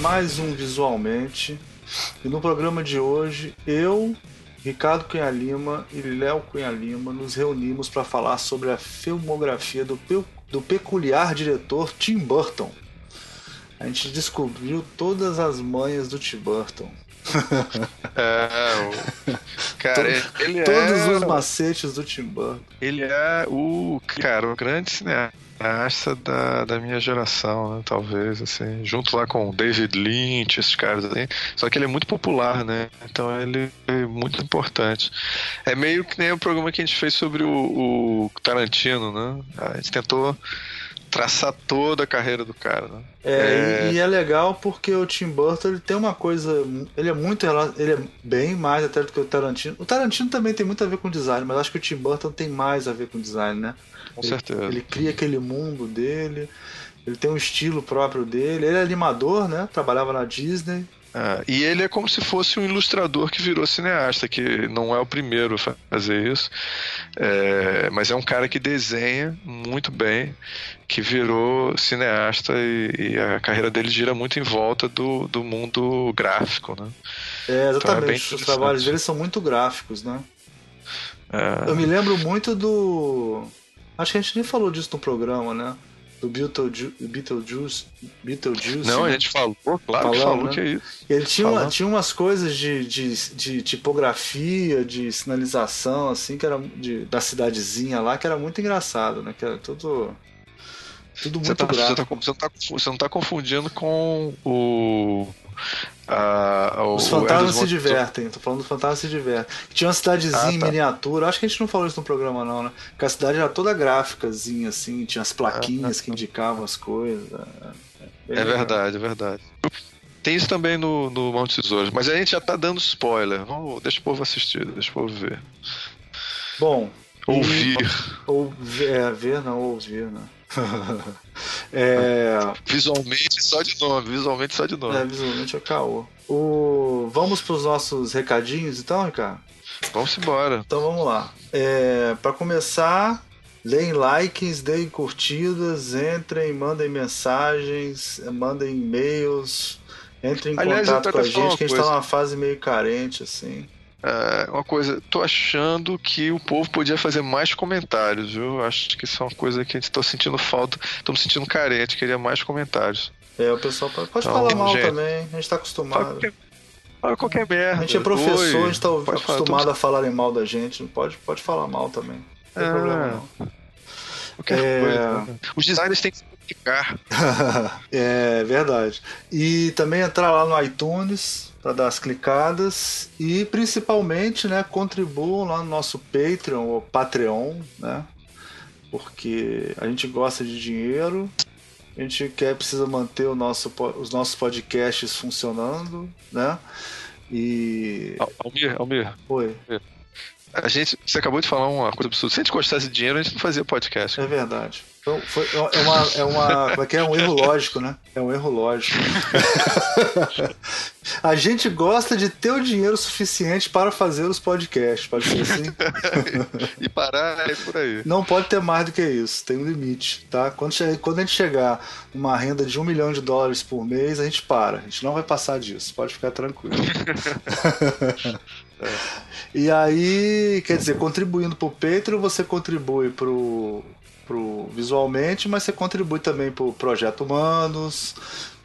mais um Visualmente. E no programa de hoje, eu, Ricardo Cunha Lima e Léo Cunha Lima nos reunimos para falar sobre a filmografia do, do peculiar diretor Tim Burton. A gente descobriu todas as manhas do Tim Burton. É, o... cara, ele Todos é... os macetes do Tim Burton. Ele é o, cara, o grande cineasta da, da minha geração, né, talvez, assim, junto lá com o David Lynch, esses caras assim. Só que ele é muito popular, né? Então ele é muito importante. É meio que nem o programa que a gente fez sobre o, o Tarantino, né? A gente tentou traçar toda a carreira do cara, né? É, é... E, é legal porque o Tim Burton ele tem uma coisa. Ele é muito. Ele é bem mais até do que o Tarantino. O Tarantino também tem muito a ver com design, mas acho que o Tim Burton tem mais a ver com design, né? Com ele, certeza. Ele cria aquele mundo dele, ele tem um estilo próprio dele. Ele é animador, né? Trabalhava na Disney. Ah, e ele é como se fosse um ilustrador que virou cineasta, que não é o primeiro a fazer isso, é, mas é um cara que desenha muito bem, que virou cineasta e, e, a carreira dele gira muito em volta do, do mundo gráfico, né? É, exatamente. Então é Os trabalhos dele são muito gráficos, né? É... Eu me lembro muito do. Acho que a gente nem falou disso no programa, né? do Beetlejuice, Beetlejuice, Beetlejuice Não, a gente falou, claro Falando, falou né? que é isso. Ele tinha, uma, tinha umas coisas de, de, de, tipografia, de sinalização, assim, que era de, da cidadezinha lá, que era muito engraçado, né? Que era tudo. Tudo muito você tá, você, tá, você, não tá, você não tá confundindo com o Uh, Os fantasmas se divertem, tô falando dos fantasmas se divertem. Tinha uma cidadezinha ah, tá. miniatura, acho que a gente não falou isso no programa, não, né? Que a cidade era toda gráficazinha, assim, tinha as plaquinhas ah, que indicavam as coisas. É, é verdade, é verdade. Tem isso também no, no Monte Tesouros, mas a gente já tá dando spoiler. Vamos, deixa o povo assistir, deixa o povo ver. Bom. Ouvir. E, ou, é, ver não, ouvir, né? é... Visualmente só de nome, visualmente só de nome. É, visualmente é caô. O... Vamos para os nossos recadinhos então, Ricardo? Vamos embora. Então vamos lá. É, para começar, deem likes, deem curtidas, entrem, mandem mensagens, mandem e-mails, entrem em Aliás, contato com a gente, que a gente está numa fase meio carente, assim. É, uma coisa, tô achando que o povo podia fazer mais comentários, viu? Acho que isso é uma coisa que a gente tá sentindo falta, tô me sentindo carente, queria mais comentários. É, o pessoal pode, pode então, falar mal gente, também, a gente tá acostumado. Qualquer, qualquer merda. A gente é professor, Oi, a gente tá acostumado falar, a falarem mal da gente, pode, pode falar mal também. Não tem é, problema não. Qualquer é... coisa. Os designers têm que se comunicar. é verdade. E também entrar lá no iTunes, para dar as clicadas e principalmente, né, contribuam lá no nosso Patreon ou Patreon, né? Porque a gente gosta de dinheiro, a gente quer precisa manter o nosso, os nossos podcasts funcionando, né? E Almir, Almir. Oi. A gente, você acabou de falar uma coisa absurda. Se a gente gostasse de dinheiro, a gente não fazia podcast. É verdade. Então, foi, é uma. É, uma como é, que é um erro lógico, né? É um erro lógico. a gente gosta de ter o dinheiro suficiente para fazer os podcasts, pode ser assim? e parar é por aí. Não pode ter mais do que isso, tem um limite, tá? Quando, quando a gente chegar numa renda de um milhão de dólares por mês, a gente para. A gente não vai passar disso, pode ficar tranquilo. é. E aí, quer dizer, contribuindo para o Patreon, você contribui para o pro visualmente, mas você contribui também pro Projeto Humanos,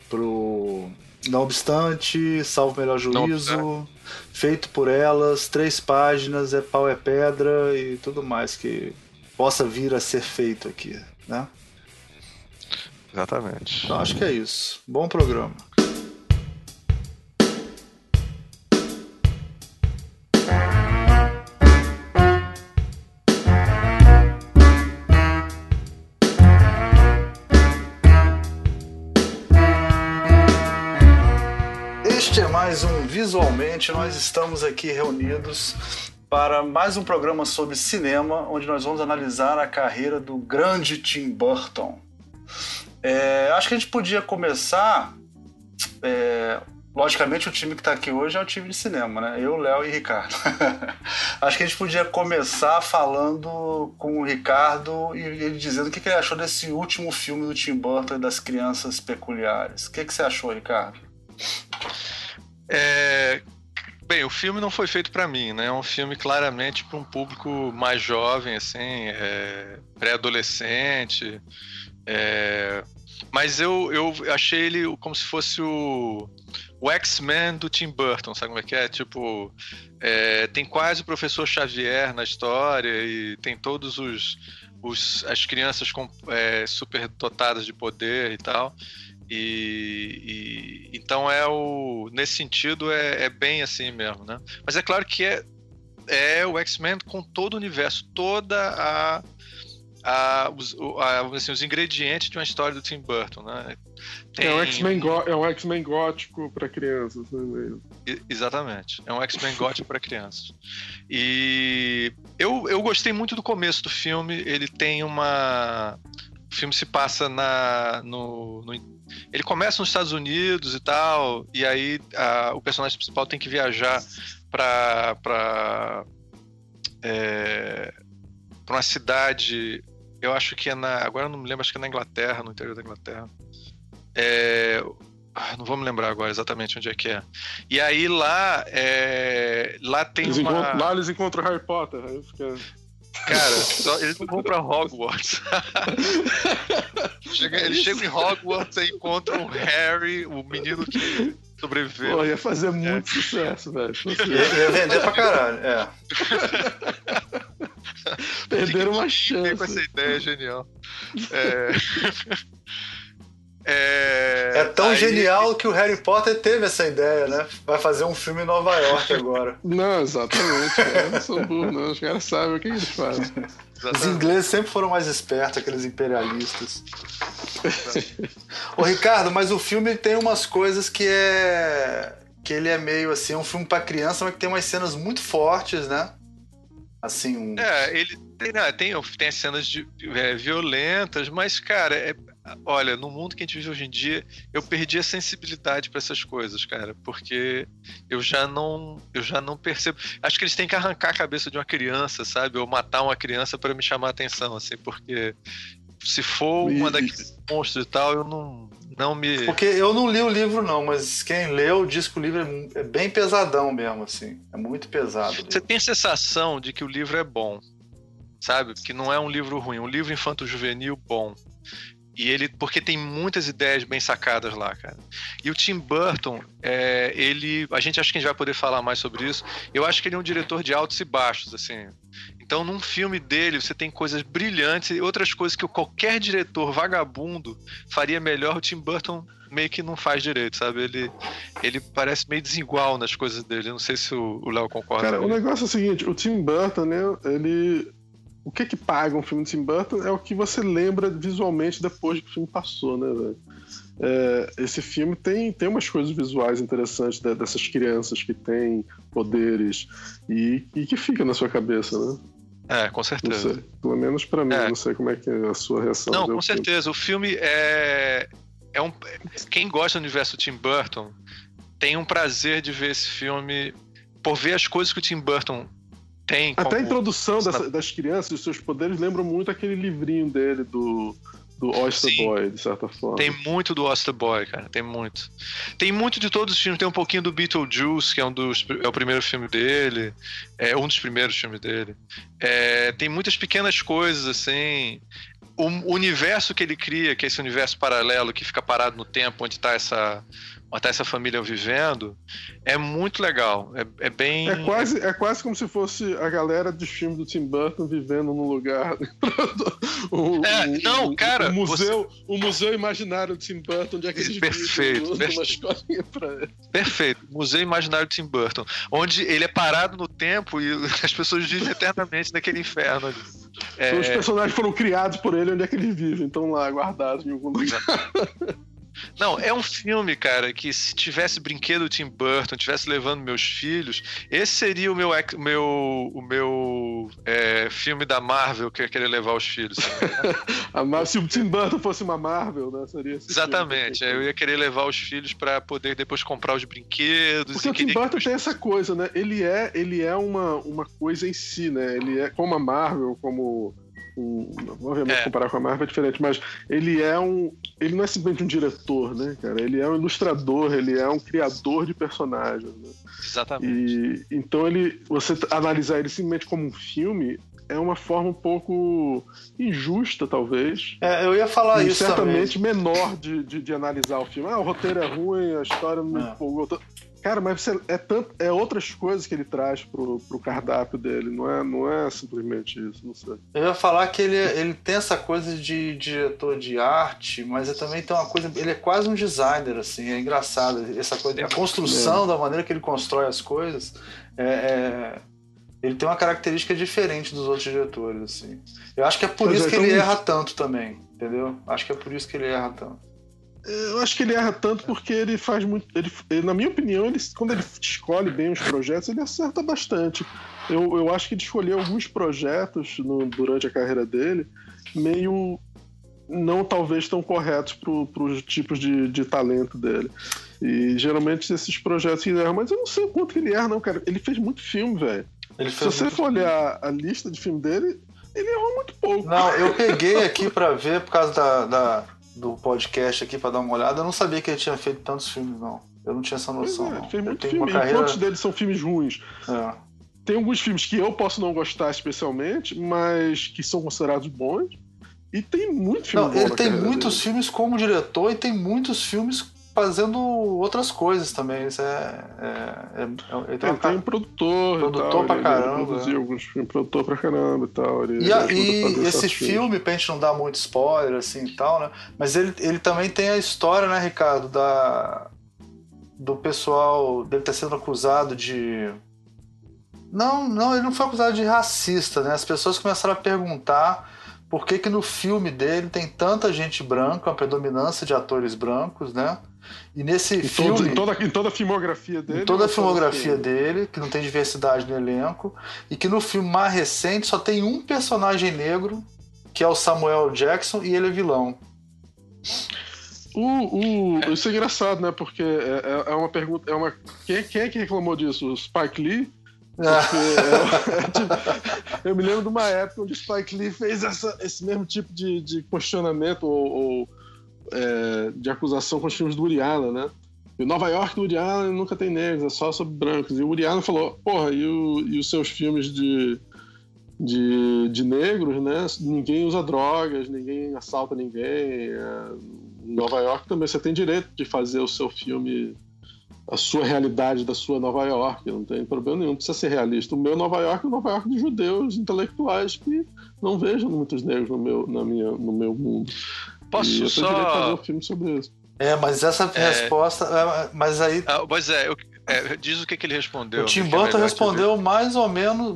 pro Não Obstante, Salvo Melhor Juízo, Não, feito por elas, três páginas, é pau é pedra e tudo mais que possa vir a ser feito aqui, né? Exatamente. Então acho que é isso. Bom programa. Visualmente. Nós estamos aqui reunidos para mais um programa sobre cinema, onde nós vamos analisar a carreira do grande Tim Burton. É, acho que a gente podia começar. É, logicamente, o time que está aqui hoje é o time de cinema, né? Eu, Léo e Ricardo. acho que a gente podia começar falando com o Ricardo e ele dizendo o que ele achou desse último filme do Tim Burton e das crianças peculiares. O que, que você achou, Ricardo? É, bem, o filme não foi feito para mim, né? É um filme claramente para um público mais jovem, assim, é, pré-adolescente. É, mas eu, eu achei ele como se fosse o, o X-Men do Tim Burton, sabe como é que é? Tipo, é, tem quase o professor Xavier na história e tem todos os, os as crianças com, é, super dotadas de poder e tal. E, e, então é o nesse sentido é, é, bem assim mesmo, né? Mas é claro que é, é o X-Men com todo o universo, toda a, a, os, a, assim, os ingredientes de uma história do Tim Burton, né? Tem... É um X-Men é um X-Men gótico para crianças, né? Exatamente, é um X-Men gótico para crianças. E eu, eu gostei muito do começo do filme. Ele tem uma o filme se passa na, no, no, ele começa nos Estados Unidos e tal, e aí a, o personagem principal tem que viajar para para é, uma cidade, eu acho que é na, agora eu não me lembro, acho que é na Inglaterra, no interior da Inglaterra. É, ah, não vou me lembrar agora exatamente onde é que é. E aí lá, é, lá tem eles uma... Lá eles encontram Harry Potter. Fica... Cara, só, eles não vão pra Hogwarts. Chega, eles chegam em Hogwarts e encontram o Harry, o menino que sobreviveu. Pô, ia fazer é. muito sucesso, velho. Ia, ia vender pra caralho, é. Perderam uma chance. com essa ideia genial. É... É, é tão aí... genial que o Harry Potter teve essa ideia, né? Vai fazer um filme em Nova York agora. Não, exatamente. Cara. Eu não sou burro, não. Os caras sabem o que eles fazem. Os ingleses sempre foram mais espertos, aqueles imperialistas. Ô Ricardo, mas o filme tem umas coisas que é. que ele é meio assim, é um filme para criança, mas que tem umas cenas muito fortes, né? Assim, um... É, ele tem, não, tem, tem cenas de, é, violentas, mas, cara, é, olha, no mundo que a gente vive hoje em dia, eu perdi a sensibilidade para essas coisas, cara, porque eu já não, eu já não percebo. Acho que eles têm que arrancar a cabeça de uma criança, sabe, ou matar uma criança para me chamar a atenção, assim, porque se for uma daqueles monstros e tal, eu não, não me. Porque eu não li o livro, não, mas quem leu diz que o livro é, é bem pesadão mesmo, assim. É muito pesado. Você tem a sensação de que o livro é bom, sabe? Que não é um livro ruim, um livro infanto-juvenil bom. E ele, porque tem muitas ideias bem sacadas lá, cara. E o Tim Burton, é, ele, a gente acha que a gente vai poder falar mais sobre isso. Eu acho que ele é um diretor de altos e baixos, assim. Então, num filme dele, você tem coisas brilhantes e outras coisas que qualquer diretor vagabundo faria melhor. O Tim Burton meio que não faz direito, sabe? Ele, ele parece meio desigual nas coisas dele. não sei se o Léo concorda. Cara, o negócio é o seguinte: o Tim Burton, né? Ele o que que paga um filme de Tim Burton é o que você lembra visualmente depois que o filme passou, né, velho? É, esse filme tem, tem umas coisas visuais interessantes dessas crianças que têm poderes e, e que fica na sua cabeça, né? É, com certeza. pelo menos para mim, é. não sei como é que é a sua reação. Não, com certeza. O filme é, é um. Quem gosta do universo Tim Burton tem um prazer de ver esse filme por ver as coisas que o Tim Burton tem. Até a introdução dessa, das crianças, os seus poderes, lembram muito aquele livrinho dele do, do Oyster Sim. Boy, de certa forma. Tem muito do Oyster Boy, cara. Tem muito. Tem muito de todos os filmes. Tem um pouquinho do Beetlejuice, que é um dos. É o primeiro filme dele. É um dos primeiros filmes dele. É, tem muitas pequenas coisas, assim. O universo que ele cria, que é esse universo paralelo que fica parado no tempo, onde está essa até essa família vivendo, é muito legal. É, é, bem. É quase, é quase como se fosse a galera de filme do Tim Burton vivendo num lugar. o, é, o, não, cara. O museu, você... o museu imaginário do Tim Burton, onde é que eles perfeito, perfeito. Pra... Perfeito. Museu imaginário do Tim Burton. Onde ele é parado no tempo e as pessoas vivem eternamente naquele inferno ali. É... Os personagens foram criados por ele, onde é que eles vivem? Estão lá guardados em algum lugar. Não, é um filme, cara, que se tivesse brinquedo Tim Burton, tivesse levando meus filhos, esse seria o meu, meu, o meu é, filme da Marvel que eu ia querer levar os filhos. se o Tim Burton fosse uma Marvel, né? Seria Exatamente, filme. eu ia querer levar os filhos para poder depois comprar os brinquedos. Porque o Tim Burton tem essa coisa, né? Ele é, ele é uma, uma coisa em si, né? Ele é como a Marvel, como um obviamente é. comparar com a Marvel é diferente, mas ele é um, ele não é simplesmente um diretor, né, cara? Ele é um ilustrador, ele é um criador de personagens. Né? Exatamente. E então ele, você analisar ele simplesmente como um filme é uma forma um pouco injusta, talvez. É, eu ia falar e isso certamente também. menor de, de, de, analisar o filme. Ah, o roteiro é ruim, a história não é. empolgou. Cara, mas é, tanto, é outras coisas que ele traz pro, pro cardápio dele, não é, não é simplesmente isso, não sei. Eu ia falar que ele, ele tem essa coisa de diretor de arte, mas ele também tem uma coisa. Ele é quase um designer, assim, é engraçado. Essa coisa, a construção é. da maneira que ele constrói as coisas é, é, ele tem uma característica diferente dos outros diretores, assim. Eu acho que é por pois isso é, que então... ele erra tanto também, entendeu? Acho que é por isso que ele erra tanto. Eu acho que ele erra tanto porque ele faz muito. Ele, na minha opinião, ele, quando ele escolhe bem os projetos, ele acerta bastante. Eu, eu acho que ele escolheu alguns projetos no, durante a carreira dele meio não talvez tão corretos para os tipos de, de talento dele. E geralmente esses projetos erram, mas eu não sei o quanto ele erra, não, cara. Ele fez muito filme, velho. Se você for olhar a lista de filme dele, ele errou muito pouco. Não, eu peguei aqui para ver por causa da, da do podcast aqui para dar uma olhada, eu não sabia que ele tinha feito tantos filmes, não. Eu não tinha essa noção. Pois é, não. Fez muito filme. Carreira... Quantos deles são filmes ruins? É. Tem alguns filmes que eu posso não gostar especialmente, mas que são considerados bons. E tem muito filme Não, ele tem muitos dele. filmes como diretor e tem muitos filmes fazendo outras coisas também. Isso é. é, é, é tem, tem um produtor. Produtor tal, pra ele, caramba. Ele produziu alguns filmes, produtor pra caramba e tal. Ele, e, e esse filme, pra gente não dar muito spoiler assim e tal, né? Mas ele, ele também tem a história, né, Ricardo, da. Do pessoal dele ter sendo acusado de. Não, não, ele não foi acusado de racista, né? As pessoas começaram a perguntar por que, que no filme dele tem tanta gente branca, a predominância de atores brancos, né? E nesse em filme. Todo, em, toda, em toda a filmografia dele. Em toda a filmografia dele, que não tem diversidade no elenco. E que no filme mais recente só tem um personagem negro, que é o Samuel Jackson, e ele é vilão. O, o, isso é engraçado, né? Porque é, é, é uma pergunta. É uma, quem, quem é que reclamou disso? O Spike Lee? É, é, tipo, eu me lembro de uma época onde o Spike Lee fez essa, esse mesmo tipo de, de questionamento ou, ou é, de acusação com os filmes do Uri Allen, né? E Nova York do Uri Allen nunca tem negros, é só sobre brancos. E o Uri Allen falou, porra, e, o, e os seus filmes de, de, de, negros, né? Ninguém usa drogas, ninguém assalta ninguém. É, em Nova York também você tem direito de fazer o seu filme a sua realidade da sua Nova York, não tem problema nenhum, precisa ser realista. O meu Nova York é o Nova York de judeus intelectuais que não vejam muitos negros no meu, na minha, no meu mundo. Posso eu só fazer um filme sobre isso. É, mas essa é... resposta. É, mas aí. Ah, pois é, eu, é, diz o que, que ele respondeu. O Tim Burton é respondeu mais ou menos.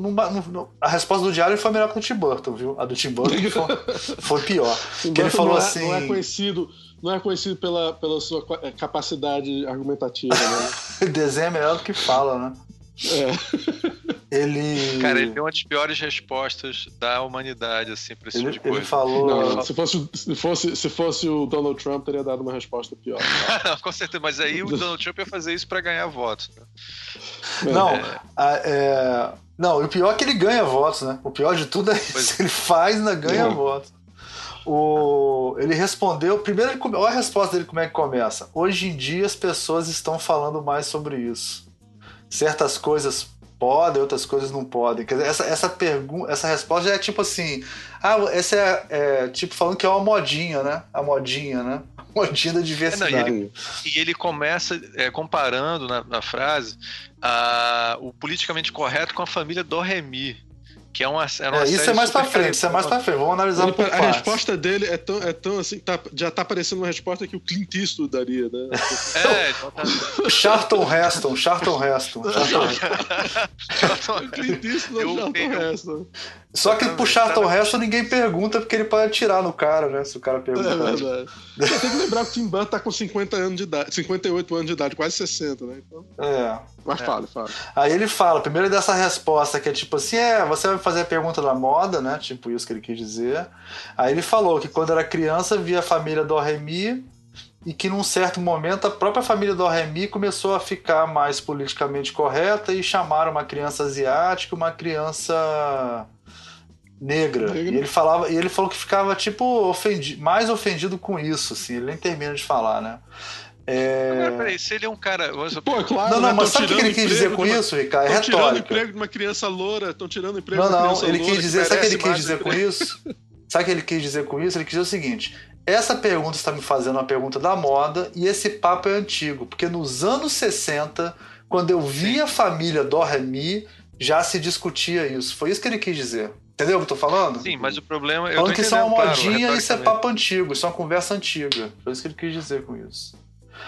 a resposta do diário foi melhor que o Tim Burton, viu? A do Tim Burton foi, foi pior. que ele falou não é, assim. Não é conhecido. Não é conhecido pela, pela sua capacidade argumentativa, né? Desenho é melhor do que fala, né? É. Ele. Cara, ele deu uma das piores respostas da humanidade, assim, pra esse ele, tipo de coisa. Ele falou. Não, se, fosse, se, fosse, se fosse o Donald Trump, teria dado uma resposta pior. não, com certeza, mas aí o Donald Trump ia fazer isso pra ganhar votos. Né? Não, é... é... não, o pior é que ele ganha votos, né? O pior de tudo é isso. Ele faz e ainda ganha votos. O... Ele respondeu. Primeiro, ele... olha a resposta dele como é que começa. Hoje em dia as pessoas estão falando mais sobre isso. Certas coisas podem, outras coisas não podem. Quer dizer, essa, essa pergunta, essa resposta já é tipo assim. Ah, essa é, é, tipo falando que é uma modinha, né? A modinha, né? A modinha da diversidade. É, não, e, ele, e, ele, começa é, comparando na, na frase a, o politicamente correto com a família do Remy. Que é uma, é uma é, isso é mais pra frente, isso é mais pra frente. Vamos analisar ele, A resposta dele é tão, é tão assim, tá, já tá parecendo uma resposta que o Clint Eastwood daria, né? é, então tá... Charlton Heston, Charlton Heston. Charlton Clint Eastwood ou Charlton Heston. Só que pro Charlton Heston ninguém pergunta porque ele pode atirar no cara, né? Se o cara pergunta. É verdade. Você tem que lembrar que o Tim Burton tá com 50 anos de idade, 58 anos de idade, quase 60, né? Então... É. Mas é. fala, fala. Aí ele fala, primeiro dessa resposta que é tipo assim, é, você vai fazer a pergunta da moda, né? Tipo isso que ele quis dizer. Aí ele falou que quando era criança via a família do Remy e que num certo momento a própria família do Remy começou a ficar mais politicamente correta e chamaram uma criança asiática, uma criança negra. Negra. E ele falava, e ele falou que ficava tipo ofendi, mais ofendido com isso, assim, ele nem termina de falar, né? É... Agora, peraí, se ele é um cara. Pô, claro. Não, não, né? mas sabe o que ele tirando quis dizer emprego com de uma- isso, Ricardo? É Estão tirando retórica. emprego de uma criança loura, estão tirando emprego Não, de uma não, criança ele loura. quis dizer, sabe o que ele quis dizer com isso? Sabe o que ele quis dizer com isso? Ele quis dizer o seguinte: essa pergunta está me fazendo uma pergunta da moda e esse papo é antigo, porque nos anos 60, quando eu vi a família do Remy, já se discutia isso. Foi isso que ele quis dizer. Entendeu o que eu tô falando? Sim, mas o problema. Eu Falando que isso é uma entendendo, claro, modinha e isso é papo antigo, isso é uma conversa antiga. Foi isso que ele quis dizer com isso.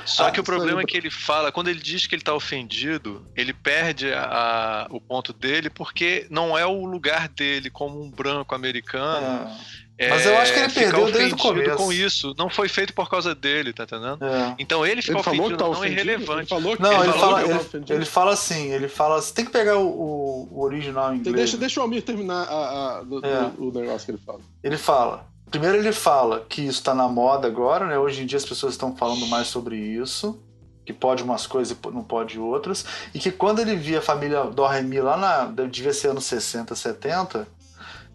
Só Ah, que o problema é que ele fala, quando ele diz que ele tá ofendido, ele perde a- a- o ponto dele porque não é o lugar dele como um branco americano. É, Mas eu acho que ele ficar perdeu desde o começo. com isso. Não foi feito por causa dele, tá entendendo? é. Então ele ficar Ele falou que ofendido tá não é ofendido. Ele irrelevante. falou que Não, ele, falou fala, que ele, tava ofendido. ele fala assim, ele fala assim, tem que pegar o, o- o original em inglês. Deixa, deixa o Almir terminar a- a- do- É. do- o negócio que ele fala. Ele fala. Primeiro ele fala que isso está na moda agora, né? Hoje em dia as pessoas estão falando mais sobre isso, que pode umas coisas e não pode outras, e que quando ele via a família Dorremi lá na, devia ser anos 60, 70,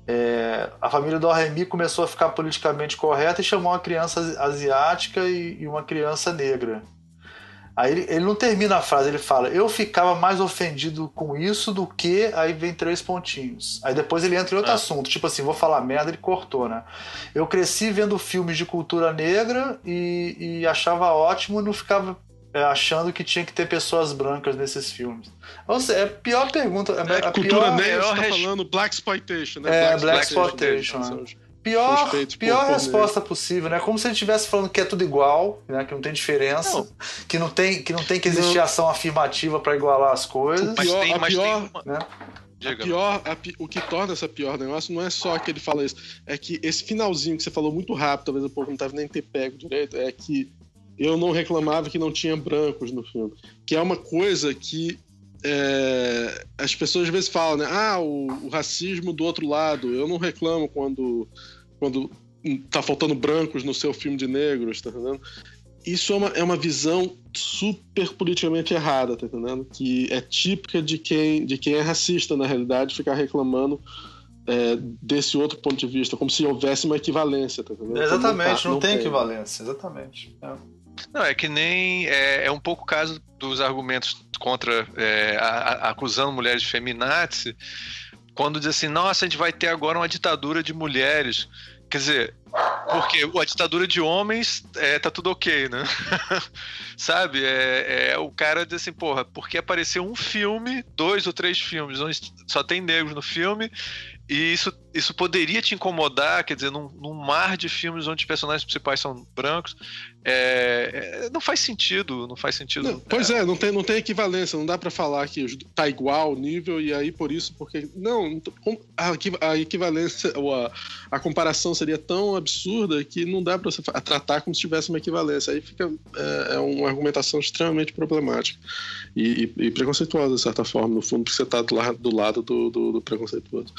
é, a família Dorremi começou a ficar politicamente correta e chamou uma criança asi- asiática e, e uma criança negra. Aí ele, ele não termina a frase, ele fala: Eu ficava mais ofendido com isso do que. Aí vem três pontinhos. Aí depois ele entra em outro Ah. assunto, tipo assim, vou falar merda, ele cortou, né? Eu cresci vendo filmes de cultura negra e, e achava ótimo e não ficava é, achando que tinha que ter pessoas brancas nesses filmes. Ou seja, é a pior pergunta. É, É, a cultura pior, negra, você tá res- falando Black Exploitation, né? É, Black né? Exploitation, São é. pior, pior resposta possível, né? Como se ele estivesse falando que é tudo igual, né? Que não tem diferença, Não. que não tem que não tem que existir Não. ação afirmativa para igualar as coisas, Mas pior- tem, a mas pior- tem uma... né? Pior, a o que torna essa pior negócio não é só que ele fala isso, é que esse finalzinho que você falou muito rápido, talvez o povo não tava nem ter pego direito, é que eu não reclamava que não tinha brancos no filme. Que é uma coisa que é, as pessoas às vezes falam, né? Ah, o, o racismo do outro lado. Eu não reclamo quando, quando tá faltando brancos no seu filme de negros, tá entendendo? Isso é uma, é uma visão super politicamente errada, tá entendendo? Que é típica de quem, de quem é racista, na realidade, ficar reclamando é, desse outro ponto de vista, como se houvesse uma equivalência, tá entendendo? Exatamente, tá- não, tem equivalência, exatamente. É. Não, é que nem. É, é um pouco o caso dos argumentos contra. é, a- a- acusando mulheres de feminazi, quando diz assim: nossa, a gente vai ter agora uma ditadura de mulheres. Quer dizer, porque a ditadura de homens é, tá tudo ok, né? Sabe? É, é, o cara diz assim, porra, porque apareceu um filme, dois ou três filmes, onde só tem negros no filme, e isso, isso poderia te incomodar, quer dizer, num, num mar de filmes onde os personagens principais são brancos, é, é, não faz sentido, não faz sentido. Não, pois é, não tem, não tem equivalência, não dá pra falar que tá igual o nível e aí por isso, porque. Não, a a equivalência, ou a, a comparação seria tão absurda que não dá pra você tratar como se tivesse uma equivalência. Aí fica. É, é uma argumentação extremamente problemática e, e- e preconceituosa, de certa forma, no fundo, porque você tá do, la- do lado do, do, do preconceituoso.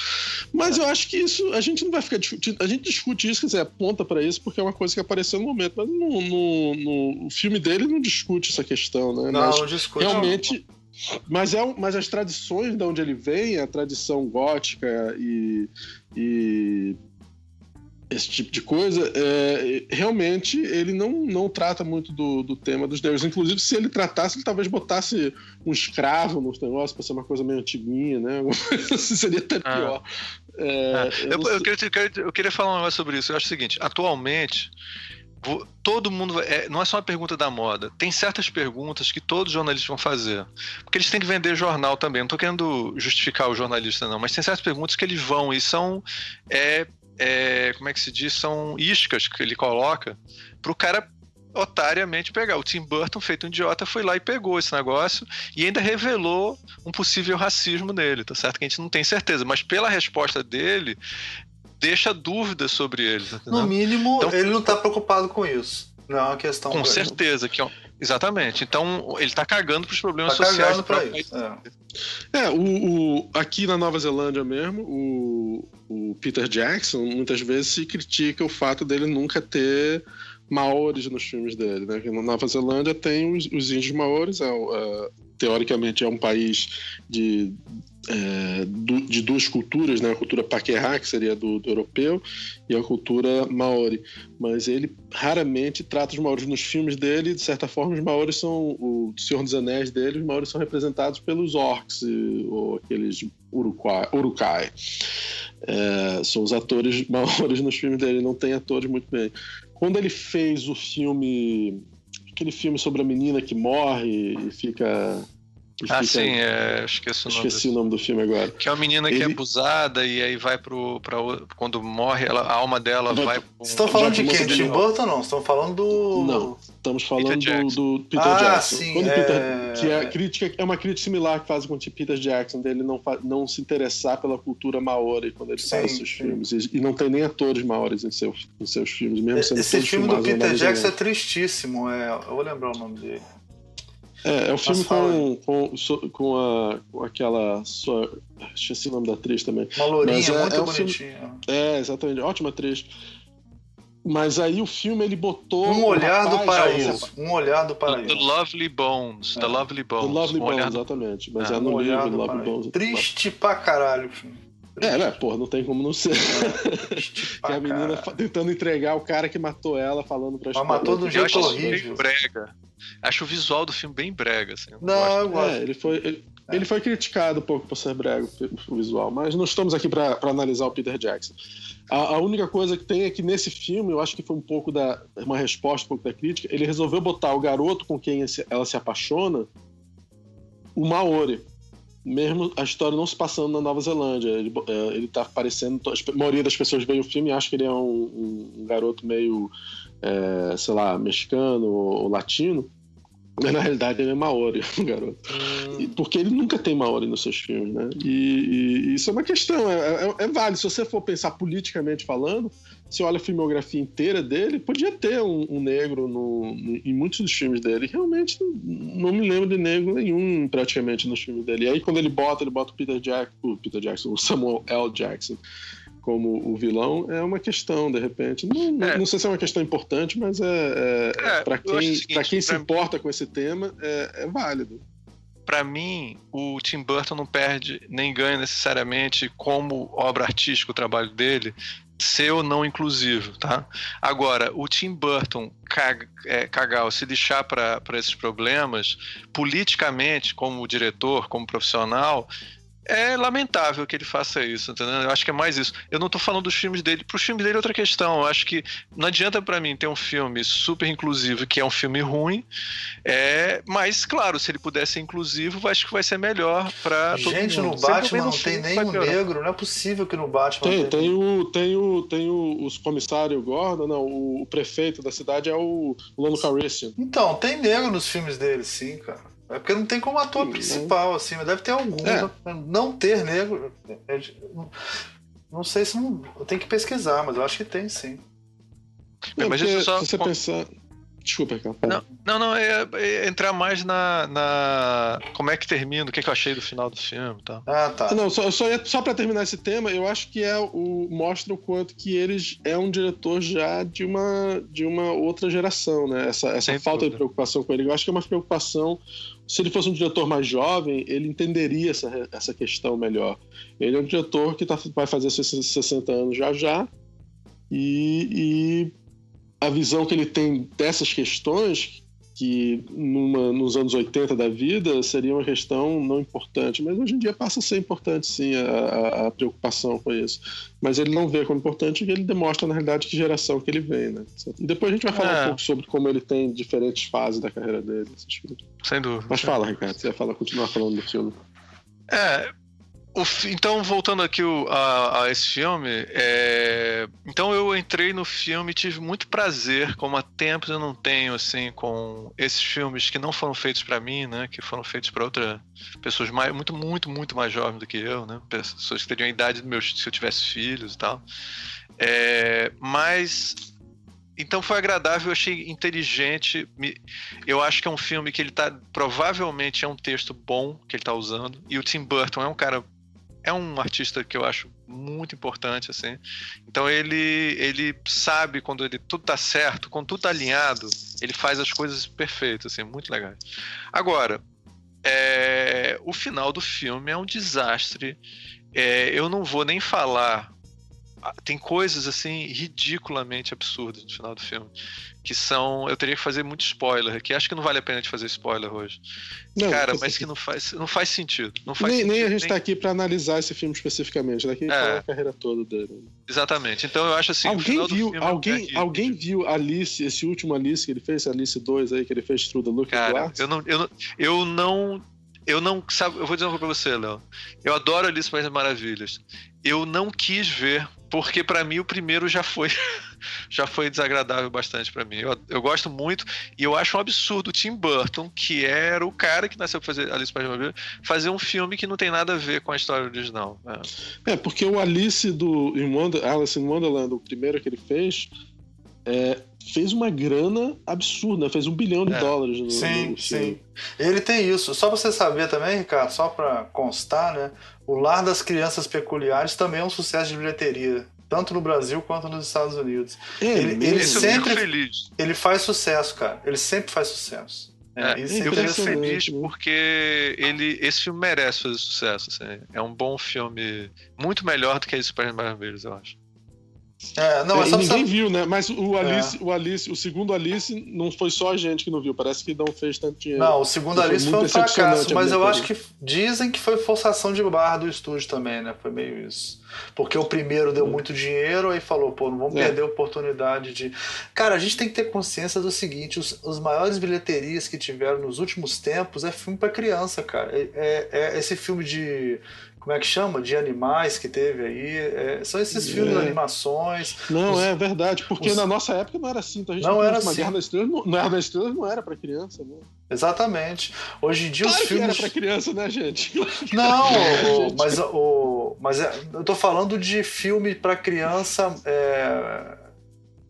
Mas eu acho que isso, a gente não vai ficar discutindo, a gente discute isso, quer dizer, aponta pra isso porque é uma coisa que apareceu no momento, mas no, no, no- o filme dele não discute essa questão, né? Não, Mas não discute. realmente. Mas, é, mas as tradições de onde ele vem, a tradição gótica e, e esse tipo de coisa, é, realmente ele não, não trata muito do, do tema dos negros. Inclusive, se ele tratasse, ele talvez botasse um escravo nos negócios para ser uma coisa meio antiguinha, né? Assim, seria até Ah. pior. É, Ah, eu eu, eu queria, eu queria- falar um negócio sobre isso. Eu acho o seguinte: atualmente, todo mundo. é, não é só uma pergunta da moda. Tem certas perguntas que todos os jornalistas vão fazer. Porque eles têm que vender jornal também. Não estou querendo justificar o jornalista, não. Mas tem certas perguntas que eles vão e são. é, é, como é que se diz? São iscas que ele coloca pro cara otariamente pegar. O Tim Burton, feito um idiota, foi lá e pegou esse negócio e ainda revelou um possível racismo nele, tá certo? Que a gente não tem certeza, mas pela resposta dele, deixa dúvidas sobre ele. tá No mínimo, Então- ele não tá preocupado com isso. Não é uma questão. Com certeza que é um- exatamente. Então ele tá cagando pros problemas Tá sociais. pra próprio isso. país. É. É, o, o- aqui na Nova Zelândia mesmo, o, o Peter Jackson muitas vezes se critica o fato dele nunca ter maores nos filmes dele, né? Na Nova Zelândia tem os, os índios maores, é, é, teoricamente é um país de, é, de duas culturas, né? a cultura Paquerá, que seria do, do, europeu, e a cultura Maori. Mas ele raramente trata os Maoris nos filmes dele, de certa forma, os Maoris são, o Senhor dos Anéis dele, os Maoris são representados pelos orcs, ou aqueles Urukai. É, são os atores Maoris nos filmes dele, não tem atores muito bem. Quando ele fez o filme aquele filme sobre a menina que morre e fica ah, sim, é, esqueci o nome. Esqueci o nome do filme agora. Que é uma menina Ele... que é abusada e aí vai pro. Pra, quando morre, ela, a alma dela vai. Pro... Vocês estão falando de quem? Tim Burton ou não? Estão falando do. Não, estamos falando Peter do, do, Peter ah, Jackson. Sim, quando é... Peter, que é, crítica, é uma crítica similar que faz com o Peter Jackson, dele não, não se interessar pela cultura maori quando ele sim, faz seus sim. filmes. E, e, não tem nem atores maoris em, seu, em seus filmes, mesmo sendo Esse filme do Peter Jackson é tristíssimo, é, eu vou lembrar o nome dele. É, é o filme com, com, com, a, com aquela sua. Esqueci o nome da atriz também. Uma lourinha Mas é, muito é bonitinha. Filme, é, exatamente. Ótima atriz. Mas aí o filme ele botou. Um olhar do paraíso. Um olhar do paraíso. The Lovely Bones. É. The Lovely Bones. The Lovely um Bones, exatamente. Mas é, é no um livro The Lovely Bones. Triste pra caralho o filme. É, né? Porra, não tem como não ser. É, que a menina cara. tentando entregar o cara que matou ela, falando pra Mas matou de um jeito horrível. Brega. Acho o visual do filme bem brega, assim. Não, eu gosto. É, ele foi, ele, é. ele, foi criticado um pouco por ser brega o visual, mas não estamos aqui para analisar o Peter Jackson. A, a, única coisa que tem é que nesse filme, eu acho que foi um pouco da uma resposta um pouco da crítica, ele resolveu botar o garoto com quem ela se apaixona, o Maori mesmo a história não se passando na Nova Zelândia. Ele, é, ele tá aparecendo. A maioria das pessoas vê o filme e acha que ele é um, um garoto meio, é, sei lá, mexicano ou, ou, latino. Mas na realidade ele é maori, o garoto. Hum. Porque ele nunca tem maori nos seus filmes, né? E, e, e isso é uma questão, é, é, é válido. Se você for pensar politicamente falando, se olha a filmografia inteira dele, podia ter um, um negro no, no, em muitos dos filmes dele. Realmente não me lembro de negro nenhum praticamente nos filmes dele. E aí quando ele bota, ele bota o Peter Jackson, o Peter Jackson, o Samuel L. Jackson como o vilão é uma questão, de repente. Não, é. não sei se é uma questão importante, mas é, é, é para quem, seguinte, quem se importa com esse tema, é, é válido. Para mim, o Tim Burton não perde nem ganha necessariamente como obra artística o trabalho dele ser ou não inclusivo, tá? Agora, o Tim Burton é, cagar ou se lixar para esses problemas, politicamente, como diretor, como profissional, é lamentável que ele faça isso, entendeu? Eu acho que é mais isso. Eu não tô falando dos filmes dele. Pro filme dele é outra questão. Eu acho que não adianta para mim ter um filme super inclusivo que é um filme ruim. É, mas, claro, se ele puder ser inclusivo, acho que vai ser melhor pra Gente, no Batman não tem nenhum negro. Não é possível que no Batman. Tem, tem, o, tem, o, tem o, os comissários Gordon, não, o, o prefeito da cidade é o Lando Calrissian. Então, tem negro nos filmes dele, sim, cara. É porque não tem como ator Sim, principal, assim, mas deve ter algum. É. Não ter negro. É, não sei se não. Eu tenho que pesquisar, mas eu acho que tem sim. Não, mas isso só. Se você pensar. Desculpa, cara. Não, não, não é, é, entrar mais na, na. Como é que termina, o que, é que eu achei do final do filme e tal. Ah, tá. Não, só, só, só pra terminar esse tema, eu acho que é o. mostra o quanto que eles é um diretor já de uma, de uma outra geração, né? Essa, essa falta dúvida. de preocupação com ele. Eu acho que é uma preocupação se ele fosse um diretor mais jovem, ele entenderia essa, essa questão melhor. Ele é um diretor que tá, vai fazer seus 60 anos já já, e, e a visão que ele tem dessas questões, que numa, nos anos 80 da vida seria uma questão não importante, mas hoje em dia passa a ser importante sim a, a, preocupação com isso. Mas ele não vê como importante e ele demonstra na realidade que geração que ele vem, né? E depois a gente vai falar é. um pouco sobre como ele tem diferentes fases da carreira dele. Sem dúvida. Mas fala, Ricardo, você ia falar, continuar falando do filme. É, então, voltando aqui a, a esse filme, é... então eu entrei no filme e tive muito prazer, como há tempos eu não tenho, assim, com esses filmes que não foram feitos para mim, né, que foram feitos para outras pessoas mais, muito, muito, muito mais jovens do que eu, né, pessoas que teriam a idade do meu, se eu tivesse filhos e tal. É... Mas então foi agradável, eu achei inteligente. Eu acho que é um filme que ele tá. Provavelmente é um texto bom que ele tá usando. E o Tim Burton é um cara é um artista que eu acho muito importante, assim. Então ele, ele sabe quando ele tudo tá certo, quando tudo tá alinhado, ele faz as coisas perfeitas, assim, muito legais. Agora, é, o final do filme é um desastre. É, eu não vou nem falar. Ah, tem coisas assim ridiculamente absurdas no final do filme que são. Eu teria que fazer muito spoiler, que acho que não vale a pena de fazer spoiler hoje. Não, Cara, mas que não faz, não faz sentido. Não faz nem, sentido, nem a gente nem... tá aqui para analisar esse filme especificamente, daqui né? é. a carreira toda dele. Exatamente. Então eu acho assim. Alguém viu, é alguém, é alguém viu Alice, esse último Alice que ele fez, Alice 2 aí, que ele fez True the Look Cara, eu não, eu não, eu não eu não sabe, eu vou dizer uma coisa pra você, Léo. Eu adoro Alice das Maravilhas. Eu não quis ver porque para mim o primeiro já foi já foi desagradável bastante para mim. Eu, eu, gosto muito e eu acho um absurdo o Tim Burton, que era o cara que nasceu pra fazer Alice País Maravilha, fazer um filme que não tem nada a ver com a história original. É, é porque o Alice do in Wonder, Alice in Wonderland, o primeiro que ele fez, é, fez uma grana absurda, fez um bilhão de é. dólares no, sim, no Sim, Ele tem isso. Só pra você saber também, Ricardo, só para constar, né? O Lar das Crianças Peculiares também é um sucesso de bilheteria, tanto no Brasil quanto nos Estados Unidos. É, ele, ele sempre feliz. ele faz sucesso, cara. Ele sempre faz sucesso. É, é, eu fico feliz porque ele, esse filme merece fazer sucesso. Assim. É um bom filme, muito melhor do que esse Super Maravilhas, eu acho. É, não, é, só, ninguém só... viu, né? Mas o Alice, é. o Alice, o segundo Alice não foi só a gente que não viu. Parece que não fez tanto dinheiro. Não, o segundo foi Alice foi um fracasso, mas eu acho que dizem que foi forçação de barra do estúdio também, né? Foi meio isso. Porque o primeiro deu muito dinheiro, aí falou, pô, não vamos é. perder a oportunidade de. Cara, a gente tem que ter consciência do seguinte: os, os maiores bilheterias que tiveram nos últimos tempos é filme para criança, cara. É, é, é esse filme de como é que chama? De animais que teve aí. É, são esses filmes de é. animações. Não, os, é verdade, porque os... na nossa época não era assim. Então a gente não, não era assim. Guerra das Estrelas, não, Guerra das Estrelas não era para criança, né? Exatamente. Hoje em dia claro os filmes. era para criança, né, gente? Não, o, mas, o, mas é, eu tô falando de filme para criança. É,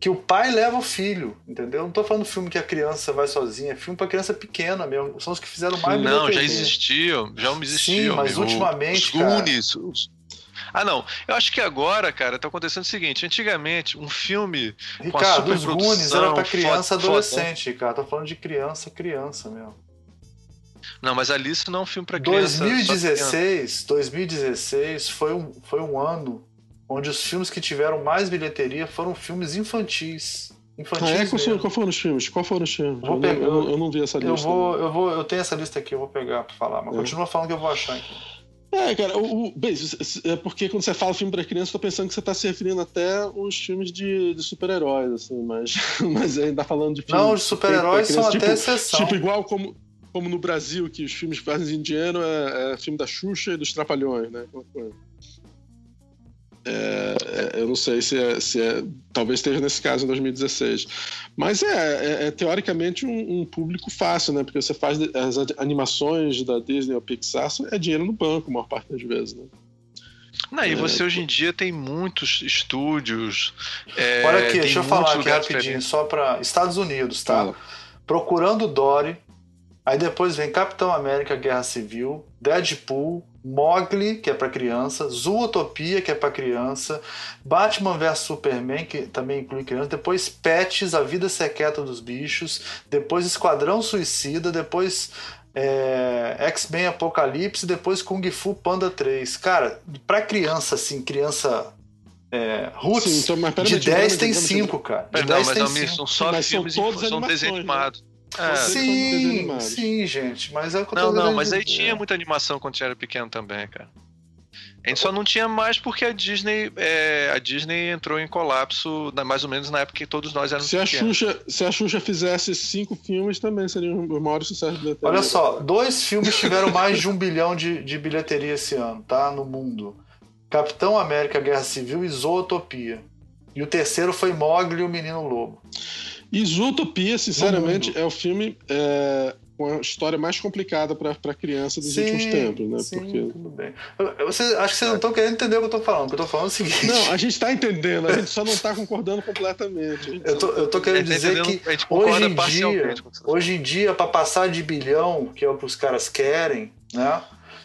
que o pai leva o filho, entendeu? Não tô falando filme que a criança vai sozinha, é filme para criança pequena mesmo. São os que fizeram mais Não, já existiam, já existiam. Sim, mas ultimamente, os Goonies, os... Ah, não. Eu acho que agora, cara, tá acontecendo o seguinte: antigamente, um filme. Ricardo, os Goonies era pra criança foto, adolescente, foto. Ricardo. Tô falando de criança, criança mesmo. Não, mas Alice não é um filme pra criança. 2016, 2016 foi um, foi um ano onde os filmes que tiveram mais bilheteria foram filmes infantis. Infantis ah, é? Qual, qual foram os filmes? Qual foram os filmes? Eu, pegar, eu, eu, não vi essa lista. Eu vou, eu vou, eu tenho essa lista aqui, eu vou pegar pra falar, mas é. continua falando que eu vou achar aqui. É, cara, o, o, bem, é porque quando você fala filme para criança, eu tô pensando que você tá se referindo até os filmes de, de super-heróis, assim, mas, mas ainda falando de filmes. Não, os super-heróis são tipo, até exceção. Tipo, igual como, como no Brasil, que os filmes que fazem indiano é, é filme da Xuxa e dos Trapalhões, né? É, é, eu não sei se é, se é. Talvez esteja nesse caso em 2016. Mas é, é, é teoricamente um, um, público fácil, né? Porque você faz as animações da Disney ou Pixar, é dinheiro no banco, a maior parte das vezes, né? Não, e você hoje em dia tem muitos estúdios. Olha aqui, deixa eu falar aqui rapidinho, só para Estados Unidos, tá? Fala. Procurando Dory, aí depois vem Capitão América Guerra Civil, Deadpool, Mogli, que é para criança, Zootopia, que é para criança, Batman vs Superman, que também inclui criança, depois Pets, A Vida Secreta dos Bichos, depois Esquadrão Suicida, depois é, X-Men Apocalipse, depois Kung Fu Panda 3. Cara, para criança, assim, criança é, Roots, Sim, então, de 10 tem 5, cara. De não, 10 mas tem 5. São só mas filmes são, todos são desenhos animados. Né? É. Sim, sim, gente. Mas é o que eu tô Não, não, mas aí tinha muita animação quando tinha era pequeno também, cara. A gente só não tinha mais porque a Disney, é, a Disney entrou em colapso mais ou menos na época que todos nós éramos se a Xuxa, se a Xuxa fizesse cinco filmes, também seria o maior sucesso bilheteria. Olha só, dois filmes tiveram mais de um bilhão de, de bilheteria esse ano, tá? No mundo. Capitão América Guerra Civil e Zootopia. E o terceiro foi Mogli e o Menino Lobo. E Zootopia, sinceramente, é o filme é, com a história mais complicada para criança dos sim, últimos tempos, né? Sim, Porque... tudo bem. Você, acho que vocês não estão querendo entender o que eu estou falando. O que eu estou falando é o seguinte. Não, a gente está entendendo, a gente só não está concordando completamente. Eu tô, eu tô querendo tá dizer que hoje em dia, hoje em dia, para passar de bilhão, que é o que os caras querem, né?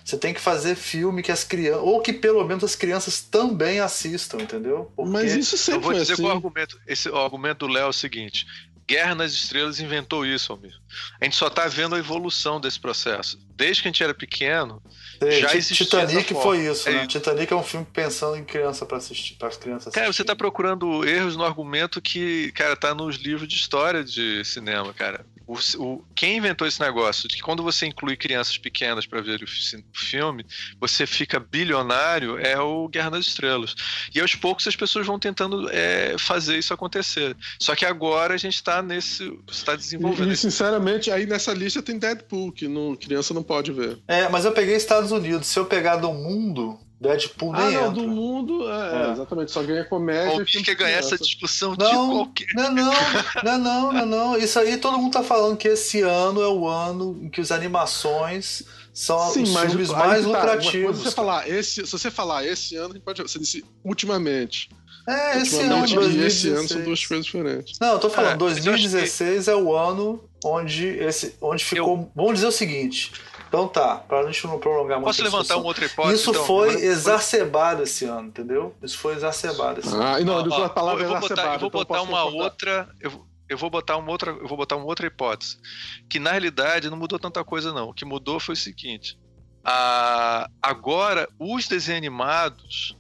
Você tem que fazer filme que as crianças. Ou que pelo menos as crianças também assistam, entendeu? Porque... Mas isso sempre Eu vou dizer assim. que o argumento, esse, o argumento do Léo é o seguinte: Guerra nas Estrelas inventou isso, Almir. A gente só está vendo a evolução desse processo. Desde que a gente era pequeno, Sei, já Ti- existia Titanic foi isso, É né? Titanic é um filme pensando em criança para assistir, para as crianças Cara, você assistirem. tá procurando erros no argumento que, cara, tá nos livros de história de cinema, cara. O, o- quem inventou esse negócio de que quando você inclui crianças pequenas pra ver o fi- filme, você fica bilionário, é o Guerra nas Estrelas. E aos poucos as pessoas vão tentando é, fazer isso acontecer. Só que agora a gente tá nesse. está desenvolvendo E, e, sinceramente, aí nessa lista tem Deadpool, que não, criança não pode ver. É, mas eu peguei Estados Unidos. Se eu pegar do mundo, Deadpool ah, nem não, entra. do mundo, é, É. exatamente, só ganha comédia. E quer de ganhar essa discussão de Não, qualquer. não, não, não, não, não, não. Isso aí todo mundo tá falando que esse ano é o ano em que as animações são Sim, os mas filmes mais que tá, coisa lucrativos. é você falar, esse, se você falar esse ano, a gente pode. Você disse ultimamente. É, esse ano, ultimamente e esse 2016. ano são duas coisas diferentes. Não, eu tô falando, É, mas eu acho que- 2016 é o ano onde, esse, onde ficou. Vamos dizer o seguinte. Então tá, pra gente não prolongar muito. Posso levantar uma outra hipótese? Isso então? foi Agora- exacerbado esse ano, entendeu? Isso foi exacerbado esse ano. Ah, e não, ele Ó, a palavra eu vou botar, eu vou então botar uma concordar. outra. Eu, eu vou botar uma outra. Eu vou botar uma outra hipótese. Que na realidade não mudou tanta coisa, não. O que mudou foi o seguinte. a- agora, os desenhos animados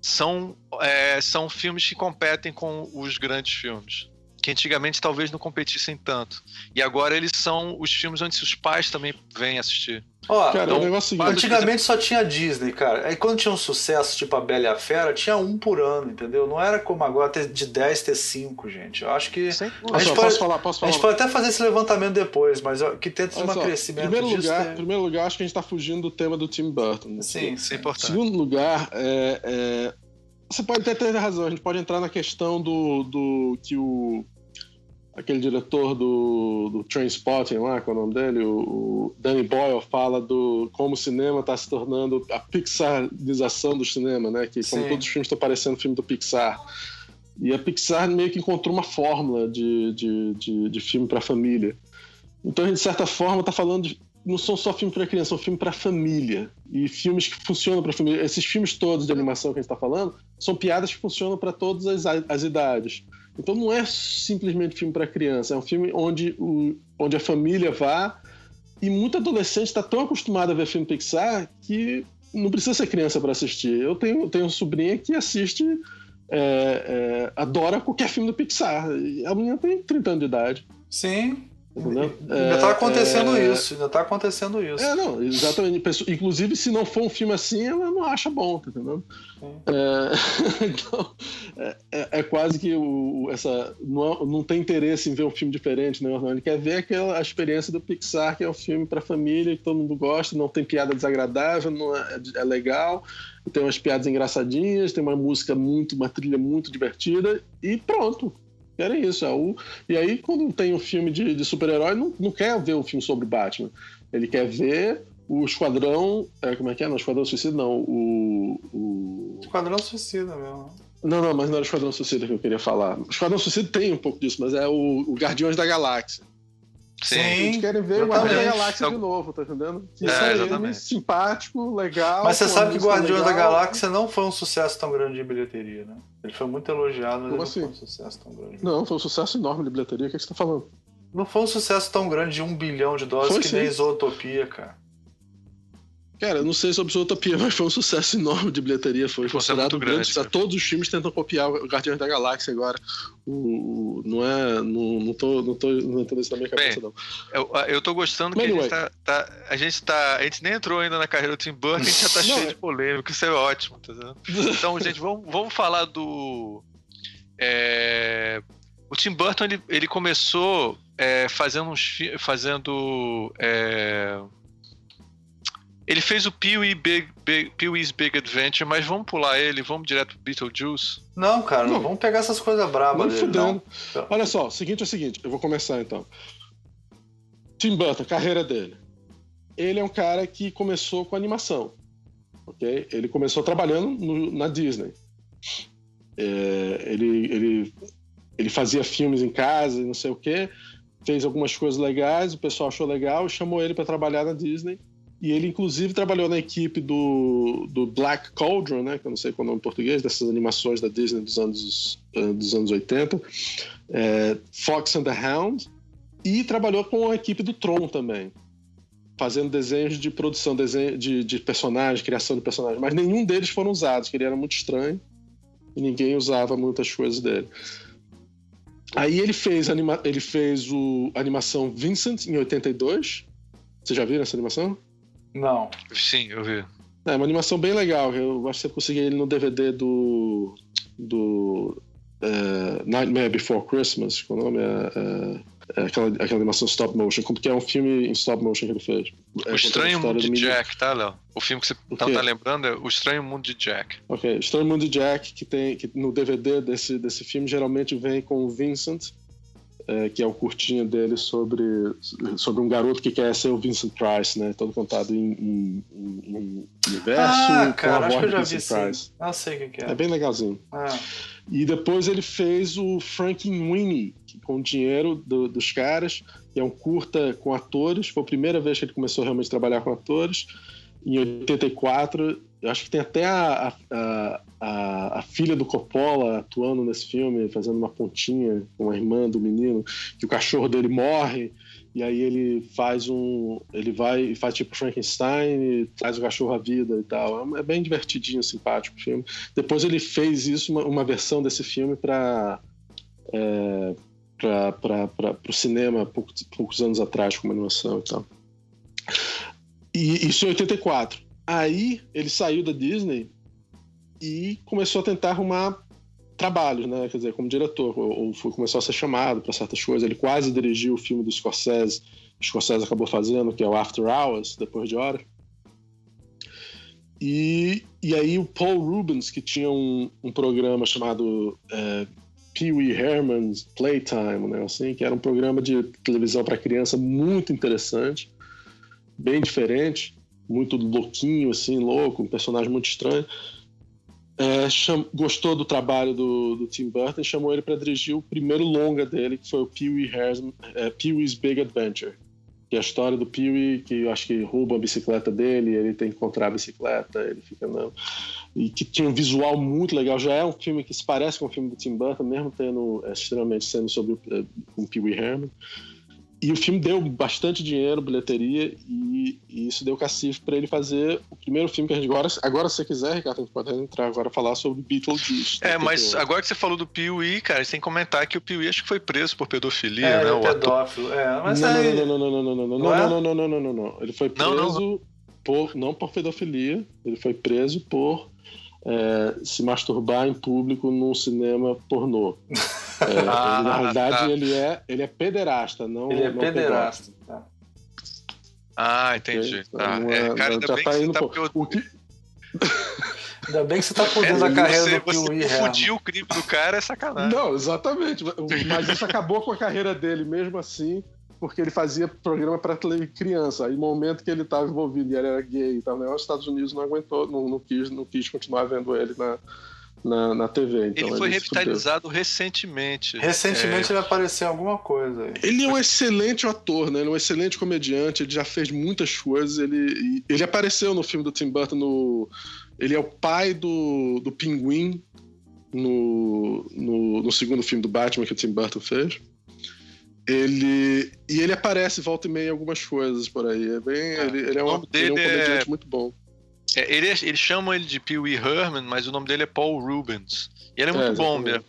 são, é, são filmes que competem com os grandes filmes. Que antigamente talvez não competissem tanto. E agora eles são os filmes onde os pais também vêm assistir. Ó, Cara, Então, o negócio é seguinte. Antigamente só tinha Disney, cara. Aí quando tinha um sucesso, tipo a Bela e a Fera, tinha um por ano, entendeu? Não era como agora ter de 10 ter 5, gente. Eu acho que. Olha a gente só, pode- posso falar, posso A falar. gente pode até fazer esse levantamento depois, mas que tenta Olha um só, crescimento primeiro disso. lugar, é- primeiro lugar, acho que a gente tá fugindo do tema do Tim Burton. Sim, Isso sim. é importante. Segundo lugar, é, é, você pode até ter razão. A gente pode entrar na questão do, do que o aquele diretor do, do Trainspotting lá, qual é o nome dele, o, o Danny Boyle fala do como o cinema está se tornando a pixarização do cinema, né? Que como Sim. todos os filmes estão parecendo filme do Pixar. E a Pixar meio que encontrou uma fórmula de, de, de, de filme para família. Então, a gente, de certa forma, está falando de não são só filmes para criança, são filmes para família. E filmes que funcionam para família. Esses filmes todos de animação que a gente está falando são piadas que funcionam para todas as, as idades. Então não é simplesmente filme para criança, é um filme onde, o, onde a família vá. E muito adolescente está tão acostumado a ver filme Pixar que não precisa ser criança para assistir. Eu tenho, tenho uma sobrinha que assiste, é, é, adora qualquer filme do Pixar. E a menina tem 30 anos de idade. Sim. Entendeu? Ainda tá É, acontecendo é, isso, ainda tá acontecendo isso. É, não, exatamente. Inclusive, se não for um filme assim, ela não acha bom, tá entendendo? É, então, é, é- é quase que o, essa. Não, não tem interesse em ver um filme diferente, né? Ele quer ver aquela, a experiência do Pixar, que é um filme pra família, que todo mundo gosta, não tem piada desagradável, não é legal, tem umas piadas engraçadinhas, tem uma música muito, uma trilha muito divertida, e pronto. Era isso. é o- E aí, quando tem um filme de, de super-herói, não, não quer ver um filme sobre Batman. Ele quer ver o Esquadrão. é, como é que é? Não, Esquadrão Suicida, não. O. o... Esquadrão Suicida mesmo. Não, não, mas não era o Esquadrão Suicida que eu queria falar. O Esquadrão Suicida tem um pouco disso, mas é o, o Guardiões da Galáxia. Sim. Eles querem ver o. Guardiões da Galáxia É de novo, tá entendendo? Que É, exatamente. simpático, legal. Mas você sabe que música Guardiões da. Galáxia não foi um sucesso tão grande de bilheteria, né? Ele foi muito elogiado, mas Como ele assim? não foi um sucesso tão grande. Não, foi um sucesso enorme de bilheteria. O que, é que você tá falando? Não foi um sucesso tão grande de um bilhão de dólares Foi que sim. nem Zootopia, cara. Cara, eu não sei sobre Zootopia, mas foi um sucesso enorme de bilheteria. Foi considerado um grande. grande, sucesso. né? Todos os filmes tentam copiar o Guardiões da Galáxia agora. O, o- não é. Não, não, tô, não tô inventando isso na minha cabeça, não. Eu, eu tô gostando que a Anyway. gente tá, tá- A gente tá. A gente nem entrou ainda na carreira do Tim Burton, a gente já tá Não, cheio é- de polêmica, isso é ótimo, tá vendo? Então, gente, vamos, vamos falar do. é, o Tim Burton ele, ele começou é, fazendo uns fazendo é, ele fez o Pee-wee Big, Big, Pee-wee's Big Adventure, mas vamos pular ele, vamos direto pro Beetlejuice. Não, cara, não, Não. vamos pegar essas coisas brabas Não dele, fudendo. não. Olha só, o seguinte é o seguinte, eu vou começar então. Tim Burton, carreira dele. Ele é um cara que começou com animação, ok? Ele começou trabalhando no- na Disney. É, ele, ele, ele fazia filmes em casa e não sei o quê, fez algumas coisas legais, o pessoal achou legal e chamou ele para trabalhar na Disney. E ele, inclusive, trabalhou na equipe do, do Black Cauldron, né? Que eu não sei qual é o nome em português, dessas animações da Disney dos anos, uh, dos anos 80. É, Fox and the Hound. E trabalhou com a equipe do Tron também. Fazendo desenhos de produção, desenho de, de personagens, criação de personagens. Mas nenhum deles foram usados, que ele era muito estranho. E ninguém usava muitas coisas dele. Aí ele fez, anima ele fez o, a animação Vincent em 82. Você já viu essa animação? Não. Sim, eu vi. É uma animação bem legal. Eu acho que você conseguiu ele no DVD do. do. Uh, Nightmare Before Christmas, qual o nome? É, é, aquela, aquela animação stop motion, como que é um filme em stop motion que ele fez. O Estranho Mundo de Jack, tá, Léo? O filme que você não tá lembrando é O Estranho Mundo de Jack. Ok, Estranho Mundo de Jack, que tem que no DVD desse, desse filme geralmente vem com o Vincent, é, que é o curtinho dele sobre, sobre um garoto que quer ser o Vincent Price, né? Todo contado em, em, em universo. Ah, cara, acho que eu já vi sim. Ah, sei o que, é. É bem legalzinho. Ah. E depois ele fez o Frankenweenie, com dinheiro do, dos caras, que é um curta com atores. Foi a primeira vez que ele começou realmente a trabalhar com atores. Em 84, eu acho que tem até a, a, a, a, filha do Coppola atuando nesse filme, fazendo uma pontinha com a irmã do menino, que o cachorro dele morre, e aí ele faz um. Ele vai e faz tipo Frankenstein traz o cachorro à vida e tal. É, é bem divertidinho, simpático o filme. Depois ele fez isso, uma, uma versão desse filme para. É, para o cinema poucos, poucos anos atrás, como animação e tal. E isso em 84. Aí ele saiu da Disney e começou a tentar arrumar trabalhos, né? Quer dizer, como diretor, ou, foi, começou a ser chamado para certas coisas. Ele quase dirigiu o filme do Scorsese, o Scorsese acabou fazendo, que é o After Hours, depois de horas. E, e aí o Paul Rubens, que tinha um, um programa chamado é, Pee Wee Herman's Playtime, né? Assim, que era um programa de televisão para criança muito interessante, bem diferente muito louquinho, assim, louco, um personagem muito estranho. É, cham... gostou do trabalho do, do Tim Burton e chamou ele para dirigir o primeiro longa dele, que foi o Pee-wee é, Pee Wee's Big Adventure. Que é a história do Pee-wee, que eu acho que rouba a bicicleta dele, ele tem que encontrar a bicicleta, ele fica não. E que tinha um visual muito legal. Já é um filme que se parece com o filme do Tim Burton, mesmo tendo é, extremamente sendo sobre o, é, um Pee-wee Herman. E o filme deu bastante dinheiro, bilheteria, e, e isso deu cacife para ele fazer o primeiro filme que a gente agora. Agora, se você quiser, Ricardo, a gente pode entrar agora falar sobre Beetlejuice. É, mas agora que você falou do Pee-wee, cara, que comentar que o Pee-wee acho que foi preso por pedofilia, é, né? É, pedófilo, é. Mas não, aí... não, não, não, não, não, não, não, não, não, não, não, não, não, não. Ele foi preso não, não. por não por pedofilia, ele foi preso por é, se masturbar em público num cinema pornô. É, ah, na realidade, tá. ele, é, ele é pederasta, não Ele é não pederasta. Tá. Ah, entendi. Tá. É, é, cara, ainda bem tá que você tá por... o que... Ainda bem que você tá por dentro da carreira você, do Piuí Você confundir o crime do cara é sacanagem. Não, exatamente. Mas isso acabou com a carreira dele, mesmo assim, porque ele fazia programa para criança. Aí, no momento que ele estava envolvido e ele era gay e tal, né, os Estados Unidos não aguentou, não, não, quis, não quis continuar vendo ele na, na, na TV. Então ele foi revitalizado recentemente. Recentemente é... ele apareceu em alguma coisa. Ele é um excelente ator, né? Ele é um excelente comediante, ele já fez muitas coisas. Ele, ele apareceu no filme do Tim Burton no. Ele é o pai do, do Pinguim no, no, no segundo filme do Batman que o Tim Burton fez. Ele. E ele aparece volta e meia em algumas coisas por aí. É bem. É, ele, ele, é um, ele é um comediante é... muito bom. É, ele, ele chamam ele de Pee Wee Herman, mas o nome dele é Paul Rubens. E ele é muito é, bom mesmo.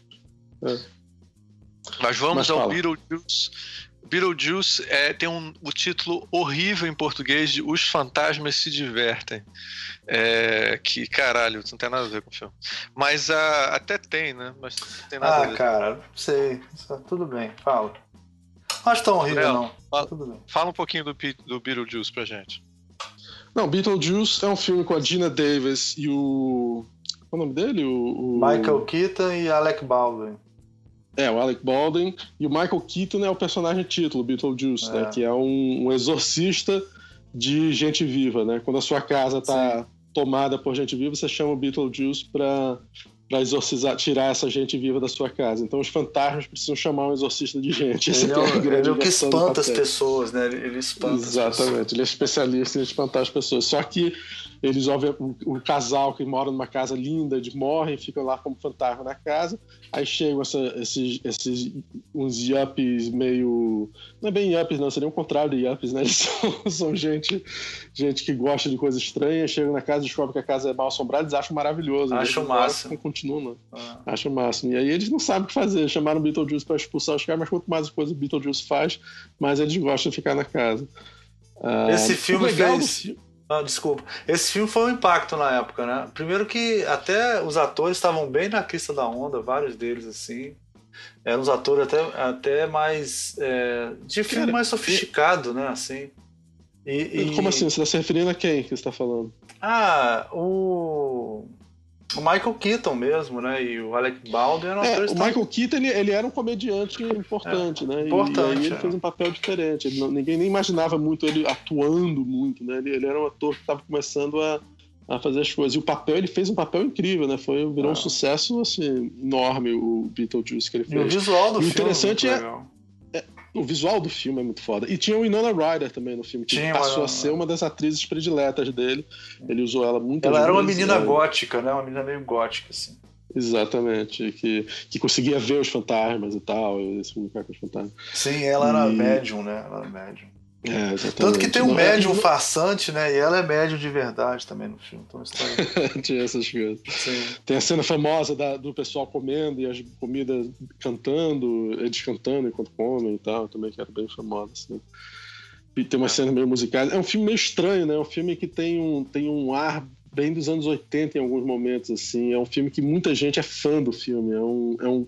É. Mas vamos mas ao Beetlejuice. Beetlejuice é, tem um, o título horrível em português de Os Fantasmas Se Divertem. É, que, caralho, não tem nada a ver com o filme. Mas uh, até tem, né? Mas não tem nada ah, a ver. cara, não sei. Tudo bem, fala. Não acho tão horrível, não. Fala, Tudo bem. fala um pouquinho do, do Beetlejuice pra gente. Não, Beetlejuice é um filme com a Gina Davis e o. Qual é o nome dele? O, o... Michael Keaton e Alec Baldwin. É, o Alec Baldwin. E o Michael Keaton é o personagem título, Beetlejuice, né? é. né? Que é um, um, exorcista de gente viva, né? Quando a sua casa tá Sim. tomada por gente viva, você chama o Beetlejuice pra, para exorcizar, tirar essa gente viva da sua casa. Então os fantasmas precisam chamar um exorcista de gente. Ele é, o, ele é o que espanta as pessoas, né? Ele, ele espanta Exatamente, ele é especialista em espantar as pessoas. Só que eles, o, o casal que mora numa casa linda, eles morrem, ficam lá como fantasma na casa. Aí chegam essa, esses, esses uns yuppies meio. Não é bem yuppies, não, seria o contrário de yuppies, né? Eles são, são, gente, gente que gosta de coisas estranhas, chegam na casa, descobrem que a casa é mal assombrada, eles acham maravilhoso. Acho massa. Continuam, ah. Acho máximo. E aí eles não sabem o que fazer. Chamaram o Beetlejuice para expulsar os caras, mas quanto mais coisa o Beetlejuice faz, mais eles gostam de ficar na casa. Esse ah, filme fez. Ah, desculpa. Esse filme foi um impacto na época, né? Primeiro que até os atores estavam bem na crista da onda, vários deles, assim. Eram os atores até, até mais. É, de filme Cara, mais sofisticado, e... né? Assim. E, e... Como assim? Você está se referindo a quem que você está falando? Ah, o o Michael Keaton mesmo, né? E o Alec Baldwin eram é, atores. O tão... Michael Keaton ele, ele, era um comediante importante, é, né? Importante. E, e ele é. fez um papel diferente. Ele, ninguém nem imaginava muito ele atuando muito, né? Ele, ele era um ator que estava começando a, a fazer as coisas. E o papel, ele fez um papel incrível, né? Foi, virou um ah. sucesso assim, enorme o Beetlejuice que ele fez. E o visual do e filme. O interessante é, o visual do filme é muito foda. E tinha o Inanna Ryder também no filme, que tinha, passou a ser uma das atrizes prediletas dele. Ele usou ela muito Ela era uma menina ela... gótica, né? Uma menina meio gótica, assim. Exatamente, que, que conseguia ver os fantasmas e tal, e se comunicar com os fantasmas. Sim, ela era e... médium, né? Ela era médium. É, Tanto que tem um é médium farsante, né? E ela é médium de verdade também no filme. Então, história... Tinha essas coisas. Sim. Tem a cena famosa da, do pessoal comendo e as comidas cantando, eles cantando enquanto comem e tal, também que era bem famosa. Assim. E tem uma é. cena meio musical. É um filme meio estranho, né? É um filme que tem um, tem um ar bem dos anos 80 em alguns momentos, assim. É um filme que muita gente é fã do filme. É um, é um,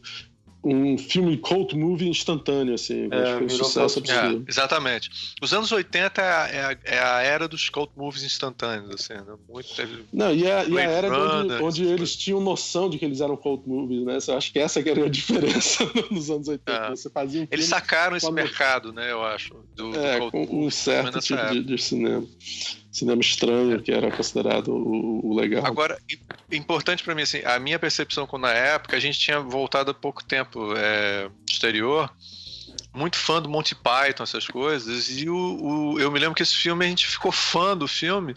um filme cult movie instantâneo, assim. É, foi um sucesso absurdo. É, exatamente. Os anos 80 é a, é a, era dos cult movies instantâneos, assim. Né? Muito, Não, e a, e a era onde, onde eles tinham noção de que eles eram cult movies, né? Eu acho que essa que era a diferença nos anos 80. É. Você fazia um Eles sacaram esse mercado, né? Eu acho. Do, é, do com um certo tipo de, de cinema cinema estranho, que era considerado o, o legal. Agora, importante para mim, assim, a minha percepção quando na época, a gente tinha voltado há pouco tempo é, exterior, muito fã do Monty Python, essas coisas, e o, o, eu me lembro que esse filme, a gente ficou fã do filme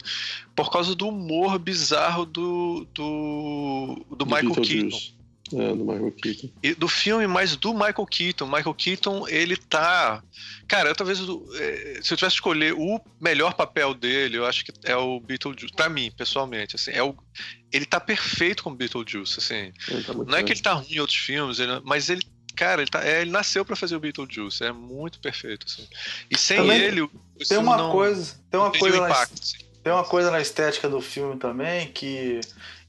por causa do humor bizarro do, do, do Michael Keaton. É, do Michael Keaton. E do filme, mas do Michael Keaton. Michael Keaton, ele tá. Cara, eu, talvez é, se eu tivesse que escolher o melhor papel dele, eu acho que é o Beetlejuice. Pra mim, pessoalmente, assim, é o. Ele tá perfeito com o Beetlejuice, assim. Tá não é que ele tá ruim em outros filmes, ele, mas ele cara, ele, tá, é, ele nasceu para fazer o Beetlejuice, é muito perfeito, assim. E sem também ele, tem uma não, coisa, tem uma coisa, impacto, na, assim. tem uma coisa na estética do filme também que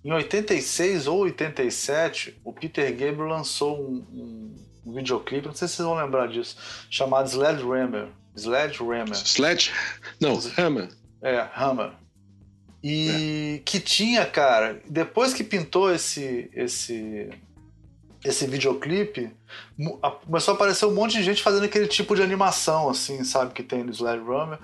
em 86 ou 87, o Peter Gabriel lançou um, um, um videoclipe, não sei se vocês vão lembrar disso, chamado Sledgehammer. Sledgehammer. Sledge? Não, Hammer. É, Hammer. E é. que tinha, cara, depois que pintou esse esse esse videoclipe, começou a aparecer um monte de gente fazendo aquele tipo de animação, assim, sabe, que tem no Slade Runner,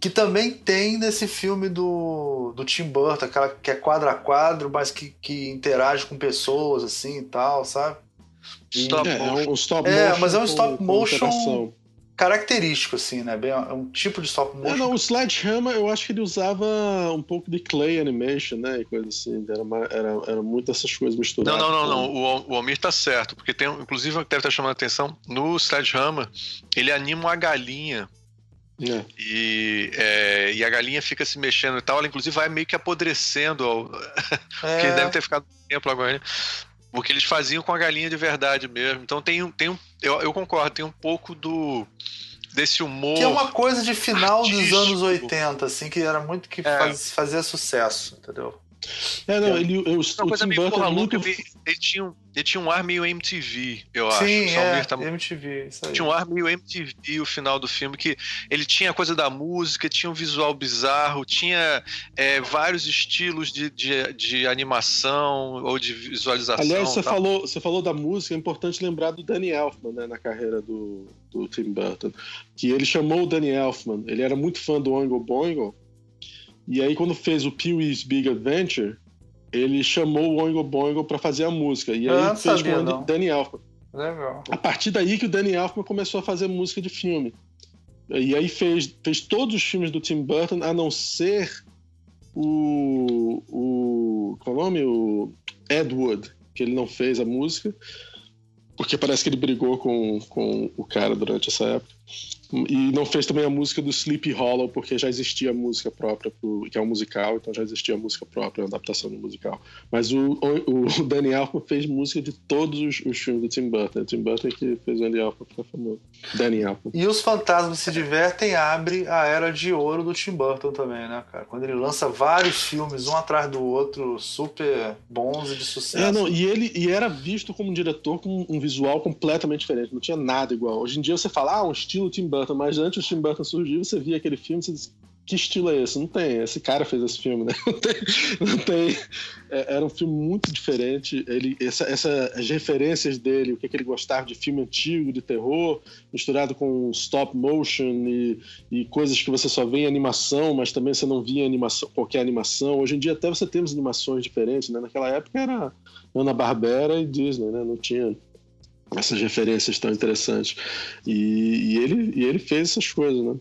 que também tem nesse filme do, do Tim Burton, aquela que é quadro a quadro, mas que, que interage com pessoas, assim, e tal, sabe? Stop é, motion. É, um stop motion é, mas é um stop motion característico, assim, né? Bem, é um tipo de stop motion. É, não, o Sledgehammer, eu acho que ele usava um pouco de clay animation, né? E coisa assim. Era, era, era muito essas coisas misturadas. Não, não, não, não. O, o Almir tá certo, porque tem, inclusive, deve estar chamando a atenção, no Sledgehammer, ele anima uma galinha. É. E, é, e a galinha fica se mexendo e tal, ela inclusive vai meio que apodrecendo, ao... É. porque deve ter ficado tempo agora. Porque eles faziam com a galinha de verdade mesmo. Então tem, tem um. Eu, eu concordo, tem um pouco do. Desse humor. Que é uma coisa de final artístico. dos anos 80, assim, que era muito que é. faz, fazia sucesso, entendeu? É, não, ele, eu, uma coisa meio porra muito... louca, ele, ele, tinha um, ele tinha um ar meio MTV, eu acho. Sim, é, tá... MTV, isso aí. Tinha um ar meio MTV o final do filme, que ele tinha coisa da música, tinha um visual bizarro, tinha é, vários estilos de, de, de, animação ou de visualização. Aliás, você falou, você falou da música, é importante lembrar do Danny Elfman, né, na carreira do, do Tim Burton, que ele chamou o Danny Elfman, ele era muito fã do Oingo Boingo, e aí, quando fez o Pee-wee's Big Adventure, ele chamou o Oingo Boingo para fazer a música. E aí não fez com o. Danny Elfman. Legal. A partir daí que o Danny Elfman começou a fazer música de filme. E aí fez, fez todos os filmes do Tim Burton, a não ser o. o qual é o nome? O Ed Wood, que ele não fez a música, porque parece que ele brigou com, com o cara durante essa época. E não fez também a música do Sleepy Hollow, porque já existia a música própria, pro, que é um musical, então já existia a música própria, a adaptação do musical. Mas o, o, o Danny Elfman fez música de todos os, os filmes do Tim Burton. O Tim Burton é que fez o Danny Elfman ficar famoso. Danny Elfman. E os Fantasmas Se Divertem abre a era de ouro do Tim Burton também, né, cara? Quando ele lança vários filmes, um atrás do outro, super bons e de sucesso. É, não, e ele e era visto como um diretor com um visual completamente diferente, não tinha nada igual. Hoje em dia você fala, ah, um estilo Tim Burton, mas antes do Tim Burton surgir, você via aquele filme, você diz, que estilo é esse? Não tem, esse cara fez esse filme, né? Não tem. Não tem. É, era um filme muito diferente. Ele, essa, essa, as referências dele, o que, é que ele gostava de filme antigo, de terror, misturado com stop motion e, e coisas que você só vê em animação, mas também você não via animação, qualquer animação. Hoje em dia até você temos animações diferentes, né? Naquela época era Ana Barbera e Disney, né? Não tinha essas referências tão interessantes. E, e ele, e ele fez essas coisas, né?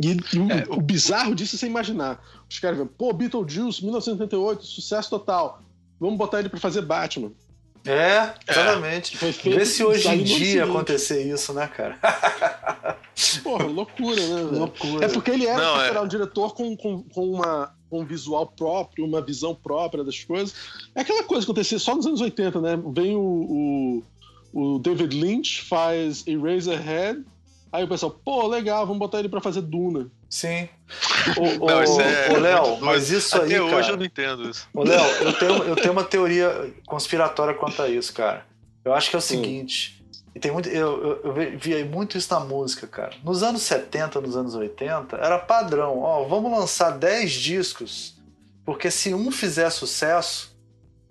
E, e o, É, o bizarro disso é você imaginar. Os caras vêm, pô, Beetlejuice, 1988, sucesso total. Vamos botar ele pra fazer Batman. É, exatamente. Foi feito, Vê se hoje em dia seguinte. acontecer isso, né, cara? Porra, loucura, né? Loucura. É porque ele era Não, é. um diretor com, com, com uma, com um visual próprio, uma visão própria das coisas. É aquela coisa que acontecia só nos anos 80, né? Vem o, o, o David Lynch, faz Eraserhead, aí o pessoal, pô, legal, vamos botar ele pra fazer Duna. Sim. Ô, Não, é ô, Léo, mas isso Até aí, hoje cara... eu não entendo isso. Ô, Léo, eu tenho, eu tenho uma teoria conspiratória quanto a isso, cara. Eu acho que é o seguinte. E tem muito, eu, eu, eu via muito isso na música, cara. Nos anos 70, nos anos 80, era padrão. Ó, vamos lançar 10 discos, porque se um fizer sucesso,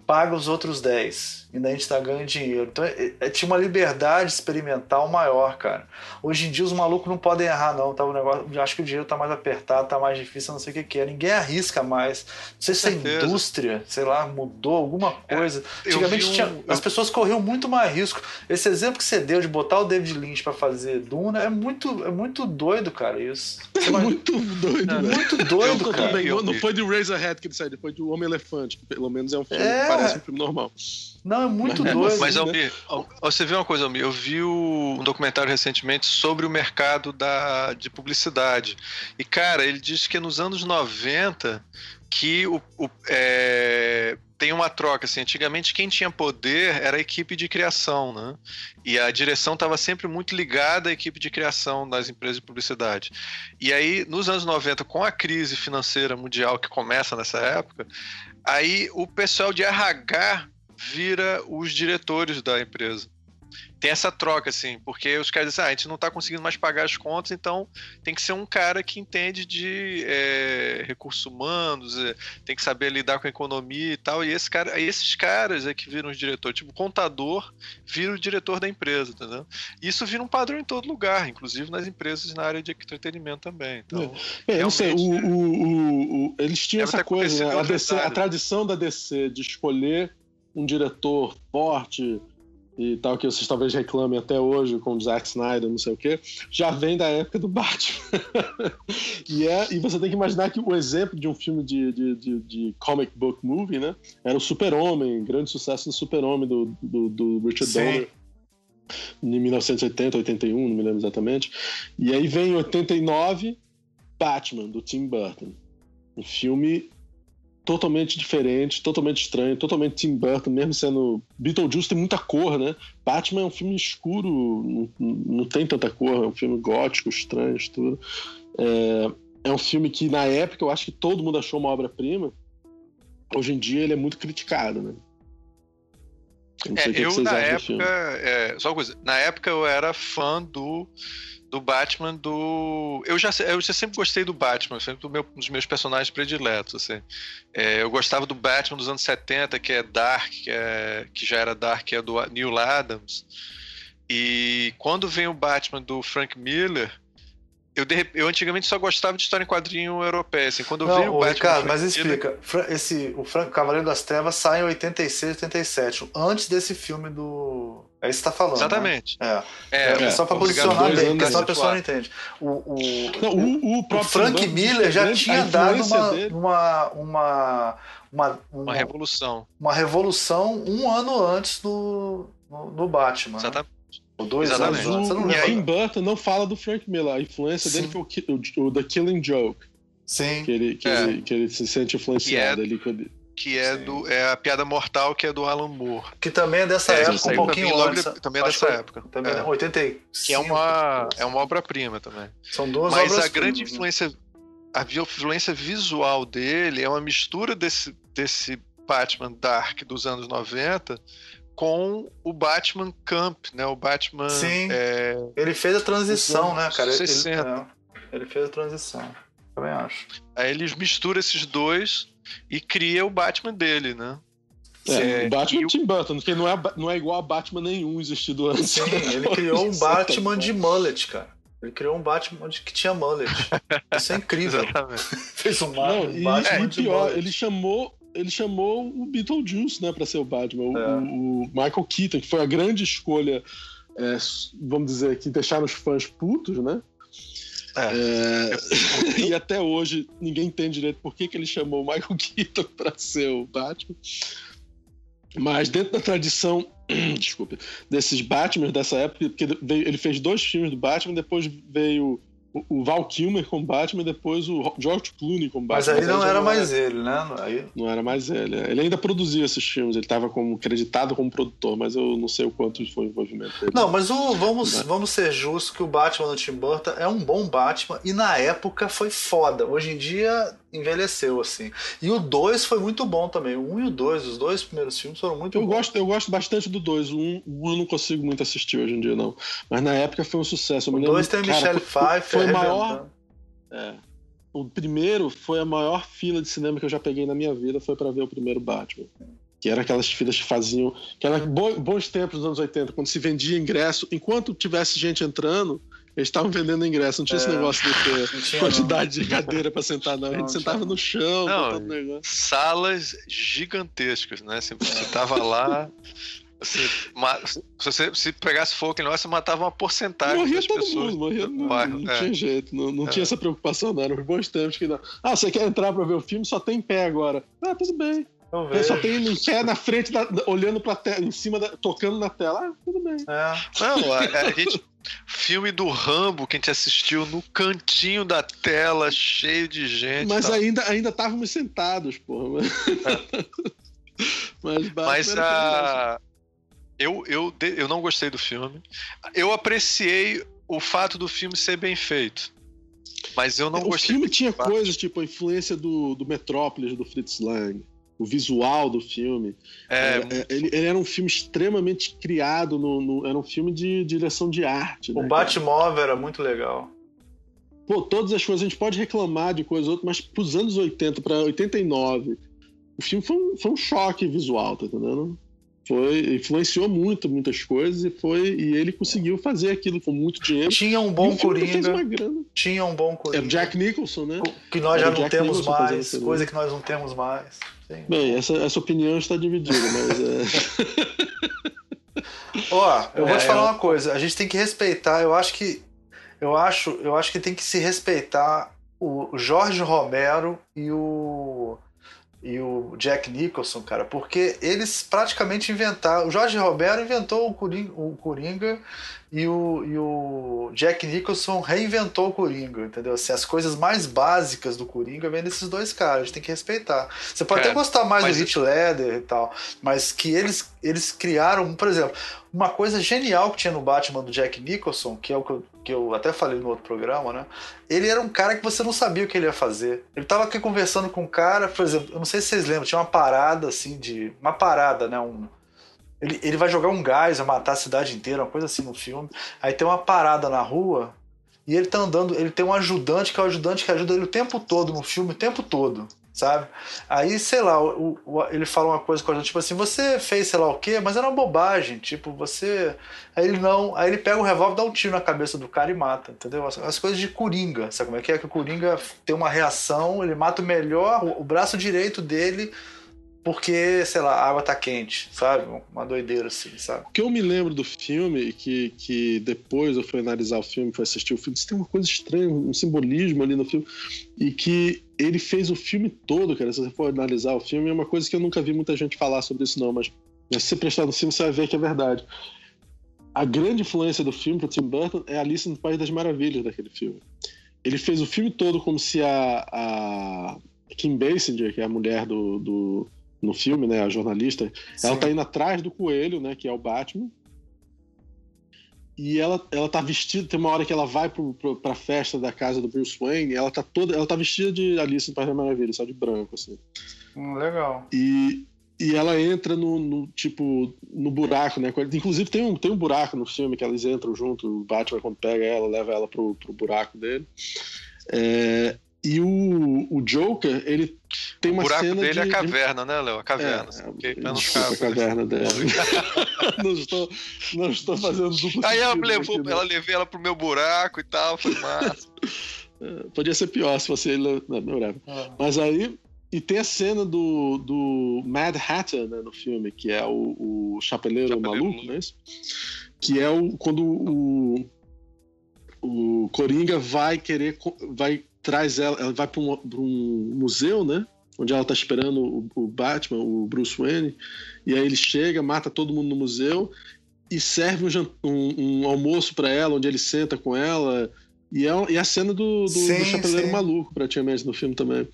paga os outros 10. E daí a gente tá ganhando dinheiro. Então é- é- tinha uma liberdade experimental maior, cara. Hoje em dia os malucos não podem errar, não. Tá, o negócio, eu acho que o dinheiro tá mais apertado, tá mais difícil, não sei o que, que é. Ninguém arrisca mais. Não sei se a indústria, sei lá, mudou alguma coisa. eu Antigamente um- tinha- eu- as pessoas corriam muito mais risco. Esse exemplo que você deu de botar o David Lynch pra fazer Duna é muito, é muito doido, cara. Isso. É muito doido, Não, velho. muito doido, cara. também, não, não foi de Razorhead que ele saiu, foi do Homem-Elefante, que pelo menos é um filme É. que parece um filme normal. Não, é muito doido. Mas, né? Almir, Al- você viu uma coisa, Almir? Eu vi o- um documentário recentemente sobre o mercado da, de publicidade. E, cara, ele diz que é nos anos 90 que o, o- é, tem uma troca. Assim, antigamente, quem tinha poder era a equipe de criação, né? E a direção estava sempre muito ligada à equipe de criação das empresas de publicidade. E aí, nos anos 90, com a crise financeira mundial que começa nessa época, aí o pessoal de RH vira os diretores da empresa. Tem essa troca, assim, porque os caras dizem, ah, a gente não está conseguindo mais pagar as contas, então tem que ser um cara que entende de é, recursos humanos, é, tem que saber lidar com a economia e tal, e esse cara, esses caras é que viram os diretores, tipo, o contador vira o diretor da empresa, entendeu? Isso vira um padrão em todo lugar, inclusive nas empresas na área de entretenimento também. Então, É, eu não sei, o, o- o- eles tinham essa coisa, né? a, DC, a tradição da DC de escolher um diretor forte e tal, que vocês talvez reclamem até hoje com o Zack Snyder, não sei o quê, já vem da época do Batman. e, é, e você tem que imaginar que o exemplo de um filme de, de, de, de comic book movie, né? Era o Super-Homem, grande sucesso do Super-Homem do, do, do Richard Sim. Donner. Em 1980, 81, não me lembro exatamente. E aí vem em 89, Batman, do Tim Burton. Um filme totalmente diferente, totalmente estranho, totalmente Tim Burton, mesmo sendo. Beetlejuice tem muita cor, né? Batman é um filme escuro, não, não tem tanta cor, é um filme gótico, estranho, tudo. É, é um filme que, na época, eu acho que todo mundo achou uma obra-prima. Hoje em dia, ele é muito criticado, né? É, que eu na época, é, só uma coisa, na época eu era fã do, do Batman do, eu já eu já sempre gostei do Batman, sempre um meu- um dos meus personagens prediletos, assim. É, eu gostava do Batman dos anos 70, que é Dark, que é que já era Dark, que é do Neil Adams. E quando vem o Batman do Frank Miller, eu, eu antigamente só gostava de história em quadrinho europeia. Assim, quando eu Não, vi o Batman. Ricardo, mas explica. Esse, o Franco Cavaleiro das Trevas sai em 86, 87, antes desse filme do. É isso que você tá falando. Exatamente. Né? É. É, É, só pra obrigado, posicionar bem, porque senão a pessoa não entende. O, o, Não, o, o o Frank Miller já tinha dado uma, uma, uma, uma, Uma revolução. uma revolução um ano antes do, no Batman. né? Exatamente. Ou dois Exatamente. anos antes. Eu não o, o Tim. Burton não fala do Frank Miller. A influência Sim. dele foi o, o, o The Killing Joke, Sim. que ele, que, É. ele, que ele se sente influenciado ali. quando- Que é, Sim. do, é a piada mortal que é do Alan Moore. Que também é dessa É, época, um pouquinho também, logo antes. de- também é dessa época. Também É. 85. Que é uma, é uma obra-prima também. São duas Mas obras a grande primas, né? influência, a influência visual dele é uma mistura desse, desse Batman Dark dos anos 90 com o Batman Camp, né? O Batman. Sim. é, Ele fez a transição, né, cara? Ele- 60. é, ele fez a transição. Também acho. aí eles misturam esses dois e cria o Batman dele, né? É, É, o Batman e o- Tim Burton, que não é, não é igual a Batman nenhum existido antes. Sim, ele criou um Batman de mullet, cara. Ele criou um Batman que tinha mullet. Isso é incrível. Fez um, Não, um e, Batman e de pior, mullet. ele chamou, ele chamou o Beetlejuice, né, pra ser o Batman. O, É. o- o Michael Keaton, que foi a grande escolha, é, vamos dizer, que deixaram os fãs putos, né? É, e até hoje ninguém entende direito por que, que ele chamou o Michael Keaton pra ser o Batman. Mas dentro da tradição, desculpe, desses Batman dessa época, porque ele fez dois filmes do Batman, depois veio o, Val Kilmer como Batman e depois o George Clooney como Mas Batman. aí não era mais ele, né? Aí, Não era mais ele. Ele ainda produzia esses filmes, ele estava como creditado como produtor, mas eu não sei o quanto foi o envolvimento dele. Não, mas o, vamos, vamos ser justos que o Batman do Tim Burton é um bom Batman e na época foi foda. Hoje em dia envelheceu, assim. E o 2 foi muito bom também. O 1 um e o 2, os dois primeiros filmes foram muito Eu bons. gosto, eu gosto bastante do 2. O 1 um, um eu não consigo muito assistir hoje em dia, não. Mas na época foi um sucesso. Eu O me lembro, 2 tem a cara, Michelle foi- Pfeiffer Foi o maior. é. o primeiro foi a maior fila de cinema que eu já peguei na minha vida, foi pra ver o primeiro Batman. Que era aquelas filas que faziam. Que eram bo- bons tempos dos anos 80, quando se vendia ingresso. Enquanto tivesse gente entrando, eles estavam vendendo ingresso. Não tinha esse É. negócio de ter Não quantidade de cadeira pra sentar, não. A Não, gente tinha sentava não. no chão, Não. Salas gigantescas, né? Você, você tava lá. Você, ma- se você se pegasse fogo aquele negócio, você matava uma porcentagem Morria das todo pessoas. mundo, morria, não, bairro, não é. tinha jeito, não, não É. tinha essa preocupação, não. Eram bons tempos que não. Ah, você quer entrar pra ver o filme? Só tem pé agora. Ah, tudo bem. Só tem em pé na frente, da- olhando pra tela, em cima, da, tocando na tela. Ah, tudo bem. É. Não, a, a gente. Filme do Rambo que a gente assistiu no cantinho da tela, cheio de gente. Mas tal. ainda ainda estávamos sentados, porra. Mas, Batman Mas era a. Eu, eu, eu não gostei do filme. Eu apreciei o fato do filme ser bem feito. Mas eu não o gostei. filme tinha coisas tipo a influência do, do Metrópolis, do Fritz Lang, o visual do filme. É, É, é, ele, ele era um filme extremamente criado, no, no- era um filme de direção de arte. O né? Batmóvel era muito legal. Pô, todas as coisas, a gente pode reclamar de coisas outras, mas pros anos 80 para 89, o filme foi um, foi um choque visual, tá entendendo? Foi, influenciou muito, muitas coisas, e foi e ele conseguiu fazer aquilo com muito dinheiro. Tinha um bom Coringa. uma grana. Tinha um bom É Coringa. o Jack Nicholson, né? Que nós já Era o não Jack temos Nicholson mais. Coisa que nós não temos mais. Sim. Bem, essa, essa opinião está dividida, mas é. Ó, eu vou É, te falar eu- uma coisa. A gente tem que respeitar. Eu acho que eu acho, eu acho que tem que se respeitar o Jorge Romero e o e o Jack Nicholson, cara, porque eles praticamente inventaram. O Jorge Romero inventou o Coringa, o Coringa e, o, e o Jack Nicholson reinventou o Coringa, entendeu? Assim, as coisas mais básicas do Coringa vêm desses dois caras, a gente tem que respeitar. Você pode Cara, até gostar mais mas- do Heath Ledger e tal, mas que eles, eles criaram, por exemplo, uma coisa genial que tinha no Batman do Jack Nicholson, que é o que eu, que eu até falei no outro programa, né? Ele era um cara que você não sabia o que ele ia fazer. Ele tava aqui conversando com um cara, por exemplo, eu não sei se vocês lembram, tinha uma parada assim de. Uma parada, né? Um, ele, ele vai jogar um gás, vai matar a cidade inteira, uma coisa assim no filme. Aí tem uma parada na rua e ele tá andando, ele tem um ajudante que é o ajudante que ajuda ele o tempo todo no filme, o tempo todo. Sabe? Aí, sei lá, o, o, ele fala uma coisa com a gente, tipo assim, você fez sei lá o quê, mas era uma bobagem, tipo, você... Aí ele não, aí ele pega o revólver dá um tiro na cabeça do cara e mata, entendeu? As, as, coisas de Coringa, sabe como é que é? Que o Coringa tem uma reação, ele mata o melhor, o, o braço direito dele porque, sei lá, a água tá quente, sabe? Uma doideira assim, sabe? O que eu me lembro do filme, que, que depois eu fui analisar o filme, fui assistir o filme, tem uma coisa estranha, um simbolismo ali no filme, e que ele fez o filme todo, cara. Se você for analisar o filme, é uma coisa que eu nunca vi muita gente falar sobre isso, não, mas, se você prestar no filme, você vai ver que é verdade. A grande influência do filme para Tim Burton é Alice no País das Maravilhas daquele filme. Ele fez o filme todo como se a, a Kim Basinger, que é a mulher do, do no filme, né, a jornalista, Sim. ela tá indo atrás do coelho, né, que é o Batman. E ela, ela tá vestida, tem uma hora que ela vai pro, pro, pra festa da casa do Bruce Wayne, ela tá toda, ela tá vestida de Alice no País da Maravilha, só de branco, assim. Hum, legal. E, e ela entra no, no, tipo, no buraco, né? Inclusive tem um, tem um buraco no filme que elas entram junto, o Batman quando pega ela, leva ela pro, pro buraco dele. É, e o, o Joker, ele tem uma cena. O buraco dele de, é a caverna, né, Léo? A caverna. É, é, desculpa, a caverna dela. não, estou, não estou fazendo duplo Aí ela levou, aqui, ela levei ela pro meu buraco e tal, foi massa. É, podia ser pior se ele. Não, não era. Ah. Mas aí. E tem a cena do, do Mad Hatter né, no filme, que é o, o Chapeleiro, Chapeleiro Maluco, né? Que é o, quando o, o Coringa vai querer. vai traz ela, ela vai para um, um, museu, né? Onde ela tá esperando o, o, Batman, o Bruce Wayne, e aí ele chega, mata todo mundo no museu e serve um, um, um almoço para ela, onde ele senta com ela. E é, e é a cena do, do, sim, do Chapeleiro sim. Maluco, praticamente, no filme também.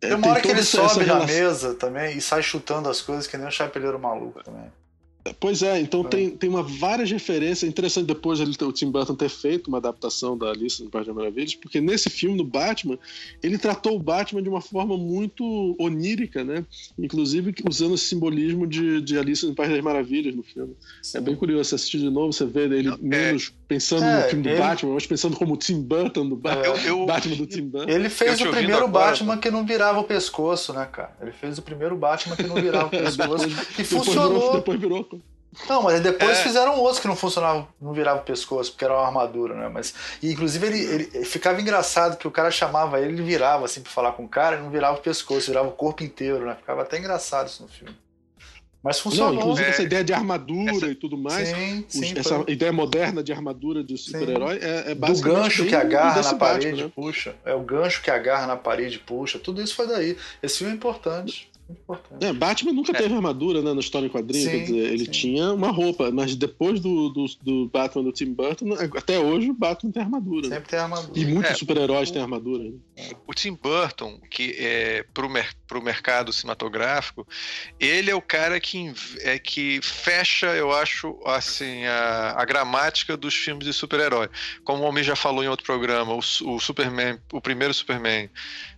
É, tem uma hora que ele sobe na mesa também e sai chutando as coisas que nem o Chapeleiro Maluco também. Pois é, então é. Tem, tem uma várias referências. Interessante depois ele, o Tim Burton ter feito uma adaptação da Alice no País das Maravilhas, porque nesse filme do Batman, ele tratou o Batman de uma forma muito onírica, né? Inclusive usando esse simbolismo de, de Alice no País das Maravilhas no filme. Sim. É bem curioso, você assistir de novo, você vê ele Não, é. menos é... pensando é, no filme do ele... Batman, mas pensando como o Tim Burton do ba eu, eu... Batman do Tim Burton. Ele fez o primeiro agora, Batman que não virava o pescoço, né, cara? Ele fez o primeiro Batman que não virava o pescoço e funcionou. Depois virou, depois virou não, mas depois é. fizeram outros que não funcionavam, não virava o pescoço, porque era uma armadura, né? Mas, e, inclusive, ele, ele, ficava engraçado que o cara chamava ele, ele virava assim pra falar com o cara e não virava o pescoço, virava o corpo inteiro, né? Ficava até engraçado isso no filme. Mas funcionou. Não, inclusive é. essa ideia de armadura essa... e tudo mais, sim, sim, essa foi... ideia moderna de armadura de super-herói é, é Do gancho que agarra na parede, né? puxa. É o gancho que agarra na parede, puxa. Tudo isso foi daí. Esse filme é importante importante. É, Batman nunca é. teve armadura né, na história em quadrinho, sim, quer dizer, ele sim. tinha uma roupa, mas depois do, do, do, Batman do Tim Burton, até hoje o Batman tem armadura. Né? Sempre né? tem armadura. E muitos é, super-heróis têm armadura. Né? O Tim Burton, que é pro, mer pro mercado cinematográfico, ele é o cara que, é, que fecha, eu acho, assim, a, a gramática dos filmes de super-herói. Como o Homem já falou em outro programa, o, o Superman, o primeiro Superman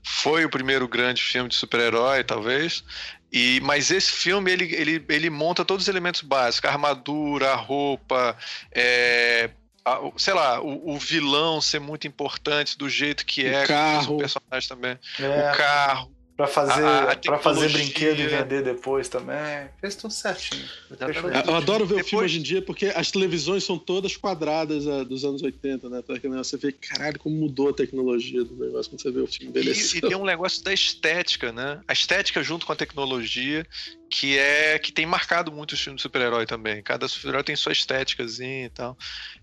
foi o primeiro grande filme de super-herói, talvez. E, mas esse filme ele, ele, ele monta todos os elementos básicos: a armadura, a roupa, é, a, sei lá, o, o, vilão ser muito importante do jeito que é, o carro. o personagem também, é. o carro. Pra fazer, a, a pra fazer brinquedo e vender depois também. Fez tudo certinho. Eu adoro ver depois... o filme hoje em dia porque as televisões são todas quadradas uh, dos anos 80, né? Você vê, caralho, como mudou a tecnologia do negócio quando você vê o filme envelhecendo. E, e tem um negócio da estética, né? A estética junto com a tecnologia que é que tem marcado muito os filmes de super-herói também. Cada super-herói tem sua estéticazinha e tal.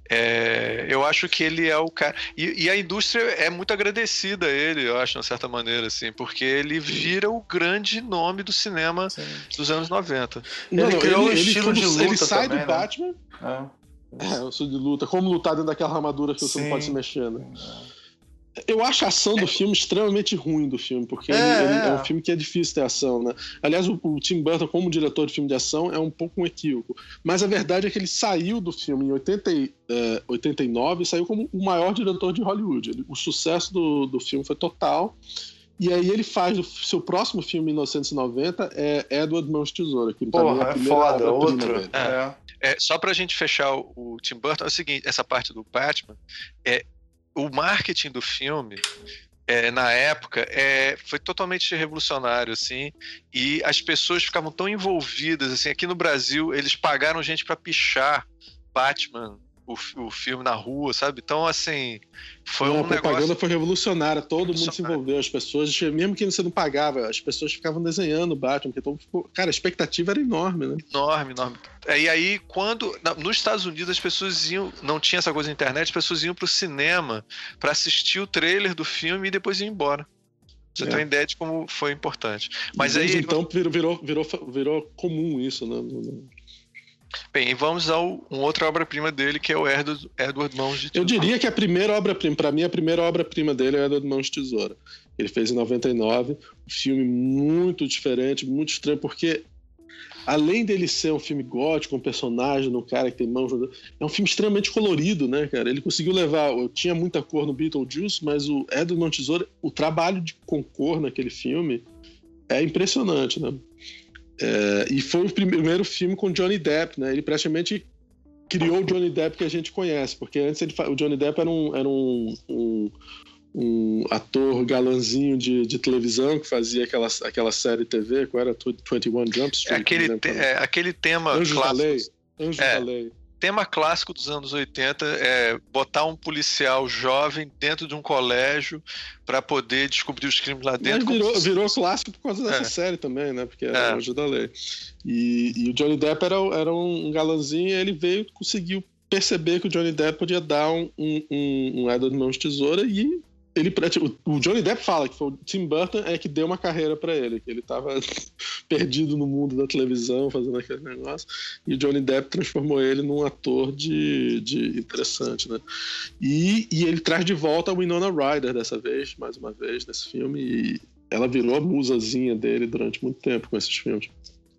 É, eu acho que ele é o cara. E, e, a indústria é muito agradecida a ele, eu acho, de uma certa maneira, assim, porque ele vira o grande nome do cinema Sim. dos anos 90. Não, ele criou ele, um estilo ele, de luta. Ele sai também, do né? Batman. É. é, o estilo de luta. Como lutar dentro daquela armadura que Sim. você não pode se mexer, né? É. Eu acho a ação do é. filme extremamente ruim do filme, porque é, ele, ele é. um filme que é difícil ter ação, né? Aliás, o, o, Tim Burton, como diretor de filme de ação, é um pouco um equívoco. Mas a verdade é que ele saiu do filme em 80, é, 89 e saiu como o maior diretor de Hollywood. Ele, o sucesso do, do filme foi total. E aí ele faz o seu próximo filme, em 1990, é Edward Mãos Tesoura. Que Porra, é foda, outro. É. É, só pra gente fechar o, o Tim Burton, é o seguinte, essa parte do Batman, é, o marketing do filme é, na época é, foi totalmente revolucionário, assim, e as pessoas ficavam tão envolvidas, assim, aqui no Brasil eles pagaram gente para pichar Batman o, o filme na rua, sabe? Então, assim, foi não, um a propaganda negócio... foi revolucionária, todo mundo se envolveu, as pessoas, mesmo que você não pagava, as pessoas ficavam desenhando o Batman, porque todo ficou... cara, a expectativa era enorme, né? Enorme, enorme. E aí, quando nos Estados Unidos as pessoas iam, não tinha essa coisa na internet, as pessoas iam pro cinema para assistir o trailer do filme e depois iam embora. Você é. tem uma ideia de como foi importante. Mas Desde aí então virou, virou, virou, virou comum isso, né? Bem, vamos a um outra obra-prima dele, que é o Edward, Edward Mãos de Tesoura. Eu diria que a primeira obra-prima, para mim, a primeira obra-prima dele é Edward Mãos de Tesoura. Ele fez em 99, um filme muito diferente, muito estranho, porque além dele ser um filme gótico, um personagem, um cara que tem mãos. É um filme extremamente colorido, né, cara? Ele conseguiu levar. Eu tinha muita cor no Beetlejuice, mas o Edward Mãos de Tesoura, o trabalho de com cor naquele filme é impressionante, né? É, e foi o primeiro filme com Johnny Depp, né? Ele praticamente criou o Johnny Depp que a gente conhece, porque antes ele, o Johnny Depp era um, era um, um, um ator galanzinho de, de, televisão que fazia aquela, aquela série TV, qual era? 21 Jump Street. É aquele, te, é, aquele tema Anjos clássico. Da Lei. Anjos é, da Lei tema clássico dos anos 80 é botar um policial jovem dentro de um colégio para poder descobrir os crimes lá dentro. Mas virou, virou clássico por causa dessa é. série também, né? Porque era é. Anjo da Lei. E, e, o Johnny Depp era, era um galanzinho e ele veio conseguiu perceber que o Johnny Depp podia dar um, um, um Edward Mãos de Tesoura e ele o Johnny Depp fala que foi o Tim Burton é que deu uma carreira para ele, que ele estava perdido no mundo da televisão fazendo aquele negócio e o Johnny Depp transformou ele num ator de, de interessante, né? E, e ele traz de volta a Winona Ryder dessa vez, mais uma vez nesse filme e ela virou a musazinha dele durante muito tempo com esses filmes.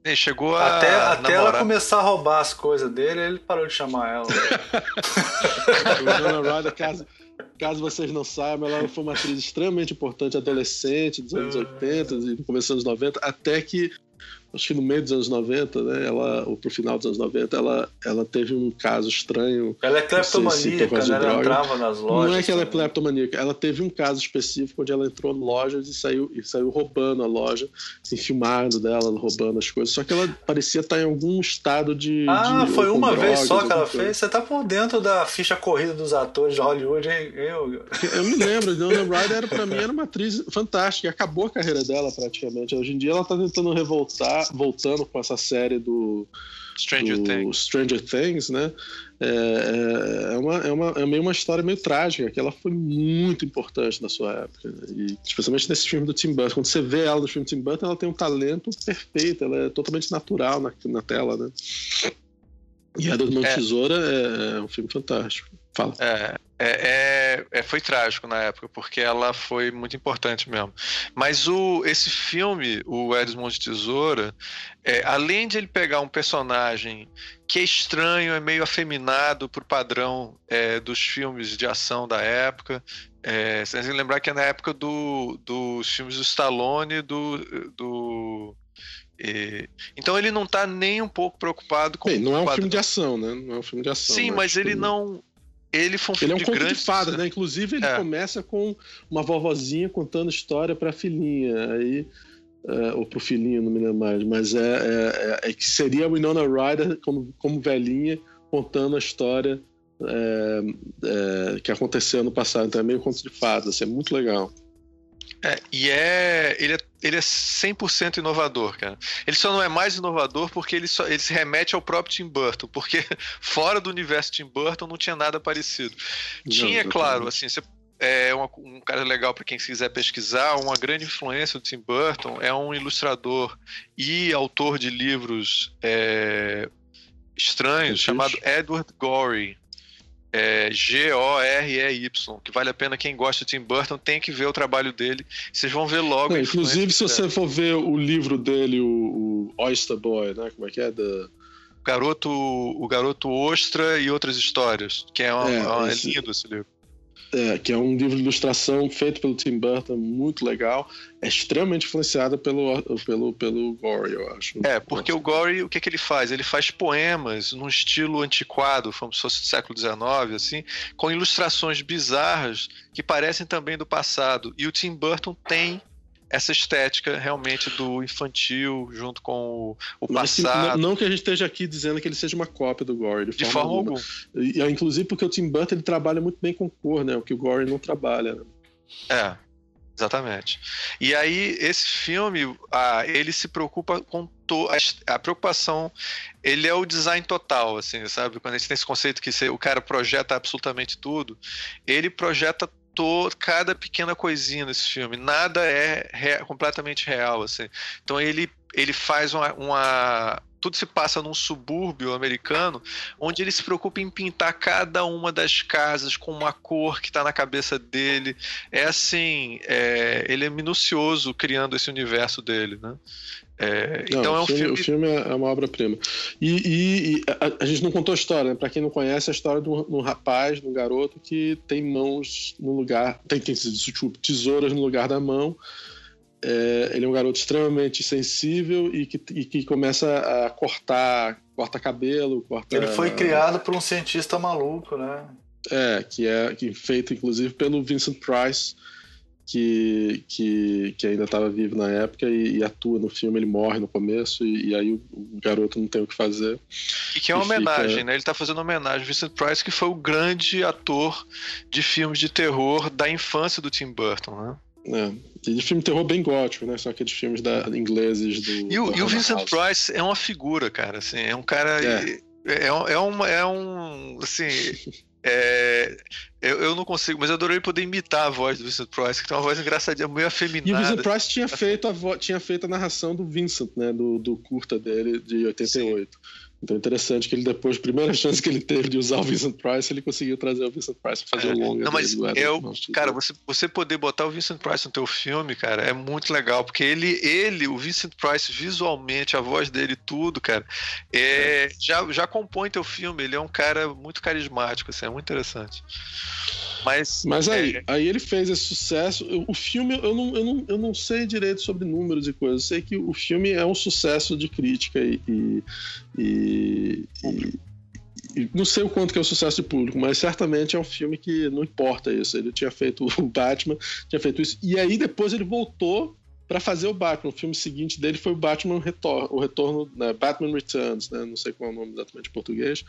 E chegou a até, até ela começar a roubar as coisas dele, ele parou de chamar ela. Winona Ryder, caso Caso vocês não saibam, ela foi uma atriz extremamente importante, adolescente, dos anos 80 e dos anos 90, até que acho que no meio dos anos 90, né, ela, ou pro final dos anos 90, ela, ela teve um caso estranho. Ela é cleptomaníaca, se né? Ela entrava nas lojas. Não é que ela é cleptomaníaca, ela teve um caso específico onde ela entrou em lojas e saiu, e saiu roubando a loja, assim, filmado dela, roubando as coisas. Só que ela parecia estar em algum estado de. Ah, de, foi uma vez só que ela fez? Você tá por dentro da ficha corrida dos atores de Hollywood, hein? Eu, eu me lembro, Dona Ryder era, pra mim era uma atriz fantástica, acabou a carreira dela praticamente. Hoje em dia ela tá tentando revoltar voltando com essa série do Stranger, do Things. Stranger Things, né? É, é, é, uma, é, uma, é meio uma história meio trágica, que ela foi muito importante na sua época. Né? E especialmente nesse filme do Tim Burton. Quando você vê ela no filme do Tim Burton, ela tem um talento perfeito, ela é totalmente natural na, na tela, né? E a do Mão é. Tesoura é, é um filme fantástico. Fala. É, é, é, é, foi trágico na época, porque ela foi muito importante mesmo. Mas o, esse filme, o Edmond de Tesoura, é, além de ele pegar um personagem que é estranho, é meio afeminado por padrão é, dos filmes de ação da época, é, você tem que lembrar que é na época do, dos filmes do Stallone do, do então ele não está nem um pouco preocupado com. Bem, não é um filme de ação, né? Não é um filme de ação. Sim, mas ele não ele foi um filme ele é um de conto de fadas, né? Inclusive ele é. começa com uma vovozinha contando história para a filhinha, aí é, ou pro filhinho, não me lembro mais, mas é, é, é, é que seria a Winona Ryder como, como velhinha contando a história é, é, que aconteceu no passado. Então é meio conto de fadas, assim, é muito legal. É, e é ele, é. ele é 100% inovador, cara. Ele só não é mais inovador porque ele, só, ele se remete ao próprio Tim Burton, porque fora do universo Tim Burton não tinha nada parecido. Não, tinha, claro, assim, você é uma, um cara legal para quem quiser pesquisar. Uma grande influência do Tim Burton é um ilustrador e autor de livros é, estranhos chamado Edward Gorey é, G-O-R-E-Y, que vale a pena quem gosta de Tim Burton tem que ver o trabalho dele. Vocês vão ver logo. Não, inclusive, se você for ver o livro dele, o, o Oyster Boy, né? Como é que é? Da... Garoto, o Garoto Ostra e outras histórias, que é, uma, é, uma, é esse... é lindo esse livro. É, que é um livro de ilustração feito pelo Tim Burton, muito legal. É extremamente influenciada pelo, pelo, pelo Gore, eu acho. É, porque o Gore, o que, que ele faz? Ele faz poemas num estilo antiquado, como se fosse do século XIX, assim, com ilustrações bizarras que parecem também do passado. E o Tim Burton tem essa estética realmente do infantil junto com o, o passado. Não, não, que a gente esteja aqui dizendo que ele seja uma cópia do Gore, de, de forma, forma alguma. E, inclusive porque o Tim Burton ele trabalha muito bem com cor, né? O que o Gore não trabalha. Né? É, exatamente. E aí esse filme, ah, ele se preocupa com a, preocupação, ele é o design total, assim, sabe? Quando a gente tem esse conceito que o cara projeta absolutamente tudo, ele projeta cada pequena coisinha nesse filme. Nada é completamente real, assim. Então ele, ele faz uma, uma, Tudo se passa num subúrbio americano, onde ele se preocupa em pintar cada uma das casas com uma cor que está na cabeça dele. É assim, é, ele é minucioso criando esse universo dele, né? É, não, então é um filme, filme... O filme é uma obra-prima. E, e, e a, a, gente não contou a história, né? Para quem não conhece, a história de um, de um, rapaz, de um garoto que tem mãos no lugar. Tem, tem tesouras no lugar da mão. É, ele é um garoto extremamente sensível e que, e que começa a cortar, corta cabelo, corta. Ele foi criado por um cientista maluco, né? É, que é que feito inclusive pelo Vincent Price que, que, que ainda estava vivo na época e, e, atua no filme, ele morre no começo e, e aí o, o, garoto não tem o que fazer. E que é uma homenagem, fica... né? Ele está fazendo homenagem ao Vincent Price, que foi o grande ator de filmes de terror da infância do Tim Burton, né? É. E de filme de terror bem gótico, né? Só aqueles filmes da, ingleses do. E o, e o Vincent House. Price é uma figura, cara. Assim, é um cara. É. É, é, é, um, é um. Assim. É, eu, eu não consigo, mas eu adorei poder imitar a voz do Vincent Price, que tem uma voz engraçadinha, meio afeminada. E o Vincent Price tinha feito a, tinha feito a narração do Vincent, né? Do, do curta dele de 88. Sim. Então é interessante que ele depois, a primeira chance que ele teve de usar o Vincent Price, ele conseguiu trazer o Vincent Price pra fazer é. o longa. Não, mas o, cara, você, você poder botar o Vincent Price no teu filme, cara, é muito legal, porque ele, ele, o Vincent Price, visualmente, a voz dele, tudo, cara, é, é. Já, já compõe teu filme. Ele é um cara muito carismático, assim, é muito interessante. Mas, Mas aí, é... aí ele fez esse sucesso. O filme, eu não, eu, não, eu não sei direito sobre números e coisas. Eu sei que o filme é um sucesso de crítica e, e, e, e não sei o quanto que é o sucesso de público, mas certamente é um filme que não importa isso. Ele tinha feito o Batman, tinha feito isso. E aí depois ele voltou para fazer o Batman. O filme seguinte dele foi o Batman Retorno, o retorno, né, Batman Returns, né, não sei qual é o nome exatamente em português.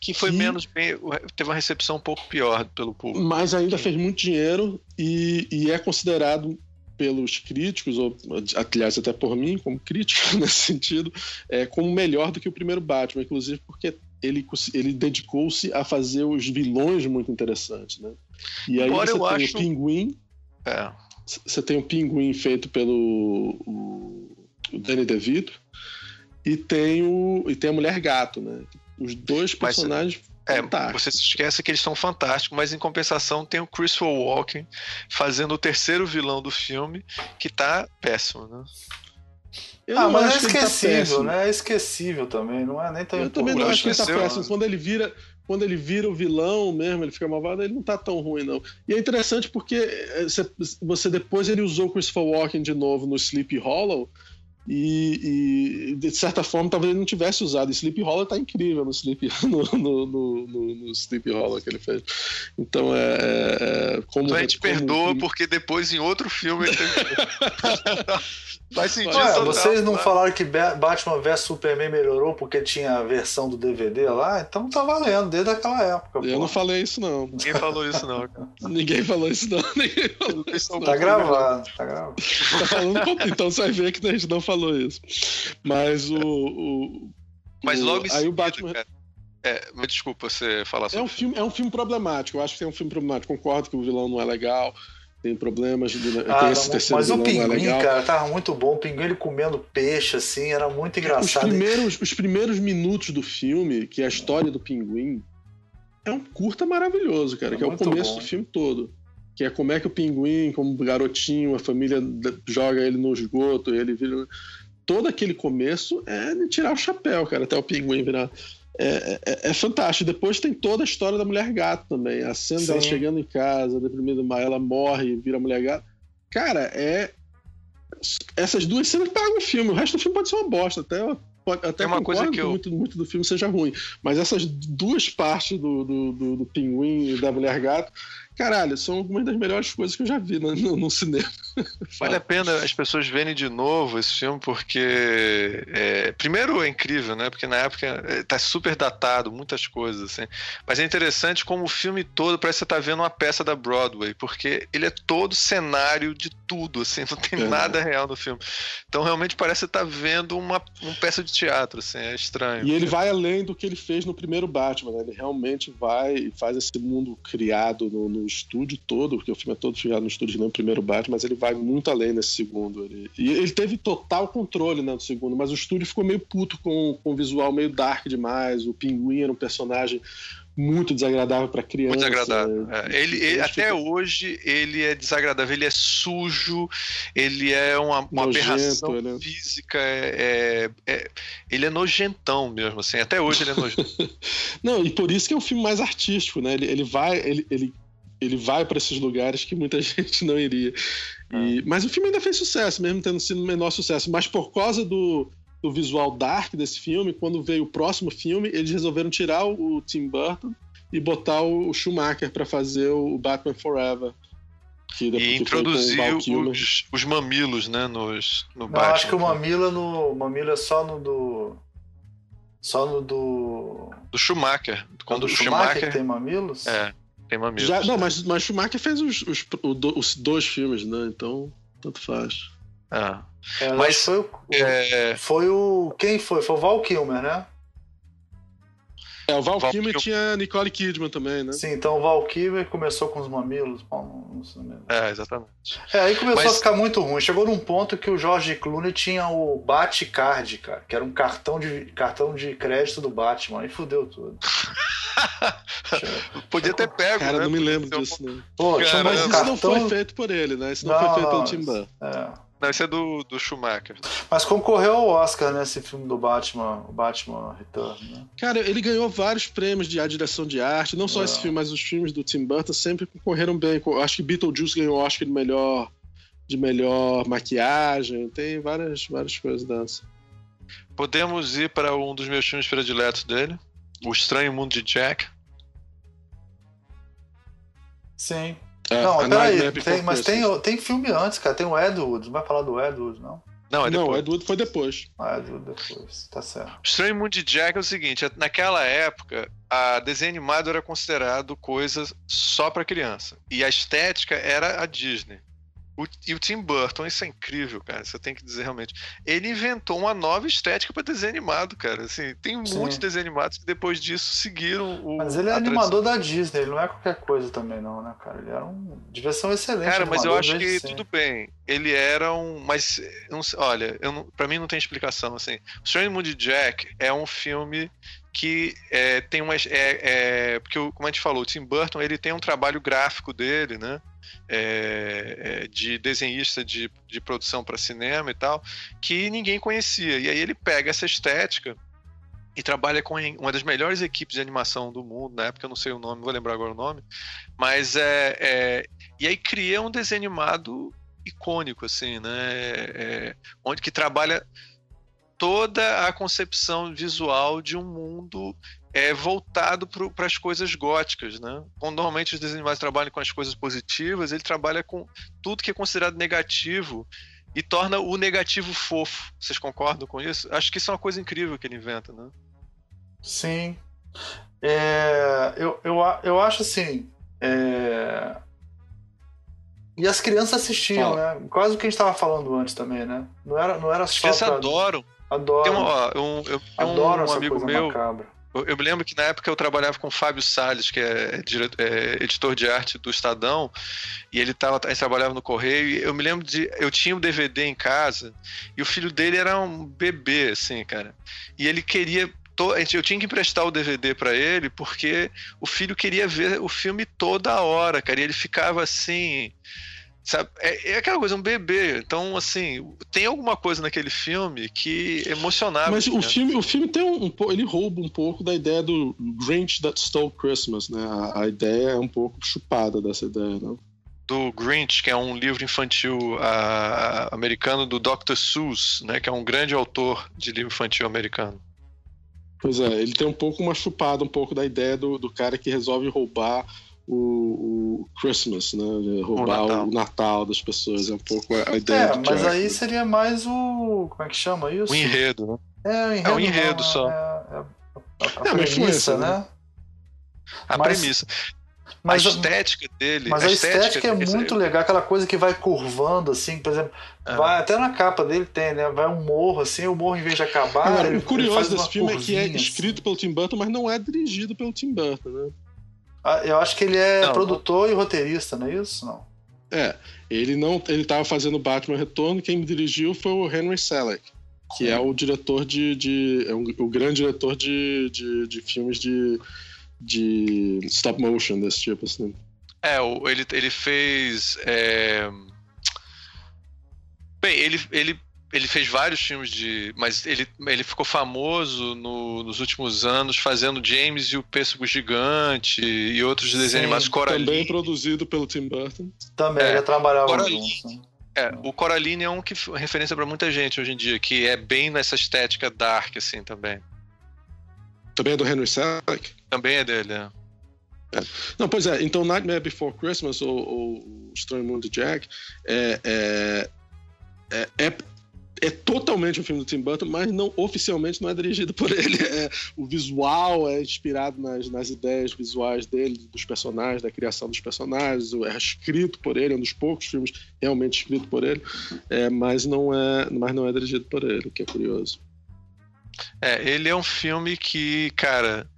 Que foi que... menos bem, teve uma recepção um pouco pior pelo público. Mas ainda fez muito dinheiro e, e é considerado pelos críticos, ou aliás até por mim, como crítico nesse sentido, é, como melhor do que o primeiro Batman, inclusive porque ele, ele dedicou-se a fazer os vilões muito interessantes, né? E aí Embora você tem acho... o Pinguim, é. Você tem o Pinguim feito pelo o, o Danny DeVito e tem o e tem a Mulher Gato, né? Os dois personagens é, você se esquece que eles são fantásticos, mas em compensação tem o Christopher Walken fazendo o terceiro vilão do filme, que tá péssimo, né? Eu ah, mas é tá esquecível, tá né? É esquecível também, não é nem tão Eu também não acho que ele tá péssimo. Quando ele vira, quando ele vira o vilão mesmo, ele fica malvado, ele não tá tão ruim, não. E é interessante porque eh, você depois ele usou o Christopher Walken de novo no Sleepy Hollow. E, e, de certa forma talvez ele não tivesse usado. Sleep Hollow tá incrível no Sleep, no, no, no, no, Sleep Hollow que ele fez. Então é. é, é como, então a gente como, perdoa porque depois em outro filme ele teve. Faz sentido. Ué, vocês não falaram que Batman vs Superman melhorou porque tinha a versão do DVD lá? Então tá valendo, desde aquela época. Eu pô. não falei isso, não. Ninguém falou isso, não, cara. Ninguém falou isso, não. Ninguém falou isso, não. Tá gravado, tá gravado. Tá falando, então você vai ver que a gente não falou isso. Mas o. o Mas logo o, aí o Batman. Cara. É, me desculpa você falar sobre é um filme. É um filme problemático. Eu acho que é um filme problemático. Concordo que o vilão não é legal tem problemas. De, ah, tem esse terceiro mas o é pinguim, é cara, tava muito bom. O pinguim ele comendo peixe, assim, era muito engraçado. Os primeiros, os primeiros minutos do filme, que é a história do pinguim, é um curta maravilhoso, cara, é que é o começo bom. do filme todo. Que é como é que o pinguim, como garotinho, a família joga ele no esgoto, ele vira. Todo aquele começo é de tirar o chapéu, cara, até o pinguim virar. É, é, é, fantástico. Depois tem toda a história da mulher gato também. A cena Sim. dela chegando em casa, deprimida, ela morre, vira mulher gato. Cara, é. Essas duas cenas pagam o filme. O resto do filme pode ser uma bosta. Até, pode, até uma coisa que eu... muito, muito do filme seja ruim. Mas essas duas partes do, do, do, do pinguim e da mulher gato caralho, são algumas das melhores coisas que eu já vi no, no, no cinema. vale a pena as pessoas verem de novo esse filme, porque é, primeiro é incrível, né? Porque na época é, tá super datado, muitas coisas, assim. Mas é interessante como o filme todo parece que você tá vendo uma peça da Broadway, porque ele é todo cenário de tudo, assim, não tem é. nada real no filme. Então realmente parece que você tá vendo uma, uma peça de teatro, assim, é estranho. E ele vai além do que ele fez no primeiro Batman, né? Ele realmente vai e faz esse mundo criado no, no estúdio todo, porque o filme é todo criado no estúdio no primeiro Batman, mas ele vai muito além nesse segundo. Ele, e ele teve total controle né, do segundo, mas o estúdio ficou meio puto com, com o visual meio dark demais. O Pinguim era um personagem muito desagradável para criança. Muito desagradável. É. Ele, ele até que... hoje ele é desagradável, ele é sujo, ele é uma, uma Nojento, aberração né? física, é, é, é, ele é nojentão mesmo, assim. Até hoje ele é nojento. Não, e por isso que é um filme mais artístico, né? Ele, ele vai, ele, ele ele vai para esses lugares que muita gente não iria. E, é. Mas o filme ainda fez sucesso, mesmo tendo sido o menor sucesso. Mas por causa do, do visual dark desse filme, quando veio o próximo filme, eles resolveram tirar o, o Tim Burton e botar o, o Schumacher para fazer o Batman Forever. Que e introduzir os, os, mamilos, né, nos, no Não, Batman. acho que o mamilo, no, o mamilo é só no do... Só no do... Do Schumacher. Quando o Schumacher, Schumacher tem mamilos? É tem mamilos. Já, não, mas, mas Schumacher fez os, os, os, dois filmes, né? Então, tanto faz. Ah. É, mas foi o, é... foi o. Quem foi? Foi o Val Kilmer, né? É, o Val, Val Kilmer tinha Nicole Kidman também, né? Sim, então o Val Kilmer começou com os mamilos. É, exatamente. É, aí começou Mas... a ficar muito ruim. Chegou num ponto que o George Clooney tinha o Batcard, cara, que era um cartão de, cartão de crédito do Batman. Aí fudeu tudo. Podia ter pego, Cara, né? não me lembro disso, não. Pô, mas isso cartão... não foi feito por ele, né? Isso não, não foi feito pelo Tim Burton. É. Não, esse é do, do Schumacher. Mas concorreu ao Oscar nesse né, filme do Batman, o Batman Return, né? Cara, ele ganhou vários prêmios de direção de arte, não só é. esse filme, mas os filmes do Tim Burton sempre concorreram bem. Acho que Beetlejuice ganhou o Oscar de melhor, de melhor maquiagem, tem várias, várias coisas dessas. Podemos ir para um dos meus filmes prediletos dele, O Estranho Mundo de Jack. Sim. É, não, peraí, tem, mas tem, tem filme antes, cara. Tem o Edward. Não vai falar do Edward, não? Não, é depois. Não, o Edward foi depois. Ah, Edward depois. Tá certo. O Estranho Mundo de Jack é o seguinte: naquela época, a desenho animado era considerado coisa só para criança. E a estética era a Disney. O, e o Tim Burton, isso é incrível, cara. Você tem que dizer realmente. Ele inventou uma nova estética para desenho animado, cara. Assim, tem muitos desenhos animados que depois disso seguiram o. Mas ele é animador da Disney, ele não é qualquer coisa também, não, né, cara? Ele era um. Devia ser um excelente. Cara, mas eu acho que tudo bem. Ele era um. Mas, não, olha, eu não, pra mim não tem explicação. Assim. O Strange Moon Jack é um filme que é, tem umas. É, é, porque, como a gente falou, o Tim Burton ele tem um trabalho gráfico dele, né? É, é, de desenhista de, de produção para cinema e tal, que ninguém conhecia. E aí ele pega essa estética e trabalha com uma das melhores equipes de animação do mundo, na época eu não sei o nome, vou lembrar agora o nome, mas é, é e aí cria um desenho animado icônico, assim, né? É, onde que trabalha toda a concepção visual de um mundo é voltado para as coisas góticas, né? Quando normalmente os desenhos trabalham com as coisas positivas, ele trabalha com tudo que é considerado negativo e torna o negativo fofo. Vocês concordam com isso? Acho que isso é uma coisa incrível que ele inventa, né? Sim. É, eu, eu, eu acho assim. É... E as crianças assistiam, Fala. né? Quase o que a gente estava falando antes também, né? Não era, não era só. As crianças pra... adoram. Adoro. Tem um, ó, um, eu, Adoro um amigo meu. Eu, me lembro que na época eu trabalhava com o Fábio Salles, que é, é editor de arte do Estadão, e ele tava, ele trabalhava no Correio, eu me lembro de. Eu tinha um DVD em casa, e o filho dele era um bebê, assim, cara. E ele queria eu tinha que emprestar o DVD para ele porque o filho queria ver o filme toda hora, cara. E ele ficava assim Sabe? É, é, aquela coisa, um bebê. Então, assim, tem alguma coisa naquele filme que emocionava. Mas o filme, o filme tem um, um, ele rouba um pouco da ideia do Grinch that stole Christmas, né? A, a ideia é um pouco chupada dessa ideia, não? Do Grinch, que é um livro infantil a, a, americano do Dr. Seuss, né? Que é um grande autor de livro infantil americano. Pois é, ele tem um pouco uma chupada um pouco da ideia do, do cara que resolve roubar o, o Christmas, né? Roubar o Natal. o Natal. das pessoas. É um pouco a ideia. É, mas Jack. aí seria mais o. Como é que chama isso? O enredo, né? É, o enredo. É o enredo não, só. É, é a, a, a premissa, né? né? A mas, premissa. Mas, a estética dele. Mas a, a estética, estética é muito legal, aquela coisa que vai curvando, assim, por exemplo, é. vai até na capa dele tem, né? Vai um morro, assim, o morro em vez de acabar. Agora, o curioso desse filme é que é escrito assim. pelo Tim Burton, mas não é dirigido pelo Tim Burton, né? Ah, eu acho que ele é não, produtor não. e roteirista, não é isso? Não. É, ele não, ele estava fazendo Batman Retorno, quem me dirigiu foi o Henry Selick, que Sim. é o diretor de, de é um, o grande diretor de, de, de, filmes de, de stop motion desse tipo, assim. É, ele, ele fez. É... Bem, ele, ele ele fez vários filmes de. Mas ele, ele ficou famoso no, nos últimos anos fazendo James e o Pêssego Gigante e outros Sim, desenhos animados. Coraline. Também produzido pelo Tim Burton. Também, é, ele trabalhava Coraline, junto. É, o Coraline é um que é referência para muita gente hoje em dia, que é bem nessa estética dark, assim, também. Também é do Henry Selick? Também é dele, é. É. Não, pois é, então Nightmare Before Christmas, ou, ou Estranho Mundo de Jack, é, é, é, é totalmente um filme do Tim Burton, mas não oficialmente não é dirigido por ele. É, o visual é inspirado nas, nas ideias visuais dele, dos personagens, da criação dos personagens. É escrito por ele, é um dos poucos filmes realmente escrito por ele, é, mas não é, mas não é dirigido por ele, o que é curioso. É, ele é um filme que, cara,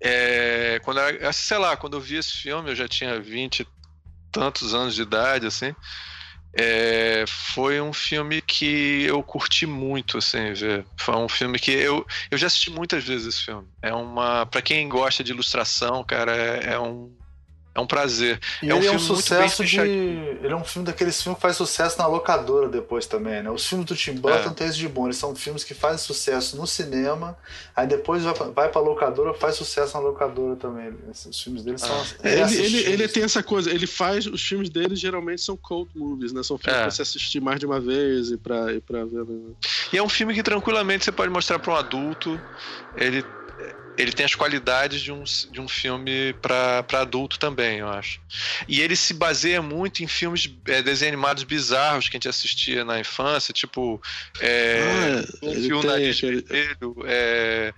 é, quando eu, sei lá, quando eu vi esse filme, eu já tinha 20 tantos anos de idade, assim. É, foi um filme que eu curti muito, assim, ver. Foi um filme que eu, eu já assisti muitas vezes esse filme. É uma, para quem gosta de ilustração, cara, é, é um é um prazer. E é um ele é um sucesso de. Ele é um filme daqueles filmes que faz sucesso na locadora depois também, né? Os filmes do Tim Burton é. tem isso de bom. Eles são filmes que fazem sucesso no cinema, aí depois vai, vai pra locadora, faz sucesso na locadora também. Os filmes dele são. É. Ele, ele, ele, tem essa coisa, ele faz. Os filmes dele geralmente são cult movies, né? São filmes é. pra se assistir mais de uma vez e pra, e pra ver. Né? E é um filme que tranquilamente você pode mostrar pra um adulto. Ele ele tem as qualidades de um, de um filme para adulto também, eu acho. E ele se baseia muito em filmes é, desenhos animados bizarros que a gente assistia na infância, tipo é, ah, um filme Nariz Vermelho, é,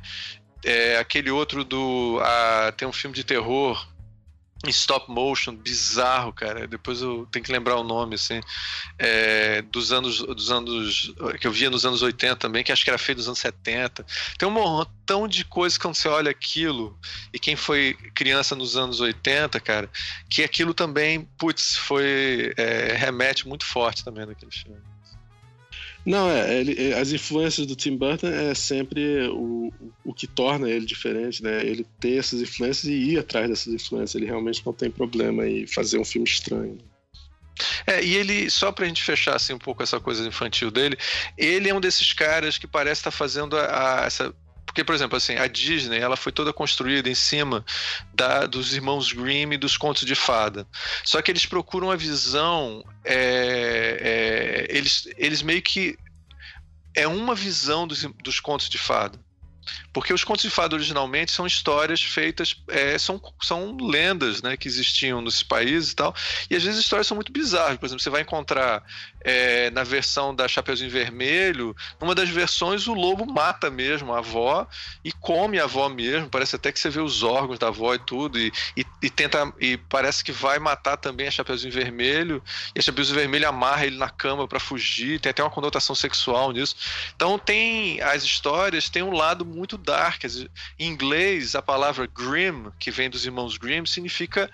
é, aquele outro do. A, tem um filme de terror stop motion bizarro, cara. Depois eu tenho que lembrar o nome, assim, é, dos anos, dos anos que eu via nos anos 80 também, que acho que era feito nos anos 70. Tem um montão de coisas quando você olha aquilo e quem foi criança nos anos 80, cara, que aquilo também, putz, foi é, remete muito forte também naquele filme. Não, é, ele, as influências do Tim Burton é sempre o, o que torna ele diferente, né? Ele ter essas influências e ir atrás dessas influências. Ele realmente não tem problema em fazer um filme estranho. É, e ele, só pra gente fechar assim, um pouco essa coisa infantil dele, ele é um desses caras que parece estar tá fazendo a, a, essa porque, por exemplo, assim, a Disney ela foi toda construída em cima da, dos irmãos Grimm e dos contos de fada. Só que eles procuram a visão. É, é, eles, eles meio que. É uma visão dos, dos contos de fada. Porque os contos de fada originalmente são histórias feitas, é, são, são lendas né, que existiam nos países e tal. E às vezes as histórias são muito bizarras. Por exemplo, você vai encontrar é, na versão da Chapeuzinho Vermelho, numa das versões o lobo mata mesmo a avó e come a avó mesmo. Parece até que você vê os órgãos da avó e tudo. E, e, e tenta. E parece que vai matar também a Chapeuzinho Vermelho. E a Chapeuzinho Vermelho amarra ele na cama para fugir. Tem até uma conotação sexual nisso. Então tem. As histórias têm um lado muito dark. Em inglês, a palavra grim, que vem dos irmãos Grimm, significa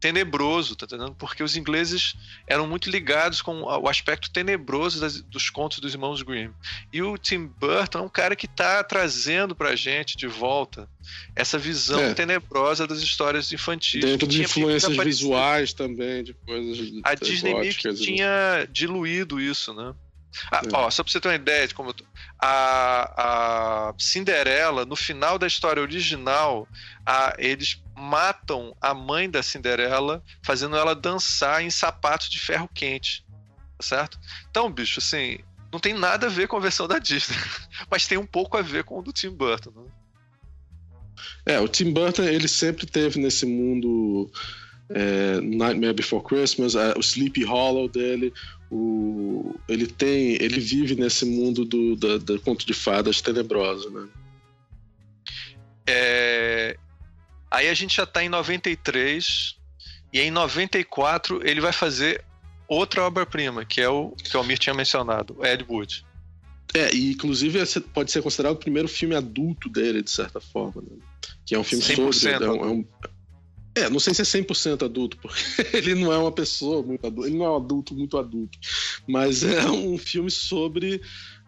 tenebroso, tá entendendo? Porque os ingleses eram muito ligados com o aspecto tenebroso das, dos contos dos irmãos Grimm. E o Tim Burton é um cara que está trazendo pra gente de volta essa visão é. tenebrosa das histórias infantis. Dentro de influências visuais também, de coisas. A Disney meio que tinha diluído isso, né? Ah, é. ó, só pra você ter uma ideia de como. A, a Cinderela, no final da história original, a, eles matam a mãe da Cinderela, fazendo ela dançar em sapatos de ferro quente. Certo? Então, bicho, assim, não tem nada a ver com a versão da Disney, mas tem um pouco a ver com o do Tim Burton. Né? É, o Tim Burton ele sempre teve nesse mundo é, Nightmare Before Christmas, é, o Sleepy Hollow dele, o, ele tem, ele vive nesse mundo do, da, da conto de fadas tenebroso, né? É, aí a gente já está em 93 e em 94 ele vai fazer outra obra-prima, que é o que o Almir tinha mencionado, Ed Wood. É, e inclusive pode ser considerado o primeiro filme adulto dele, de certa forma. Né? Que é um filme 100% sobre. É um, é, um, é, não sei se é 100% adulto, porque ele não é uma pessoa muito adulta, ele não é um adulto muito adulto. Mas é um filme sobre.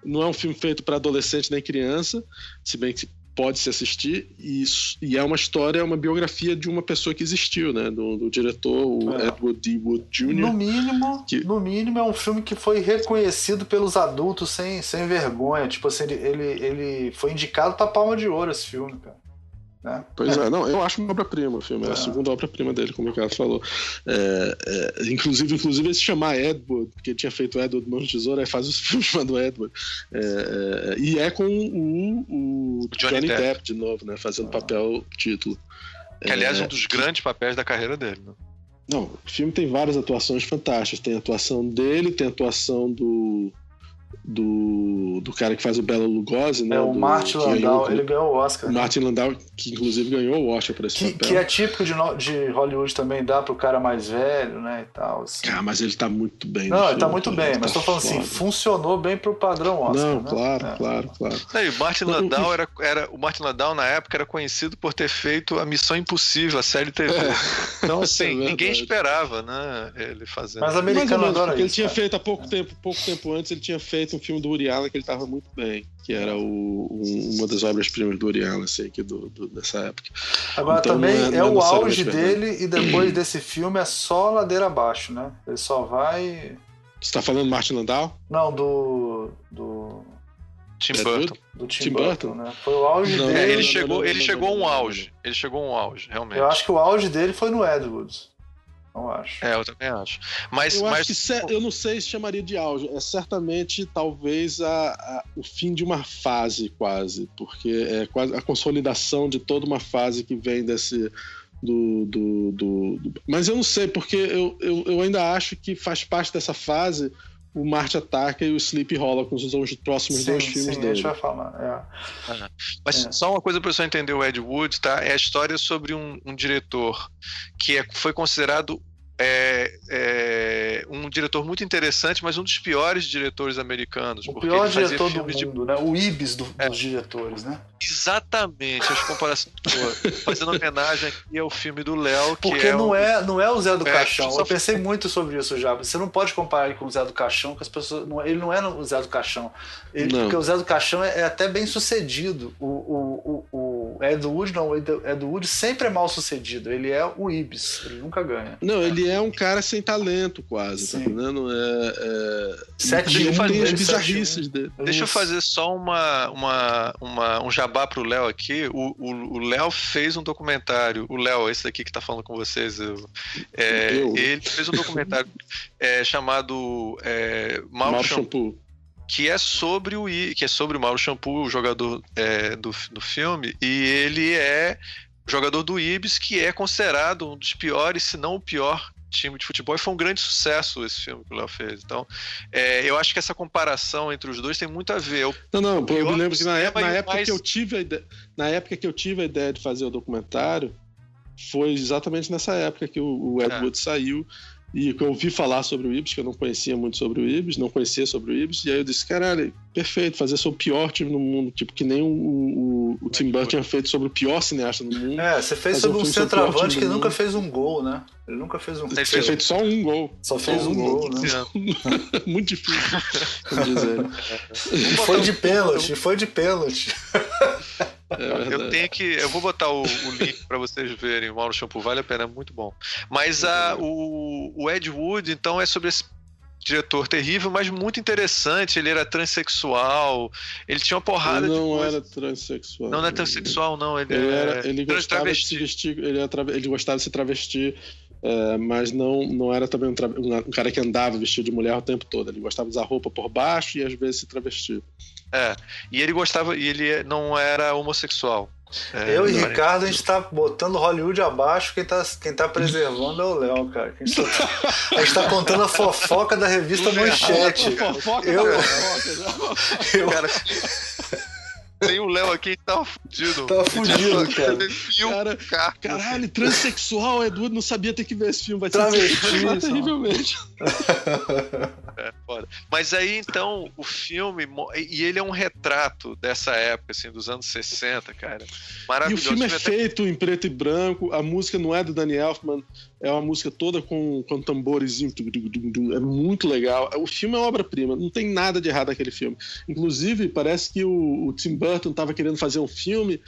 Não é um filme feito para adolescente nem criança, se bem que pode se assistir e, e, é uma história, é uma biografia de uma pessoa que existiu, né? Do, do diretor, o é. Edward D. Wood Jr. No mínimo, que... no mínimo é um filme que foi reconhecido pelos adultos sem, sem vergonha. Tipo assim, ele, ele, ele foi indicado para Palma de Ouro esse filme, cara. Né? Pois é. é. não, eu acho uma obra-prima o filme, é. é a segunda obra-prima dele, como o Ricardo falou. É, é, inclusive, inclusive, ele se chamar Edward, porque ele tinha feito Edward Mão de Tesoura, aí faz o filme chamado Edward. É, é, e é com o, o Johnny, Johnny Depp. Depp. de novo, né? Fazendo ah. papel título. Que, aliás, é um dos grandes papéis da carreira dele, né? Não, o filme tem várias atuações fantásticas. Tem a atuação dele, tem a atuação do do, do cara que faz o Bela Lugosi, né? É, o do, Martin Landau, ele ganhou o Oscar. Né? Martin Landau, que inclusive ganhou o Oscar por esse que, papel. Que é típico de, de Hollywood também, dá pro cara mais velho, né, e tal. Assim. Ah, mas ele tá muito bem. Não, ele tá muito bem, mas tá tô falando assim, foda. assim, funcionou bem pro padrão Oscar, Não, né? claro, é. claro, claro. Não, e o Martin Landau era, era, o Martin Landau na época era conhecido por ter feito a Missão Impossível, a série TV. É. Então, assim, é ninguém esperava, né, ele fazendo. Mas americano adora isso. Ele tinha feito há pouco tempo, pouco tempo antes, ele tinha feito um filme do Uri Allen que ele estava muito bem, que era o, um, uma das obras-primas do Uri Allen, assim, aqui do, do, dessa época. Agora então, também é, é, o auge dele e depois desse filme é só ladeira abaixo, né? Ele só vai. Você está falando Martin Landau? Não, do. do... Tim é Burton. Do Tim, Tim Burton, Burton, né? Foi o auge não, dele. É, ele chegou, ele chegou a um auge. Ele chegou a um auge, realmente. Eu acho que o auge dele foi no Edwards. Eu acho. É, eu também acho. Mas, eu, mas... Acho que eu não sei se chamaria de auge. É certamente, talvez, a, a, o fim de uma fase, quase. Porque é quase a consolidação de toda uma fase que vem desse. Do, do, do, do... Mas eu não sei, porque eu, eu, eu ainda acho que faz parte dessa fase o Marte Ataca e o Sleep são os próximos sim, dois filmes sim, dele. A gente vai falar. É. Mas é. só uma coisa para você entender o Ed Wood, tá? É a história sobre um, um diretor que é, foi considerado é, é, um diretor muito interessante, mas um dos piores diretores americanos. O pior diretor do mundo, de... né? O Ibis do, é. dos diretores, né? Exatamente, as comparações. fazendo homenagem aqui ao filme do Léo, que Porque é não, um... é, não é o Zé do é, Caixão. Eu pensei muito sobre isso já. Você não pode comparar ele com o Zé do Caixão, que as pessoas. Não, ele não é o Zé do Caixão. Ele, porque o Zé do Caixão é, é até bem sucedido. O, o, o, o Ed Wood não, o Ed Wood sempre é mal sucedido. Ele é o Ibis, ele nunca ganha. Não, ele é um cara sem talento, quase, tá Sim. tá entendendo? É, é... Sete ele tem as bizarrices dele. Deixa eu fazer só uma, uma, uma, um jabá pro Léo aqui. O Léo fez um documentário. O Léo, esse daqui que tá falando com vocês, eu, é, eu. ele fez um documentário é, chamado é, Mal, Mal Shampoo. Shampoo que é sobre o que é sobre o Mauro Shampoo, o jogador é, do, do filme, e ele é jogador do Ibis, que é considerado um dos piores, se não o pior time de futebol e foi um grande sucesso esse filme que o Léo fez. Então, é, eu acho que essa comparação entre os dois tem muito a ver. Eu, não, não, eu me lembro que na, época, na época mais... que eu tive a ideia, na época que eu tive a ideia de fazer o documentário, foi exatamente nessa época que o, o Ed é. Wood saiu e que eu ouvi falar sobre o Ibis, que eu não conhecia muito sobre o Ibis, não conhecia sobre o Ibis, e aí eu disse, caralho, perfeito, fazer sobre o pior time no mundo, tipo, que nem o, o, o Tim Burton tinha feito sobre o pior cineasta no mundo. É, você fez sobre um centroavante que nunca fez um gol, né? Ele nunca fez um gol. Ele fez feito só um gol. Só fez só um, um gol, gol, né? muito difícil, dizer. foi de pênalti, foi de pênalti. É eu tenho que. Eu vou botar o, o link para vocês verem. O Mauro Shampoo vale a pena, é muito bom. Mas a, o, o Ed Wood, então, é sobre esse diretor terrível, mas muito interessante. Ele era transexual, ele tinha uma porrada ele não de. Não era transexual. Não, não é transexual, não. Ele, ele, era, é ele gostava de se vestir. Ele, era, ele gostava de se travestir. É, mas não, não era também um, um, cara que andava vestido de mulher o tempo todo. Ele gostava de usar roupa por baixo e às vezes se travestir. É, e ele gostava, e ele não era homossexual. É, eu e Ricardo, a gente tá botando Hollywood abaixo, quem tá, quem tá preservando é o Léo, cara. A gente, tá, a gente tá contando a fofoca da revista Manchete. Fofoca eu, da fofoca, eu, cara, tem o Léo aqui que tava fudido. Tava fudido, cara. cara. Caralho, transexual, Eduardo não sabia ter que ver esse filme. Vai ser terrivelmente. É, foda. Mas aí, então, o filme... E ele é um retrato dessa época, assim, dos anos 60, cara. Maravilhoso. E o filme é feito em preto e branco, a música não é do Danny Elfman, é uma música toda com, com tambores, é muito legal. O filme é obra-prima, não tem nada de errado naquele filme. Inclusive, parece que o, o Tim Burton estava querendo fazer um filme,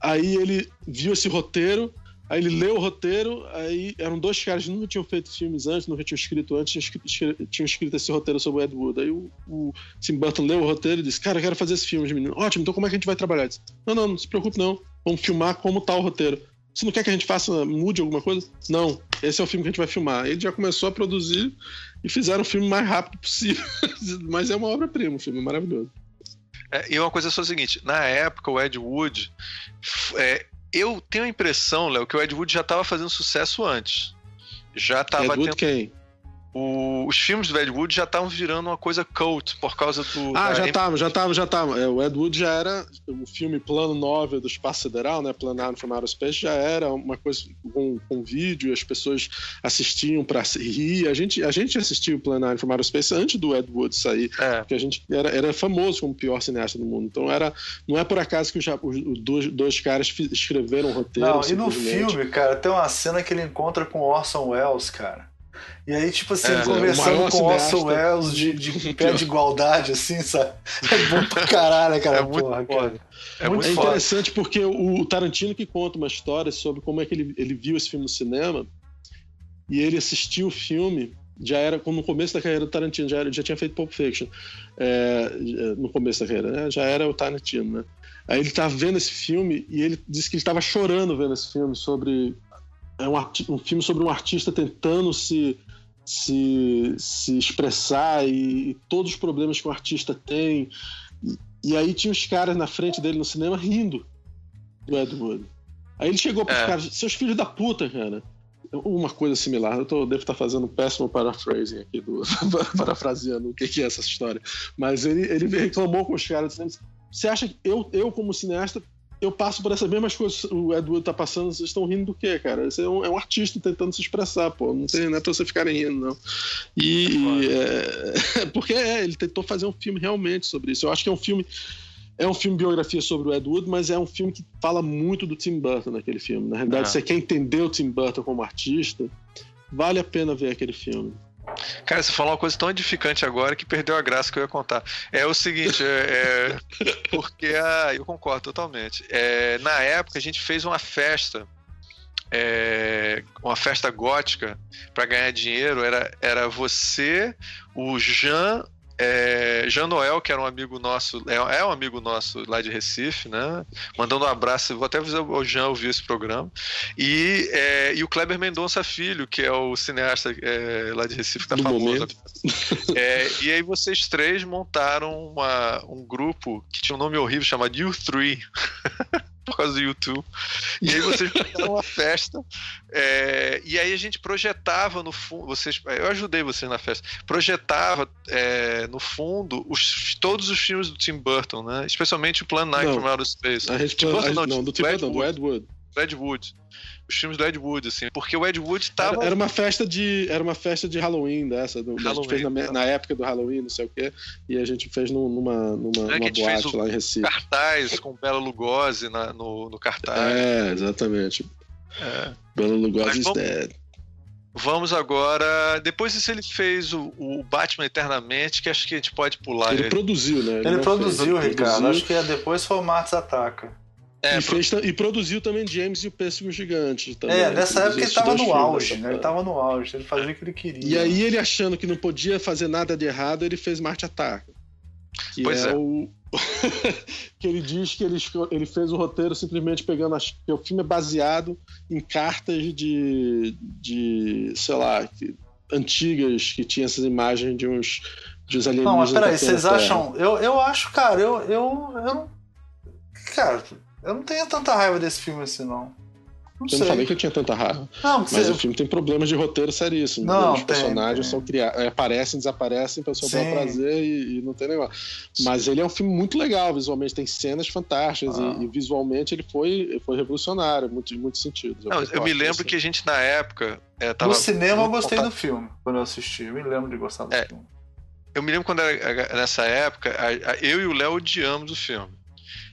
aí ele viu esse roteiro, aí ele leu o roteiro, aí eram dois caras que nunca tinham feito filmes antes, nunca tinham escrito antes, tinham escrito, tinham escrito esse roteiro sobre o Ed Wood. Aí o, o, Tim Burton leu o roteiro e disse: Cara, eu quero fazer esse filme, menino. Ótimo, então como é que a gente vai trabalhar? Disse, não, não, não se preocupe, não. Vamos filmar como tá o roteiro. Você não quer que a gente faça, mude alguma coisa? Não, esse é o filme que a gente vai filmar. Ele já começou a produzir e fizeram o filme mais rápido possível. Mas é uma obra-prima, um filme maravilhoso. É, e uma coisa é só o seguinte: na época, o Ed Wood. É, eu tenho a impressão, Léo, que o Ed Wood já estava fazendo sucesso antes. Já estava Ed Wood tendo... quem? O, os filmes do Ed Wood já estavam virando uma coisa cult por causa do. Ah, já estavam, já estavam, já estavam. É, o Ed Wood já era. O filme Plano 9 do Espaço Sideral, né? Planado from Outer Space, já era uma coisa com, com vídeo, as pessoas assistiam para rir. A gente, a gente assistiu o Planado from Outer Space antes do Ed Wood sair, é. porque a gente era, era famoso como o pior cineasta do mundo. Então era, não é por acaso que os, os dois, dois caras escreveram o roteiro. Não, e no filme, cara, tem uma cena que ele encontra com Orson Welles, cara. E aí, tipo assim, é, conversando com Orson Welles de, de pé de igualdade, assim, sabe? É bom pra caralho aquela é muito porra, cara. É, muito é interessante porque o Tarantino que conta uma história sobre como é que ele, ele viu esse filme no cinema e ele assistiu o filme já era no começo da carreira do Tarantino, já, era, já tinha feito Pulp Fiction é, no começo da carreira, né? já era o Tarantino, né? Aí ele estava vendo esse filme e ele disse que ele estava chorando vendo esse filme sobre é um, um filme sobre um artista tentando se se, se expressar e, e, todos os problemas que o artista tem. E, e, aí tinha os caras na frente dele no cinema rindo do Ed Wood. Aí ele chegou para os é. caras, seus filhos da puta, cara. Uma coisa similar, eu tô, devo estar fazendo um péssimo paraphrasing aqui, do, parafraseando o que, que é essa história. Mas ele, ele reclamou com os caras, dizendo: Você acha que eu, eu como cineasta, eu passo por essas mesmas coisas que o Edward tá passando, vocês estão rindo do quê, cara? Você é um, é um, artista tentando se expressar, pô. Não, tem, não é pra você ficarem rindo, não. E. e é, porque é, ele tentou fazer um filme realmente sobre isso. Eu acho que é um filme. É um filme biografia sobre o Ed Wood, mas é um filme que fala muito do Tim Burton naquele filme. Na realidade, é. você quer entender o Tim Burton como artista, vale a pena ver aquele filme. Cara, você falou uma coisa tão edificante agora que perdeu a graça que eu ia contar. É o seguinte, é, é porque a, eu concordo totalmente. É, na época a gente fez uma festa, é, uma festa gótica para ganhar dinheiro. Era, era você, o Jean, é, Jean Noel, que era um amigo nosso, é, é, um amigo nosso lá de Recife, né? Mandando um abraço, vou até avisar o Jean ouvir esse programa. E, é, e o Kleber Mendonça Filho, que é o cineasta é, lá de Recife, que tá famoso. É, e aí vocês três montaram uma, um grupo que tinha um nome horrível chamado You Three. por causa do YouTube. E aí vocês fizeram uma festa. É, e aí a gente projetava no fundo. Vocês, eu ajudei vocês na festa. Projetava é, no fundo os, todos os filmes do Tim Burton, né? Especialmente o Plan 9 from Outer Space. A gente, Tim Burton, não, não, do Tim Burton, do Ed Wood. Ed Wood. Os filmes do Ed Wood, assim, porque o Ed Wood tava. Era, era uma festa de. Era uma festa de Halloween dessa. Do, Halloween, a gente fez na, né? na, época do Halloween, não sei o quê. E a gente fez numa, numa, numa boate lá em Recife. Cartaz com Bela Lugosi na, no, no cartaz. É, exatamente. É. Bela Lugosi is dead. Vamos agora. Depois disso, ele fez o, o, Batman Eternamente, que acho que a gente pode pular. Ele, ele. produziu, né? Ele, ele produziu, fez, Ricardo. Produziu. Acho que é depois foi o Martins Ataca. É, e, fez, e, produziu também James e o Pêssego Gigante. Também. É, nessa época ele estava no auge, né? Ele estava no auge, ele fazia o que ele queria. E aí, ele achando que não podia fazer nada de errado, ele fez Marte Ataca. Que pois é, é. o. que ele diz que ele, ele fez o roteiro simplesmente pegando. As, o filme é baseado em cartas de. de sei lá, que, antigas que tinha essas imagens de uns. De uns alienígenas. Não, mas peraí, vocês acham. Eu, eu acho, cara, eu, eu, eu não. Cara, eu não tenho tanta raiva desse filme assim, não. Não eu não falei que eu tinha tanta raiva. Não, mas você... o filme tem problemas de roteiro seríssimos. Não, Os personagens tem. são criados, é, aparecem, desaparecem, o pessoal dá prazer e, e, não tem negócio. Mas ele é um filme muito legal, visualmente, tem cenas fantásticas ah. e, e, visualmente ele foi, foi revolucionário, muito, em muitos sentidos. Não, eu, eu me lembro assim. que a gente, na época. É, no cinema eu gostei do filme, quando eu assisti. Eu me lembro de gostar do é, filme. Eu me lembro quando era, nessa época, eu e o Léo odiamos o filme.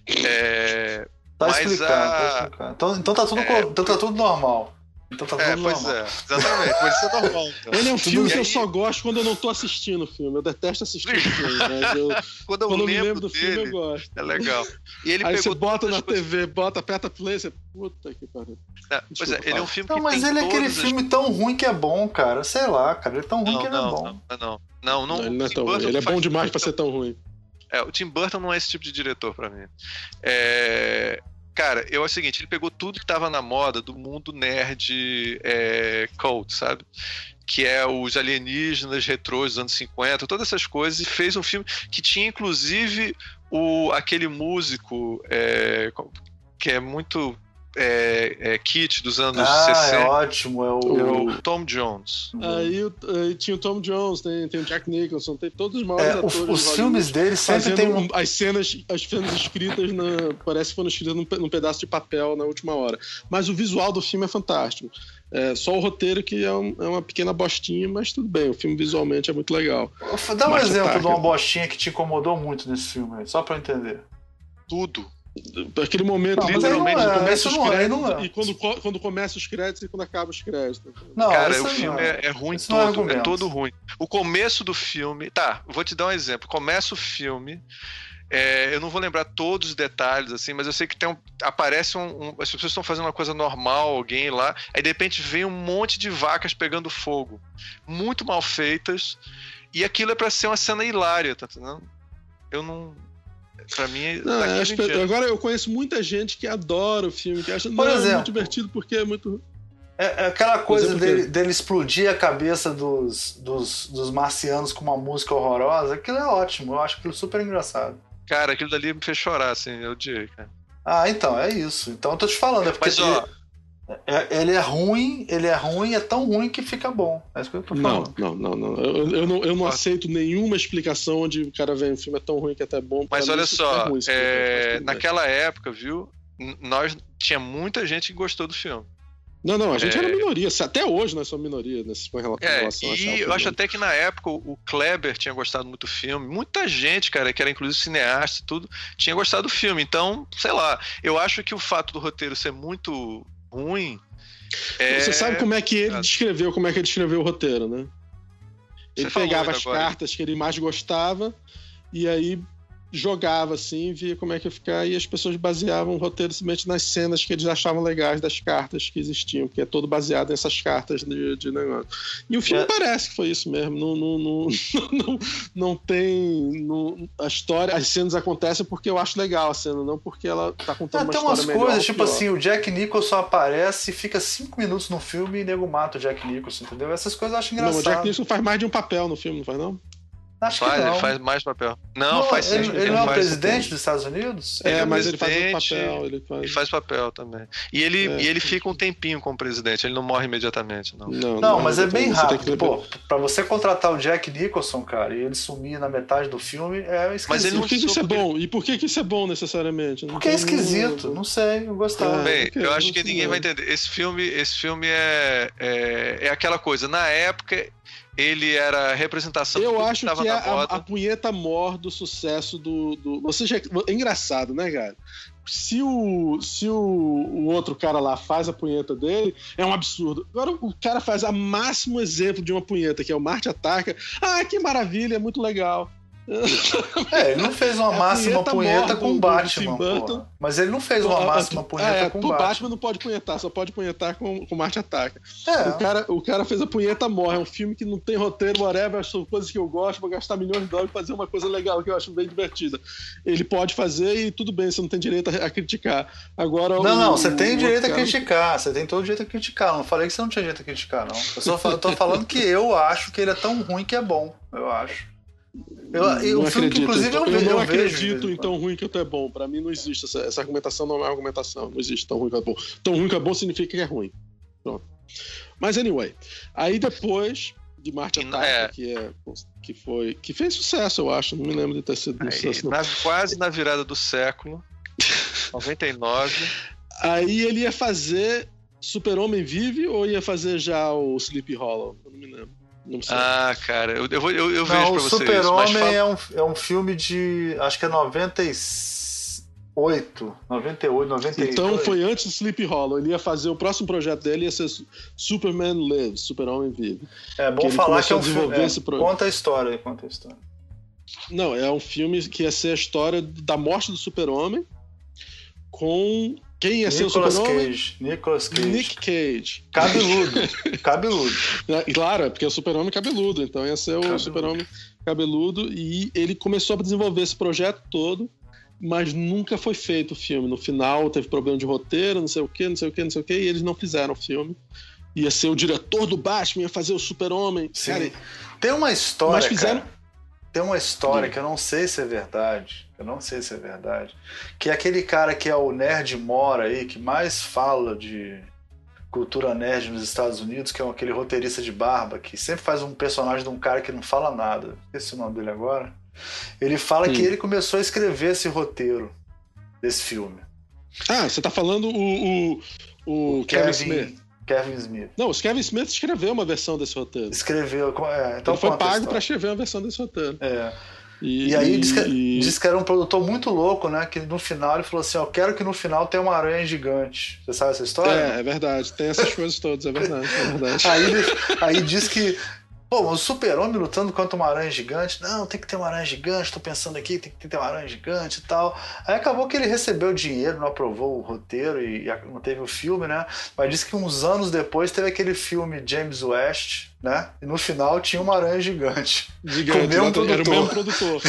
É, Tá explicando, tá a... tá explicando. Então, então, tá tudo, é, então tá tudo normal. Então tá tudo é, normal. Pois é, exatamente, pois isso é normal. Então. Ele é um filme que aí... eu só gosto quando eu não tô assistindo o filme. Eu detesto assistir o filme, mas eu, quando eu, quando lembro, lembro do dele, filme, eu gosto. É legal. E ele aí você bota na coisas... TV, bota, aperta play, você. Puta que pariu. É, pois é, ele é um filme não, que. Não, mas ele é aquele filme tão ruim que é bom, cara. Sei lá, cara. Ele é tão ruim não, que ele não, é bom. Não, não. Não, não, ele não é tão ruim. Ele é bom demais pra ser tão ruim. É, o Tim Burton não é esse tipo de diretor para mim. É, Cara, eu é o seguinte, ele pegou tudo que tava na moda do mundo nerd é, cult, sabe? Que é os alienígenas retrôs dos anos 50, todas essas coisas, e fez um filme que tinha inclusive o, aquele músico é, que é muito é, é, Kit dos anos ah, 60. É ótimo, é o, é o Tom Jones. Aí, aí, tinha o Tom Jones, tem, tem o Jack Nicholson, tem todos os maiores é, atores. Os filmes dele sempre tem um... as cenas, as cenas escritas na, parece que foram escritas num, num, pedaço de papel na última hora. Mas o visual do filme é fantástico. É, só o roteiro que é, um, é, uma pequena bostinha, mas tudo bem. O filme visualmente é muito legal. Dá um exemplo de uma bostinha que te incomodou muito nesse filme, só para entender. Tudo. Aquele momento, não, literalmente, é, começa os créditos é. e quando, quando começa os créditos e quando acaba os créditos. Não, Cara, o filme é, é, ruim todo, é, é, todo ruim. O começo do filme, tá, vou te dar um exemplo. Começa o filme, é, eu não vou lembrar todos os detalhes, assim, mas eu sei que tem um, aparece um, um, As pessoas estão fazendo uma coisa normal, alguém lá, aí de repente vem um monte de vacas pegando fogo. Muito mal feitas. E aquilo é para ser uma cena hilária, tá entendendo? Eu não. Pra mim, não, acho que, agora eu conheço muita gente que adora o filme, que acha Por não, exemplo, é muito divertido porque é muito. É, é aquela coisa dele, dele, explodir a cabeça dos, dos, dos marcianos com uma música horrorosa, aquilo é ótimo, eu acho aquilo super engraçado. Cara, aquilo dali me fez chorar, assim, eu diria, cara. Ah, então, é isso. Então eu tô te falando, é porque. Mas, ó, é, ele é ruim, ele é ruim, é tão ruim que fica bom. É isso que eu tô falando. Não, não, não, não. Eu, eu não, eu não aceito nenhuma explicação onde o cara vem, o filme é tão ruim que é até bom. Mas olha só, é ruim, é... naquela época, viu? Nós tinha muita gente que gostou do filme. Não, não, a gente é... era minoria. Até hoje nós somos minoria nesse com relação, é, relação E eu acho até que na época o Kleber tinha gostado muito do filme. Muita gente, cara, que era inclusive cineasta e tudo, tinha gostado do filme. Então, sei lá, eu acho que o fato do roteiro ser muito ruim. É... Você sabe como é que ele descreveu, como é que ele descreveu o roteiro, né? Ele pegava as agora. cartas que ele mais gostava e aí jogava assim, via como é que ia ficar, e as pessoas baseavam o roteiro simplesmente nas cenas que eles achavam legais das cartas que existiam, que é todo baseado nessas cartas de, de negócio. E o filme é. parece que foi isso mesmo. Não, não, não, não, não tem. Não, a história, as cenas acontecem porque eu acho legal a cena, não porque ela tá contando é, uma história Tem umas coisas, tipo assim, o Jack Nicholson aparece, fica cinco minutos no filme e nego mata o Jack Nicholson, entendeu? Essas coisas eu acho engraçado. Não, o Jack Nicholson faz mais de um papel no filme, não faz não? Acho faz, que não. ele faz mais papel. Não, faz sim. ele, ele não é o presidente dos Estados Unidos? É, Ele é mas ele faz presidente, papel. Ele faz... Ele faz papel também. E ele, É. e ele fica um tempinho como presidente, ele não morre imediatamente, não. Não, Não, mas é bem rápido. que- Pô, pra você contratar o Jack Nicholson, cara, e ele sumir na metade do filme, é esquisito. Mas ele Por que, que isso é Porque- bom? E por que, que isso é bom necessariamente? Não Porque é esquisito, não sei, eu gostava. É. Bem, ok, eu acho não que ninguém não. vai entender. Esse filme, esse filme é, é, é aquela coisa. Na época, ele era a representação Eu acho tava que é a, moda. a punheta mor do sucesso do. do... Você já... É engraçado, né, cara? Se, o, se o, o outro cara lá faz a punheta dele, é um absurdo. Agora o cara faz a máximo exemplo de uma punheta, que é o Marte Ataca. Ah, que maravilha, é muito legal. É, ele não fez uma É máxima punheta punheta com o Batman, Burton. Mas ele não fez uma máxima punheta Ah, é, com o Batman. Batman não pode punhetar, só pode punhetar com, com Marte Ataca. O, É, cara, o cara fez a punheta morre. É um filme que não tem roteiro, whatever, são coisas que eu gosto, vou gastar milhões de dólares e fazer uma coisa legal que eu acho bem divertida. Ele pode fazer e tudo bem, você não tem direito a, a criticar. Agora Não, o- não, você tem o direito outro a cara- criticar, você tem todo direito a criticar. Não falei que você não tinha direito a criticar, não. Eu só fa- tô falando que eu acho que ele é tão ruim que é bom, eu acho. Eu, e não um filme que, acredito. inclusive, eu, eu, não eu vez acredito em em tão ruim que eu tô é bom. Pra mim não existe essa, essa argumentação, não é argumentação. Não existe tão ruim que é bom. Tão ruim que é bom significa que é ruim. Pronto. Mas anyway, aí depois de Marte não- Ataca, é. que é que foi que fez sucesso, eu acho. Não me lembro de ter sido Aí, sucesso. Não. na- quase na virada do século, 99. Aí ele ia fazer Super-Homem Vive ou ia fazer já o Sleepy Hollow? Eu não me lembro. Não sei. Ah, cara, eu, eu, eu, eu vejo Não, pra o você isso. Mas Super-Homem é, um, é um filme de. Acho que é 98. 98, 98. Então foi antes do Sleepy Hollow. Ele ia fazer o próximo projeto dele ia ser Su- Superman Lives, Super-Homem Vive. É que bom ele falar que é um a filme. é, esse pro- Conta a história aí, conta a história. Não, é um filme que ia ser a história da morte do Super-Homem com quem ia ser o Nicolas Super-Homem? Cage. Nicolas Cage. Nick Cage. Cabeludo. Cabeludo. Claro, porque é o Super-Homem cabeludo, então ia ser o Cabeludo. Super-Homem cabeludo e ele começou a desenvolver esse projeto todo, mas nunca foi feito o filme. No final teve problema de roteiro, não sei o que, não sei o que, não sei o que, e eles não fizeram o filme. Ia ser o diretor do Batman, ia fazer o Super-Homem. Sim. Cara, Tem uma história. Mas fizeram- cara. Tem uma história que eu não sei se é verdade. Eu não sei se é verdade. Que é aquele cara que é o nerd mora aí, que mais fala de cultura nerd nos Estados Unidos, que é aquele roteirista de barba, que sempre faz um personagem de um cara que não fala nada. Esqueci o nome dele agora. Ele fala Hum. que ele começou a escrever esse roteiro desse filme. Ah, você tá falando o, o, o Kevin Smith. Kevin Smith. Não, o Kevin Smith escreveu uma versão desse roteiro. Escreveu. é, então ele foi pago pra escrever uma versão desse roteiro. É. E, E aí diz que, e- diz que era um produtor muito louco, né? Que no final ele falou assim: Eu quero que no final tenha uma aranha gigante. Você sabe essa história? É, é verdade. Tem essas coisas todas, é verdade. É verdade. Aí, aí diz que. Pô, o super-homem lutando contra uma aranha gigante. Não, tem que ter uma aranha gigante, tô pensando aqui, tem que ter uma aranha gigante e tal. Aí acabou que ele recebeu dinheiro, não aprovou o roteiro e não teve o filme, né? Mas disse que uns anos depois teve aquele filme James West, né? E no final tinha uma aranha gigante. Gigante, Com o mesmo exatamente. Era o produtor. mesmo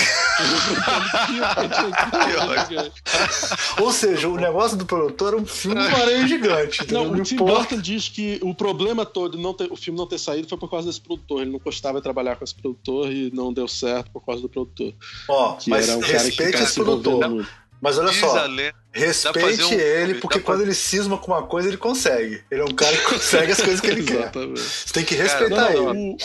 produtor. Ou seja, o negócio do produtor era um filme com uma aranha gigante. entendeu? Não, o Tim. Burton diz que o problema todo de não ter, o filme não ter saído foi por causa desse produtor. Ele não gostava de trabalhar com esse produtor e não deu certo por causa do produtor. Ó, Que mas era um cara que esse produtor. muito. Mas olha Diz só, respeite um ele, porque pra- quando ele cisma com uma coisa, ele consegue. Ele é um cara que consegue as coisas que ele quer. Você tem que Cara, respeitar Não, ele.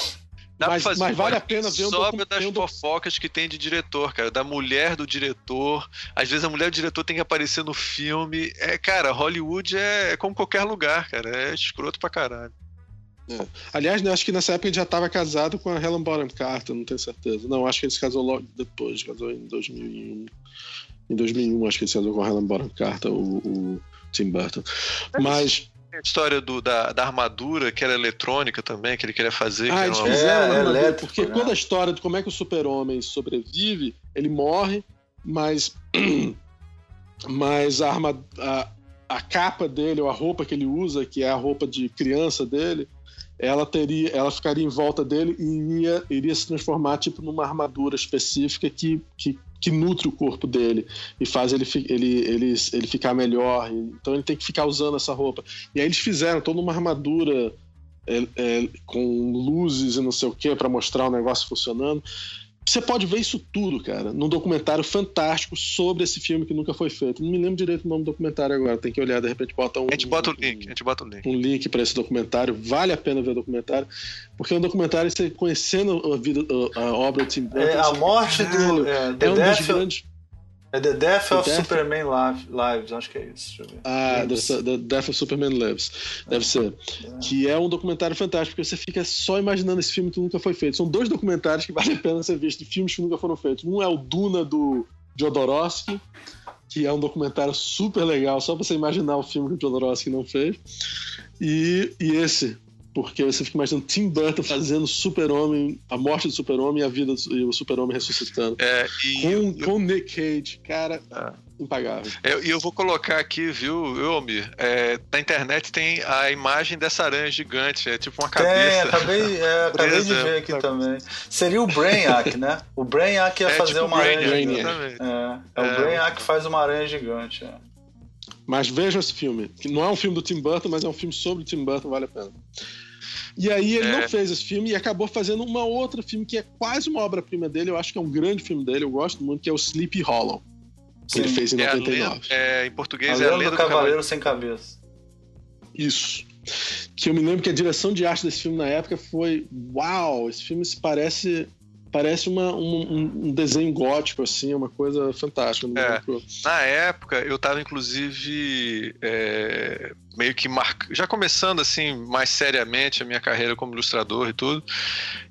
Dá Mas- pra fazer mas vale a pena ver um Sobra docu- das fofocas que tem de diretor, cara. Da mulher do diretor. Às vezes a mulher do diretor tem que aparecer no filme. É, cara, Hollywood é, é como qualquer lugar, cara. É escroto pra caralho. Aliás, né, acho que nessa época ele já estava casado com a Helen Bonham Carter, não tenho certeza. Não, acho que ele se casou logo depois, casou em 2001. Em 2001, acho que ele se casou com a Helen Bonham Carter, o, o Tim Burton. Mas, a história do, da, da armadura, que era eletrônica também, que ele queria fazer. que ah, era eles uma- fizeram É, a armadura, elétrico, porque né? quando a história de como é que o super-homem sobrevive, ele morre, mas, mas a, arma, a, a capa dele, ou a roupa que ele usa, que é a roupa de criança dele, ela teria, ela ficaria em volta dele e iria, iria se transformar tipo numa armadura específica que, que, que nutre o corpo dele e faz ele, ele, ele, ele ficar melhor. Então ele tem que ficar usando essa roupa. E aí eles fizeram toda uma armadura é, é, com luzes e não sei o que para mostrar o negócio funcionando. Você pode ver isso tudo, cara, num documentário fantástico sobre esse filme que nunca foi feito. Não me lembro direito o nome do documentário agora, tem que olhar, de repente bota um. A gente bota o link, a gente bota o link. Um link para esse documentário, vale a pena ver o documentário, porque é um documentário você conhecendo a, vida, a, obra de Tim Burton. É a morte do. É, é um dos grandes. É The Death of Death... Superman Lives, acho que é isso. Ah, The, The, Death of Superman Lives, deve é. ser. É. Que é um documentário fantástico, porque você fica só imaginando esse filme que nunca foi feito. São dois documentários que vale a pena ser visto, de filmes que nunca foram feitos. Um é o Duna do Jodorowsky, que é um documentário super legal, só pra você imaginar o filme que o Jodorowsky não fez. E, e esse, porque você fica imaginando Tim Burton fazendo Super-Homem, a morte do Super-Homem e a vida do, e o Super-Homem ressuscitando. É, e com, eu, com Nick Cage, cara, é. impagável. É, e eu, eu, vou colocar aqui, viu, Elmir? É, na internet tem a imagem dessa aranha gigante, é tipo uma cabeça. É, acabei, é, acabei de ver aqui também. Seria o Brainiac, né? O Brainiac ia é, fazer tipo uma aranha gigante. É, é, o é. Brainiac que faz uma aranha gigante. Mas veja esse filme, que não é um filme do Tim Burton, mas é um filme sobre o Tim Burton, vale a pena. E aí ele é. não fez esse filme e acabou fazendo uma outra filme que é quase uma obra-prima dele, eu acho que é um grande filme dele, eu gosto muito, que é o Sleepy Hollow. Que ele fez em é 99. Lenda, é, em português a é a lenda do, do Cavaleiro, Cavaleiro Sem Cabeça. Isso. Que eu me lembro que a direção de arte desse filme na época foi: uau, esse filme se parece parece uma, um, um, desenho gótico, assim, uma coisa fantástica. É, na época, eu estava inclusive é, meio que mar... já começando assim mais seriamente a minha carreira como ilustrador e tudo.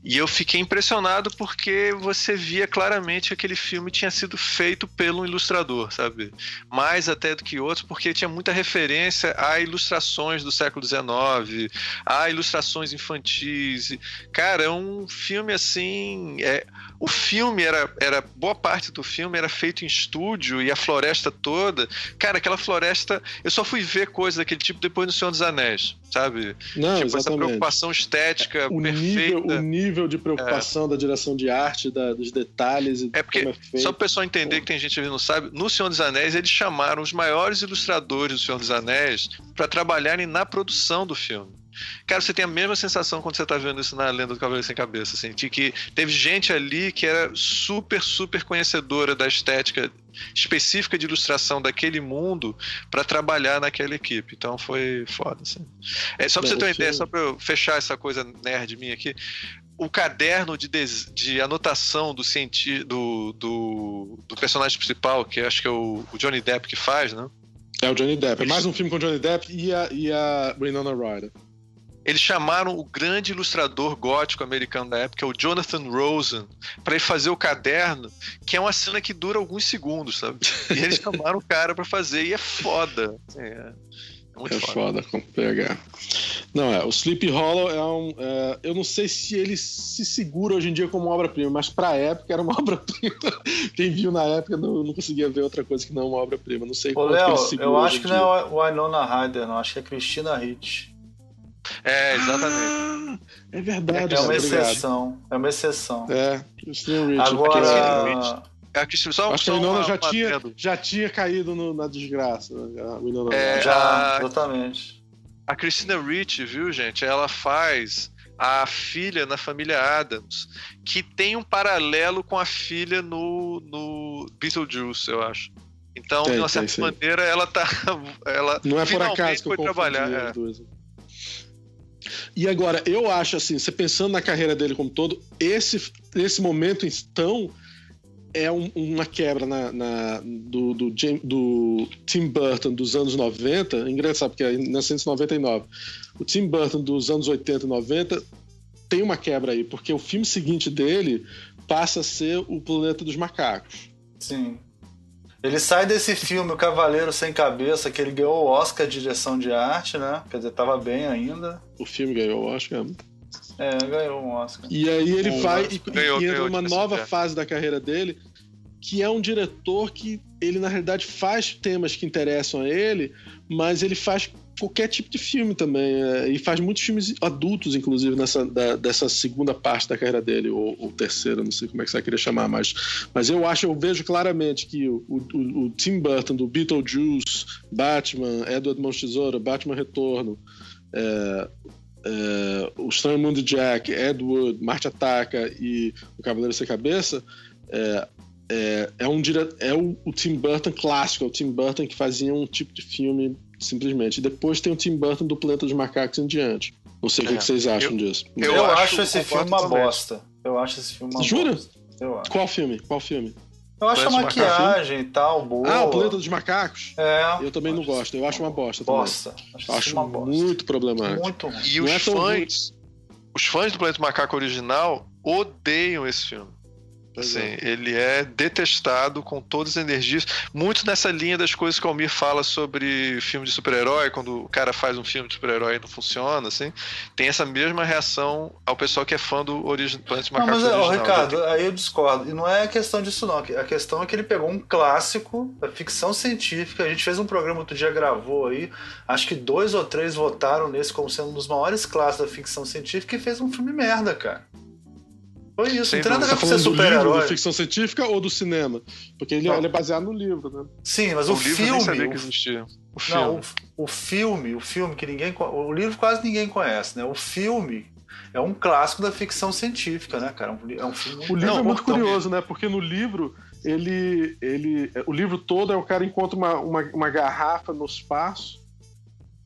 E eu fiquei impressionado porque você via claramente que aquele filme tinha sido feito pelo ilustrador, sabe? Mais até do que outros, porque tinha muita referência a ilustrações do século XIX, a ilustrações infantis. Cara, é um filme assim. É... O filme era, era. Boa parte do filme era feito em estúdio e a floresta toda. Cara, aquela floresta. Eu só fui ver coisas daquele tipo depois no Senhor dos Anéis, sabe? Não, tipo, exatamente. essa preocupação estética o perfeita. Nível, o nível de preocupação é. da direção de arte, da, dos detalhes. E é porque, é só para o pessoal entender que tem gente que não sabe, no Senhor dos Anéis eles chamaram os maiores ilustradores do Senhor dos Anéis para trabalharem na produção do filme. Cara, você tem a mesma sensação quando você tá vendo isso na Lenda do Cavaleiro Sem Cabeça, assim, de que teve gente ali que era super, super conhecedora da estética específica de ilustração daquele mundo para trabalhar naquela equipe. Então foi foda, assim. É, só pra você ter uma ideia, só pra eu fechar essa coisa nerd minha aqui, o caderno de, des... de anotação do, cienti... do, do, do, personagem principal, que acho que é o, o Johnny Depp que faz, né? É o Johnny Depp. É mais um filme com o Johnny Depp e a, e a Winona Ryder. Eles chamaram o grande ilustrador gótico americano da época, o Jonathan Rosen, para ele fazer o caderno, que é uma cena que dura alguns segundos, sabe? E eles chamaram o cara para fazer e é foda. É, é muito é foda. foda com PH. Não, é, o Sleep Hollow é um. É, eu não sei se ele se segura hoje em dia como obra-prima, mas pra época era uma obra-prima. Quem viu na época não, não conseguia ver outra coisa que não uma obra-prima. Não sei Ô, Léo, eu acho que não é o Winona Ryder, não. Acho que é Christina Ricci. É, exatamente. Ah, é verdade. É uma exceção. É uma exceção. É, Christine Rich. Agora... É, a Christine, só, Acho que a Winona já, tinha, já tinha caído no, na desgraça. Né? A é, já, exatamente. A Christina Rich, viu, gente? Ela faz a filha na família Adams, que tem um paralelo com a filha no, no Beetlejuice, eu acho. Então, tem, de uma certa maneira, ela tá. Ela Não é por acaso que eu foi trabalhar. É. E agora, eu acho assim, você pensando na carreira dele como todo, esse, esse momento então é um, uma quebra na, na do, do, do, Tim Burton dos anos 90, engraçado porque é em 1999. O Tim Burton dos anos 80 e 90 tem uma quebra aí, porque o filme seguinte dele passa a ser o Planeta dos Macacos. Sim. Ele sai desse filme, O Cavaleiro Sem Cabeça, que ele ganhou o Oscar de direção de arte, né? Quer dizer, tava bem ainda. O filme ganhou o Oscar. É, ganhou um Oscar. E aí ele um vai e, ganhou, e entra numa nova fase da carreira dele, que é um diretor que ele, na realidade, faz temas que interessam a ele, mas ele faz qualquer tipo de filme também. É, e faz muitos filmes adultos, inclusive, nessa, da, dessa segunda parte da carreira dele, ou, ou terceira, não sei como é que você queria chamar, mas, mas eu acho, eu vejo claramente que o, o, o Tim Burton, do Beetlejuice, Batman, Edward Mãos Tesoura, Batman Retorno, é, é, O Estranho Mundo de Jack, Ed Wood, Marte Ataca e O Cavaleiro Sem Cabeça, é, é, é, um é o, o, Tim Burton clássico, é o Tim Burton que fazia um tipo de filme simplesmente. E depois tem o Tim Burton do Planeta dos Macacos em diante. Não sei o que, é. que, vocês acham eu, disso. Eu, eu acho esse filme uma bosta. Eu acho esse filme uma Jura? bosta. Eu acho. Qual filme? Qual filme? Eu acho a maquiagem e tal boa. Ah, o Planeta dos Macacos? É. Eu também não gosto. Eu acho uma bosta. Bosta. Acho, acho uma bosta. muito problemático. Muito ruim. E os é fãs, os fãs do Planeta Macaco original odeiam esse filme. Assim, é. ele é detestado com todas as energias. Muito nessa linha das coisas que o Almir fala sobre filme de super-herói, quando o cara faz um filme de super-herói e não funciona, assim. Tem essa mesma reação ao pessoal que é fã do origi Planeta Macaco mas, original. Ó, Ricardo, aí eu discordo. E não é questão disso, não. A questão é que ele pegou um clássico da ficção científica. A gente fez um programa outro dia, gravou aí. Acho que dois ou três votaram nesse como sendo um dos maiores clássicos da ficção científica e fez um filme merda, cara. Foi isso, Sem não tem nada a ver com ser super-herói. Da ficção científica ou do cinema? Porque ele, ele, é baseado no livro, né? Sim, mas o, o filme. Nem sabia que existia. O filme. Não, o, o, filme, o filme que ninguém. O livro quase ninguém conhece, né? O filme é um clássico da ficção científica, né, cara? É um filme. O livro não, é muito curioso, né? Porque no livro. Ele, ele, o livro todo é o cara encontra uma, uma, uma garrafa no espaço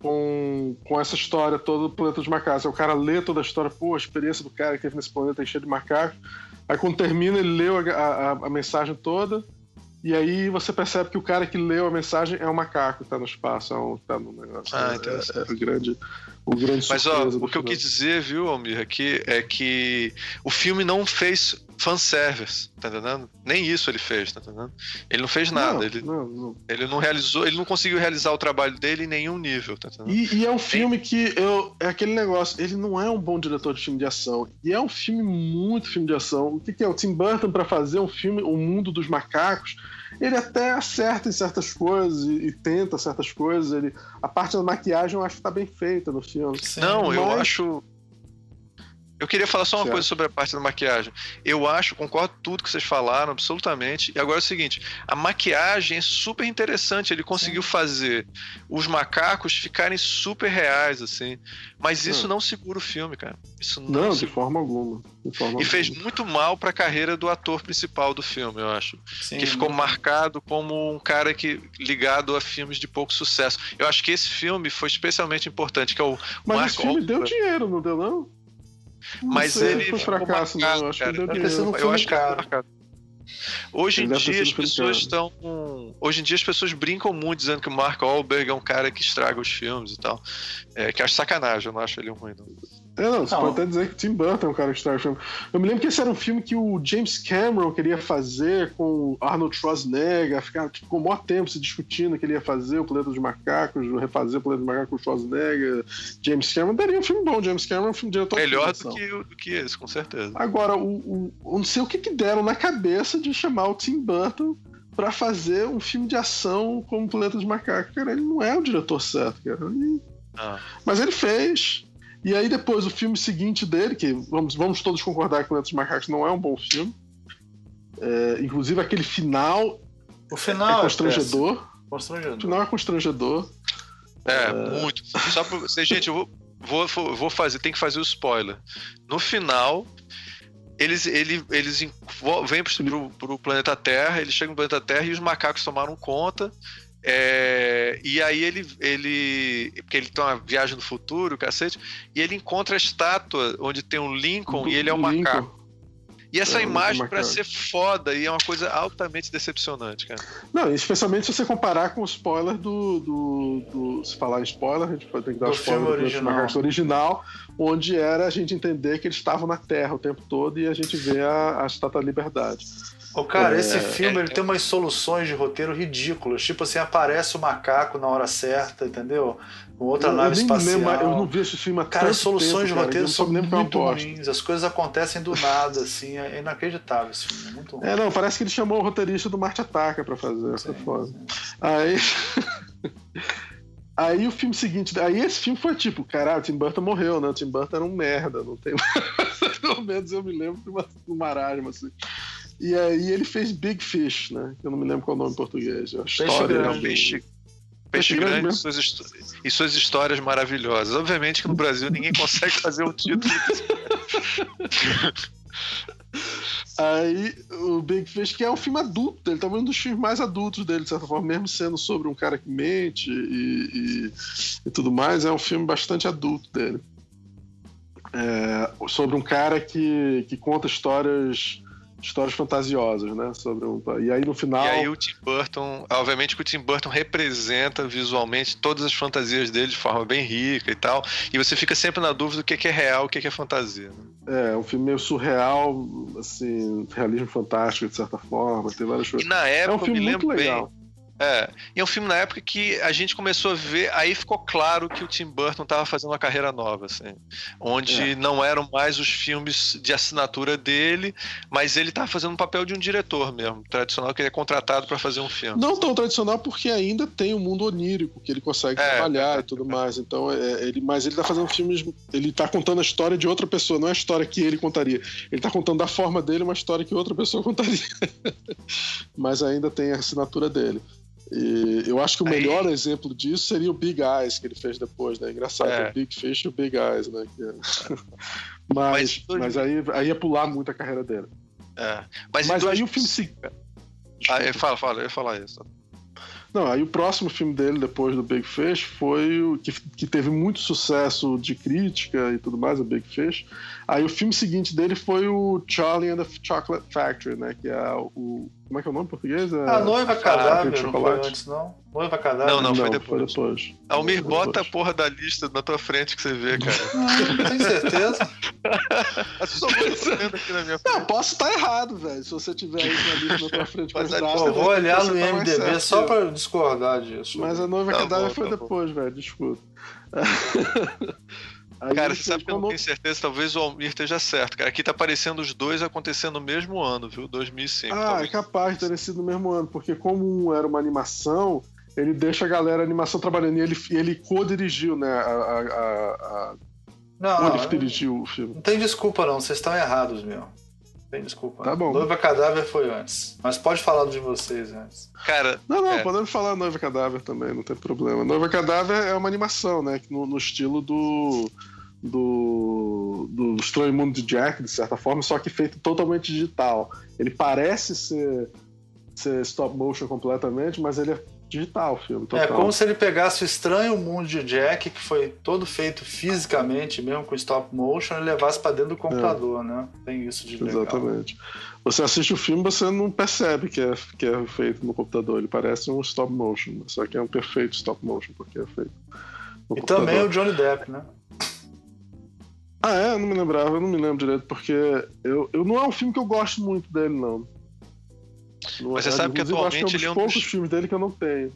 com, com essa história toda do planeta dos macacos. Aí o cara lê toda a história, pô, a experiência do cara que teve nesse planeta cheio de macacos. Aí quando termina, ele leu a, a, a, mensagem toda. E aí você percebe que o cara que leu a mensagem é um macaco que tá no espaço, é um, tá no negócio. Ah, é, é, é, grande, o grande Mas ó, o que eu quis dizer, viu, Almir, aqui é que o filme não fez fanservice, tá entendendo? Nem isso ele fez, tá entendendo? Ele não fez nada, não, ele, não, não. ele não realizou, ele não conseguiu realizar o trabalho dele em nenhum nível, tá entendendo? E, e é um filme que eu, é aquele negócio, ele não é um bom diretor de filme de ação, e é um filme muito filme de ação. O que, que é? O Tim Burton para fazer um filme, O Mundo dos Macacos, ele até acerta em certas coisas e, e, tenta certas coisas. Ele, a parte da maquiagem eu acho que tá bem feita no filme. Não, mas... eu acho eu queria falar só uma certo. coisa sobre a parte da maquiagem. Eu acho, concordo com tudo que vocês falaram, absolutamente. E agora é o seguinte: a maquiagem é super interessante. Ele conseguiu Sim. fazer os macacos ficarem super reais, assim. Mas isso não, não segura o filme, cara. Isso não, não de forma alguma. De forma e fez muito mal para a carreira do ator principal do filme, eu acho. Sim, que ficou marcado como um cara que ligado a filmes de pouco sucesso. Eu acho que esse filme foi especialmente importante, que é o Mas Mark esse filme deu dinheiro, não deu não? Mas sei, ele. Foi fracasso, não. Acho que. Eu acho que caro. Hoje em dia as pessoas estão. Hoje em dia as pessoas brincam muito dizendo que o Mark Wahlberg é um cara que estraga os filmes e tal. É, que acho sacanagem, eu não acho ele ruim, não. É, não, você não. pode até dizer que Tim Burton é um cara que o filme. Eu me lembro que esse era um filme que o James Cameron queria fazer com Arnold Schwarzenegger, ficava tipo, com o maior tempo se discutindo que ele ia fazer o Planeta dos Macacos, refazer o Planeta dos Macacos com Schwarzenegger. James Cameron daria um filme bom, James Cameron é um filme diretor Melhor do que, do que esse, com certeza. Agora, o, o, não sei o que, que deram na cabeça de chamar o Tim Burton para fazer um filme de ação como Planeta dos Macacos. Cara, ele não é o diretor certo, cara. Ele... Ah. Mas ele fez. E aí depois o filme seguinte dele, que vamos, vamos todos concordar que Planeta dos Macacos não é um bom filme. É, inclusive aquele final. O final é constrangedor. É constrangedor. O final é constrangedor. É, é... muito. Só pra você, gente, eu vou, vou, vou fazer, tem que fazer o spoiler. No final, eles, ele, eles vêm pro, pro planeta Terra, eles chegam no planeta Terra e os macacos tomaram conta. É, e aí ele, ele. Porque ele tem uma viagem no futuro, cacete, e ele encontra a estátua onde tem um Lincoln e ele é um Lincoln. macaco. E essa é, imagem para ser foda e é uma coisa altamente decepcionante, cara. Não, especialmente se você comparar com o spoiler do. do, do se falar em spoiler, a gente tem que dar do o spoiler filme original. do original, onde era a gente entender que eles estavam na Terra o tempo todo e a gente vê a, a Estátua da Liberdade. Ô, cara, é, esse filme é, ele tem umas soluções de roteiro ridículas. Tipo assim, aparece o macaco na hora certa, entendeu? Com outra eu, nave eu espacial. Lembro, eu não vi esse filme há Cara, as soluções tempo, de roteiro cara, são muito ruins. As coisas acontecem do nada, assim. É inacreditável esse filme. É muito ruim. É, não, parece que ele chamou o roteirista do Marte Ataca pra fazer. Sim, foda. Sim. Aí. Aí o filme seguinte, aí esse filme foi tipo, caralho, o Tim Burton morreu, né? O Tim Burton era um merda, não tem. Pelo menos eu me lembro de uma, de uma assim. E aí ele fez Big Fish, né? Eu não me lembro qual é o nome em português. A história grande. Peixe, Peixe, Peixe grande, grande e suas, e suas histórias maravilhosas. Obviamente que no Brasil ninguém consegue fazer um título. Aí o Big Fish, que é um filme adulto dele, talvez um dos filmes mais adultos dele, de certa forma, mesmo sendo sobre um cara que mente e, e- e tudo mais, é um filme bastante adulto dele. É, sobre um cara que, que conta histórias histórias fantasiosas, né? Sobre um, e aí no final. E aí o Tim Burton, obviamente que o Tim Burton representa visualmente todas as fantasias dele de forma bem rica e tal. E você fica sempre na dúvida do que é real e o que é fantasia. né? É, um filme meio surreal, assim, realismo fantástico, de certa forma, tem várias E coisas. na É época um filme eu me muito lembro bem. É, e é um filme na época que a gente começou a ver, aí ficou claro que o Tim Burton estava fazendo uma carreira nova, assim, onde É. não eram mais os filmes de assinatura dele, mas ele estava fazendo um papel de um diretor mesmo, tradicional, que ele é contratado para fazer um filme. Não tão tradicional porque ainda tem o mundo onírico que ele consegue É, trabalhar e tudo mais. Então, é, ele, mas ele tá fazendo filmes. Ele tá contando a história de outra pessoa, não é a história que ele contaria. Ele tá contando da forma dele uma história que outra pessoa contaria. mas ainda tem a assinatura dele. E eu acho que o Aí- melhor exemplo disso seria o Big Eyes que ele fez depois, né? Engraçado, É. o Big Fish e o Big Eyes, né? É- mas, Mas- mas aí, aí ia pular muito a carreira dele. É. Mas, Mas aí o filme se Ah, fala, fala, eu ia falar isso. Não, aí o próximo filme dele, depois do Big Fish, foi o que, que teve muito sucesso de crítica e tudo mais, o Big Fish. Aí o filme seguinte dele foi o Charlie and the Chocolate Factory, né? Que é o. Como é que é o nome em português? É... A noiva Fábrica cadáver de não foi chocolate. antes, não? Noiva cadáver? Não, não, Não, foi foi depois. depois. Almir, Foi bota a depois. porra da lista na tua frente que você vê, cara. Não, tem certeza? Eu só vou vendo aqui na minha frente. Não, posso estar errado, velho. Se você tiver aí com a lista na tua frente com Mas as a- datas, Pô, vou olhar no tá IMDB certo só pra discordar disso. Mas a noiva Tá cadáver bom, foi tá depois, velho. Desculpa. Aí Cara, você sabe que eu não tenho certeza, talvez o Almir esteja certo, cara. Aqui tá aparecendo os dois acontecendo no mesmo ano, viu? 2005. Ah, é talvez. capaz de ter sido no mesmo ano, porque como um era uma animação, ele deixa a galera a animação trabalhando e ele, e ele co-dirigiu, né? A, a, a, a, Não, não, ele dirigiu o filme. não tem desculpa não, vocês estão errados, meu. Não tem desculpa. Tá bom. Noiva cadáver foi antes. Mas pode falar do de vocês antes. Cara, Não, não, É. podemos falar Noiva Cadáver também, não tem problema. Noiva Cadáver é uma animação, né? No, no estilo do. Do, do Estranho Mundo de Jack, de certa forma, só que feito totalmente digital. Ele parece ser, ser stop motion completamente, mas ele é digital o filme. Total. É como se ele pegasse o estranho mundo de Jack, que foi todo feito fisicamente, mesmo com stop motion, e levasse pra dentro do computador, né? Tem isso de legal. Exatamente. Você assiste o filme, você não percebe que é, que é feito no computador. Ele parece um stop motion, só que é um perfeito stop motion, porque é feito no E computador. também o Johnny Depp, né? Ah, é? Eu não me lembrava, eu não me lembro direito, porque eu, eu não é um filme que eu gosto muito dele, não. Mas é, você sabe que atualmente é um ele é dos um poucos dos- filmes dele que eu não tenho.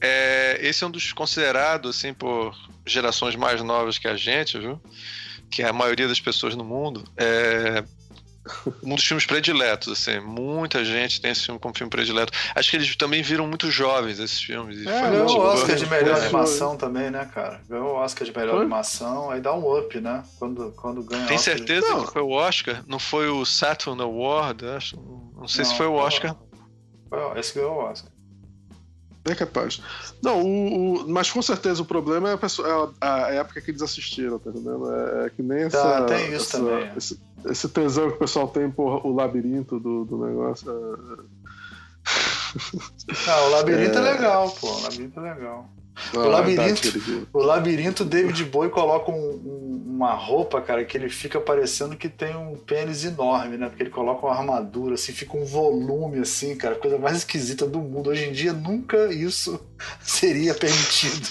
é, esse é um dos considerados, assim, por gerações mais novas que a gente, viu? Que é a maioria das pessoas no mundo. É um dos filmes prediletos, assim. Muita gente tem esse filme como filme predileto. Acho que eles também viram muito jovens esses filmes. É, Ganhou muito o Oscar de melhor Foi. animação também, né, cara? Ganhou o Oscar de melhor Foi? animação, aí dá um up, né? Quando, quando ganha Tem Oscar de- certeza Não. que foi o Oscar? Não foi o Saturn Award? Acho. Não sei se Não, foi o Oscar. Foi- Esse ganhou o Oscar. É capaz. Não, o, o- mas com certeza o problema é a, pessoa- é a- a época que eles assistiram, tá entendendo? É, é que nem essa. Tá, tem isso essa- também. Esse, esse tesão que o pessoal tem por o labirinto do, do negócio. é- Ah, o Labirinto é, É. legal, pô. O Labirinto é legal. Labirinto- que ele viu. O Labirinto, David Bowie coloca um- uma roupa, cara, que ele fica parecendo que tem um pênis enorme, né? Porque ele coloca uma armadura, assim, fica um volume, assim, cara, coisa mais esquisita do mundo. Hoje em dia, nunca isso seria permitido.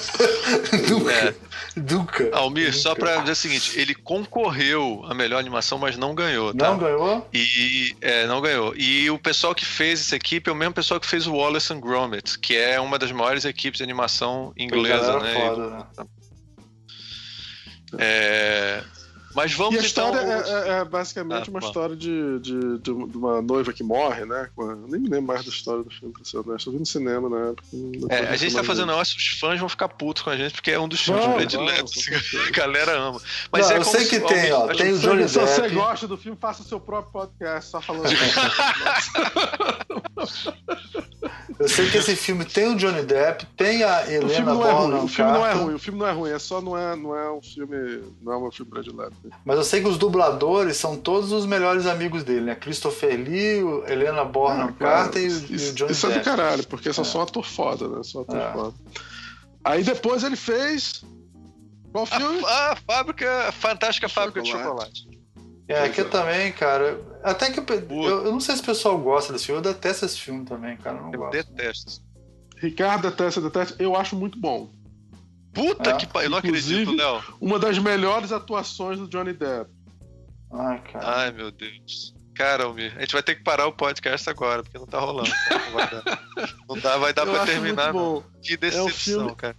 nunca. É. Nunca. Almir, só Nunca. pra dizer o seguinte: ele concorreu à melhor animação, mas não ganhou, tá? Não ganhou? E é, não ganhou. E o pessoal que fez essa equipe é o mesmo pessoal que fez o Wallace and Gromit, que é uma das maiores equipes de animação inglesa, né? Foda, né? É, Mas vamos E a então. história é, é- é basicamente Ah, uma bom. história de, de, de uma noiva que morre, né? Nem me lembro mais da história do filme, pra ser honesto. Eu vi no cinema na época. não- não É, a gente tá fazendo negócio, os fãs vão ficar putos com a gente, porque é um dos filmes Vão, prediletos. com certeza. a galera ama. Mas Não, é eu sei se- que tem, ó, tem o Johnny Se você Depp. gosta do filme, faça seu próprio podcast, só falando. Eu sei que esse filme tem o Johnny Depp, tem a O filme Helena não é ruim, Bonham o filme não é ruim, o filme não é ruim, é só não é, não é um filme, não é um filme predileto. Mas eu sei que os dubladores são todos os melhores amigos dele, né? Christopher Lee, o Helena Bonham Ah, Carter e, o- e isso, o Johnny isso é do Depp. caralho, porque são É. só um ator foda, né? Só ator É. foda. Aí depois ele fez. Qual filme? A, a fábrica, fantástica fábrica de Chocolate. chocolate. É, aqui também, cara. Até que eu, eu, eu não sei se o pessoal gosta desse filme, eu detesto esse filme também, cara. Eu não Eu gosto. detesto. Ricardo detesta, detesta. Eu acho muito bom. Puta É. que pariu. Eu não acredito, Léo. Uma das melhores atuações do Johnny Depp. Ai, cara. Ai, meu Deus. Cara, Almir, a gente vai ter que parar o podcast agora, porque não tá rolando. Não vai dar, não dá, vai dar eu pra terminar. muito não. bom. Que decepção, filme- cara.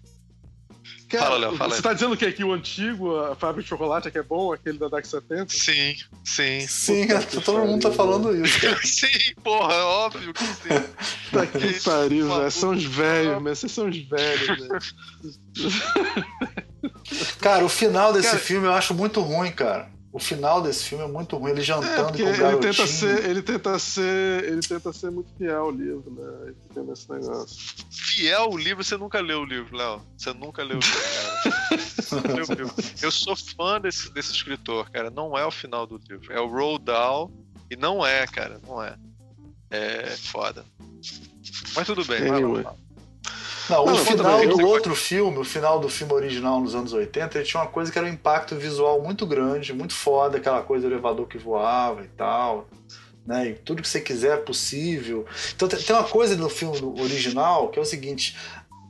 Cara, Fala, Léo, fala Você tá dizendo que, que o antigo, a fábrica de chocolate, é que é bom, aquele da década de 70? Sim, sim. Sim, Puta todo mundo tá falando isso, cara. Sim, porra, óbvio que sim. Tá que pariu, velho. São os velhos, mas vocês são os velhos, velho. Cara, o final desse Cara- filme eu acho muito ruim, cara. O final desse filme é muito ruim, ele É, jantando porque com o ele garotinho. tenta ser, ele tenta ser, ele tenta ser muito fiel ao livro, né? Ele fica nesse negócio. Fiel o livro, você nunca leu o livro, Léo. Você nunca leu o livro, cara. Você nunca leu o livro. Eu sou fã desse, desse escritor, cara. Não é o final do livro. É o Roald Dahl. E não é, cara. Não é. É foda. Mas tudo bem. vai lá. Anyway. Não, Não, o final do outro filme, o final do filme original nos anos 80, ele tinha uma coisa que era um impacto visual muito grande, muito foda, aquela coisa do elevador que voava e tal. Né? E tudo que você quiser é possível. Então tem tem uma coisa no filme original que é o seguinte.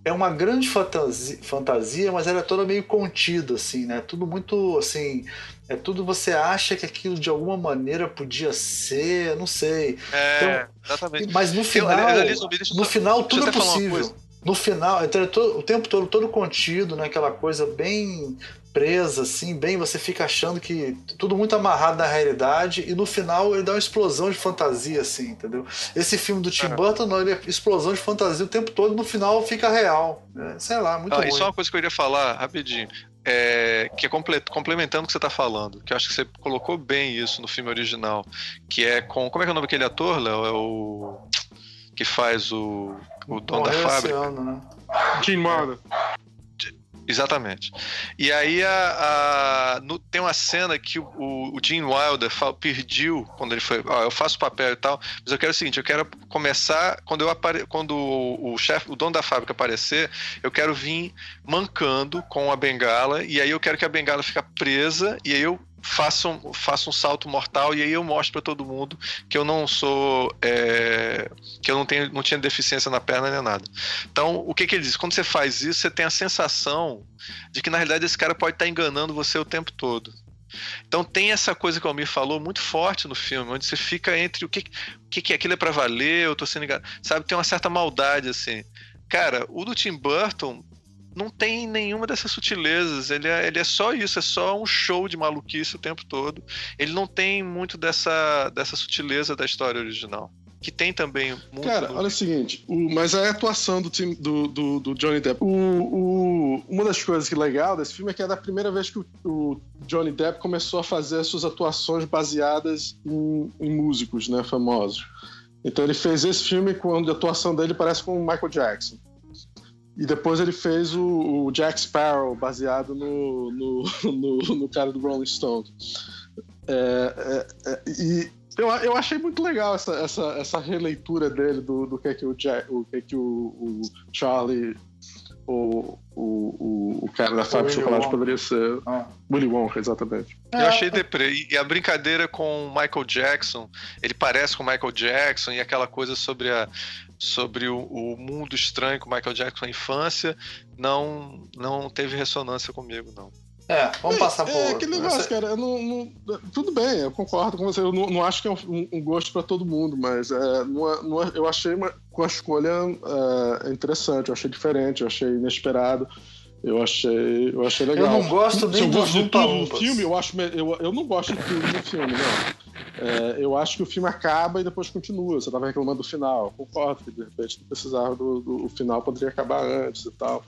É uma grande fantasia, fantasia, mas ela é toda meio contida, assim, né? Tudo muito, assim... É tudo você acha que aquilo de alguma maneira podia ser, não sei. É, exatamente. Mas no Eu, final, Zumbi, deixa eu no final eu tudo é possível. No final, então é todo- o tempo todo todo contido, né? Aquela coisa bem presa, assim, bem você fica achando que tudo muito amarrado na realidade e no final ele dá uma explosão de fantasia, assim, entendeu? Esse filme do Tim É. Burton, não, ele é explosão de fantasia o tempo todo, no final fica real. né? Sei lá, muito Ah, ruim. e só uma coisa que eu iria falar rapidinho. É, que é comple- complementando o que você está falando, que eu acho que você colocou bem isso no filme original, que é com. Como é que é o nome daquele ator, Léo? É o. que faz o. o dono da Morreu esse fábrica. ano, né? Gene Wilder. Exatamente. E aí a, a- no- tem uma cena que o, o, o Gene Wilder fa- pediu quando ele foi, ó, eu faço papel e tal, mas eu quero o seguinte, eu quero começar quando eu apare, quando o, o chefe, o dono da fábrica aparecer, eu quero vir mancando com a bengala e aí eu quero que a bengala fique presa e aí eu faço um, faço um salto mortal e aí eu mostro para todo mundo que eu não sou é, que eu não tenho não tinha deficiência na perna nem nada. Então, o que, que ele diz? Quando você faz isso, você tem a sensação de que na realidade esse cara pode estar enganando você o tempo todo. Então tem essa coisa que o Almir falou muito forte no filme, onde você fica entre o que, o que, que aquilo é pra valer, eu tô sendo enganado. Sabe, tem uma certa maldade assim. Cara, o do Tim Burton não tem nenhuma dessas sutilezas. Ele é, ele é só isso, é só um show de maluquice o tempo todo. Ele não tem muito dessa, dessa sutileza da história original. Que tem também muito. Cara, olha o seguinte, o- mas a atuação do, Tim- do, do, do Johnny Depp. O, o- uma das coisas que é legal desse filme é que é da primeira vez que o, o Johnny Depp começou a fazer as suas atuações baseadas em, em músicos, né, famosos. Então ele fez esse filme quando a atuação dele parece com o Michael Jackson. E depois ele fez o, o Jack Sparrow, baseado no, no, no, no cara do Rolling Stone. É, é, é, e eu, eu achei muito legal essa, essa, essa releitura dele do, do que é que o, Jack, o, que é que o, o Charlie, o, o, o, o cara da Willy chocolate Wonka. poderia ser. Ah. Willy Wonka, exatamente. Eu É, achei deprê. E a brincadeira com o Michael Jackson, ele parece com o Michael Jackson, e aquela coisa sobre, a, sobre o, o mundo estranho com o Michael Jackson na infância, não, não teve ressonância comigo, não. É, vamos passar por É aquele Essa- negócio, cara. Eu não, não- tudo bem, eu concordo com você. Eu não, não acho que é um, um gosto para todo mundo, mas é, não é- não é- eu achei uma, com a escolha é, interessante, eu achei diferente, eu achei inesperado. Eu achei, eu achei legal. Eu não gosto nem eu dos gosto de tudo no Umpa-Lumpas. filme, eu acho. Eu, eu não gosto de tudo no filme, não. É, eu acho que o filme acaba e depois continua. Você estava reclamando do final. Concordo que de repente não precisava do, do o final, poderia acabar antes e tal.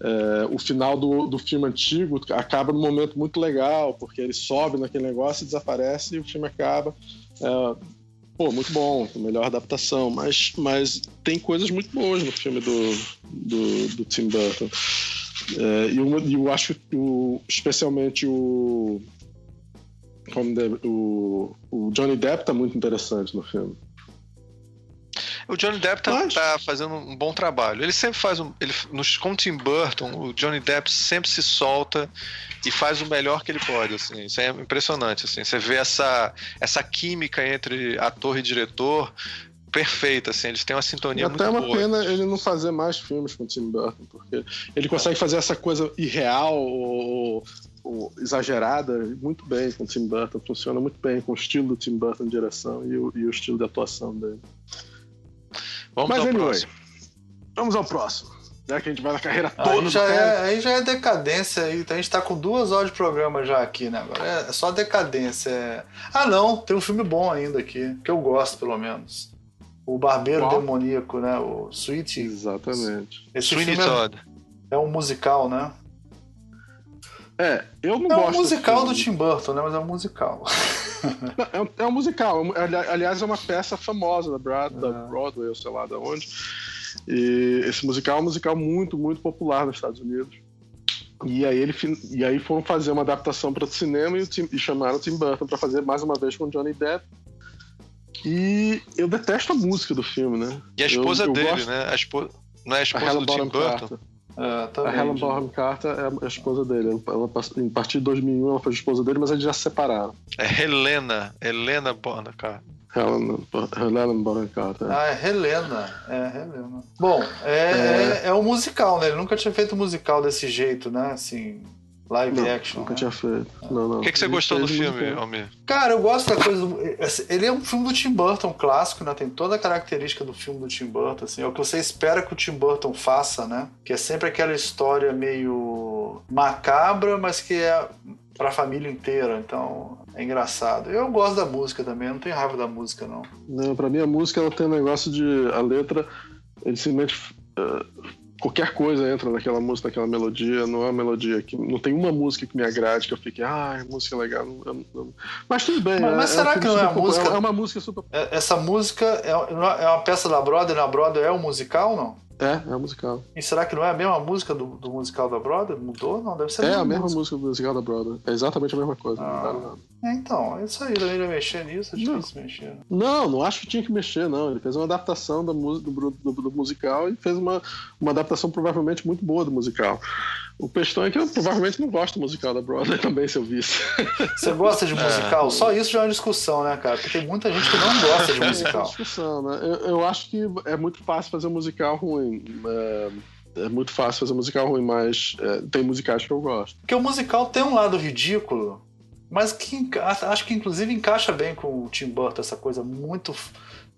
É, o final do, do filme antigo acaba num momento muito legal, porque ele sobe naquele negócio e desaparece e o filme acaba. É, pô, muito bom, melhor adaptação, mas, mas tem coisas muito boas no filme do, do, do Tim Burton. É, e eu, eu acho que o, especialmente o, o, o Johnny Depp tá muito interessante no filme. O Johnny Depp tá, Mas... tá, fazendo um bom trabalho. Ele sempre faz um. Ele, nos, com Tim Burton, o Johnny Depp sempre se solta e faz o melhor que ele pode. Assim. Isso é impressionante. Assim. Você vê essa, essa química entre ator e diretor perfeita, assim, eles têm uma sintonia muito boa. Até uma pena ele não fazer mais filmes com o Tim Burton, porque ele consegue fazer essa coisa irreal ou, ou, exagerada muito bem com o Tim Burton, funciona muito bem com o estilo do Tim Burton de direção e o, e o estilo de atuação dele. Vamos Mas, ao anyway, próximo. Vamos ao próximo. Já que a gente vai na carreira toda. Aí já, é, aí já é decadência. Aí. Então a gente tá com duas horas de programa já aqui, né? Agora é só decadência. É... Ah, não, tem um filme bom ainda aqui, que eu gosto, pelo menos. O Barbeiro Qual? Demoníaco, né? O Sweet. Exatamente. Esse Sweeney filme Todd. É, é um musical, né? É, eu não é gosto. É um musical do Tim Burton, né? Mas é um musical. é, um, é um musical. Aliás, é uma peça famosa da, é. Broadway, ou sei lá de onde. E esse musical é um musical muito, muito popular nos Estados Unidos. E aí, ele, e aí foram fazer uma adaptação para o cinema e, e, chamaram o Tim Burton para fazer mais uma vez com o Johnny Depp. E eu detesto a música do filme, né? E a esposa eu, eu dele, gosto... né? A esposa... Não é a esposa a do Tim Burton? Carter. É, tá a Helen Bonham Carter é a esposa dele. Ela, em partir de 2001 ela foi esposa dele, mas eles já se separaram. É Helena. Helena Bonham Carter. Helena, Helena Bonham Carter. Ah, é Helena. É Helena. Bom, é, é... é, é um musical, né? Ele nunca tinha feito um musical desse jeito, né? Assim, Live não, action. Nunca né? tinha feito. Não, não. O que, que você gostou do filme, Almir? Cara, eu gosto da coisa. Do... Ele é um filme do Tim Burton clássico, né? Tem toda a característica do filme do Tim Burton, assim. É o que você espera que o Tim Burton faça, né? Que é sempre aquela história meio macabra, mas que é pra família inteira. Então, é engraçado. Eu gosto da música também, não tenho raiva da música, não. Não, pra mim a música ela tem um negócio de. A letra, ele simplesmente. Uh qualquer coisa entra naquela música, naquela melodia, não é uma melodia que não tem uma música que me agrade que eu fique, ah, música legal. Não, não. Mas tudo bem. Mas, é, mas será é que não é a música? É uma música super. É, essa música é, é uma peça da Brother, na Brother é um musical, não? É, é um musical. E será que não é a mesma música do, do musical da Brother? Mudou? Não, deve ser a É a mesma música. música do musical da Brother. É exatamente a mesma coisa. Ah. Não é, então, é isso aí, ele ia mexer nisso, é difícil não. mexer. Não, não acho que tinha que mexer, não. Ele fez uma adaptação da do, do, do, do musical e fez uma, uma adaptação provavelmente muito boa do musical. O questão é que eu provavelmente não gosto do musical da Broadway também, se eu visse. Você gosta de musical? É. Só isso já é uma discussão, né, cara? Porque tem muita gente que não gosta de musical. É uma discussão, né? Eu, eu, acho que é muito fácil fazer um musical ruim. É, é muito fácil fazer um musical ruim, mas é, tem musicais que eu gosto. Porque o musical tem um lado ridículo, mas que acho que inclusive encaixa bem com o Tim Burton, essa coisa muito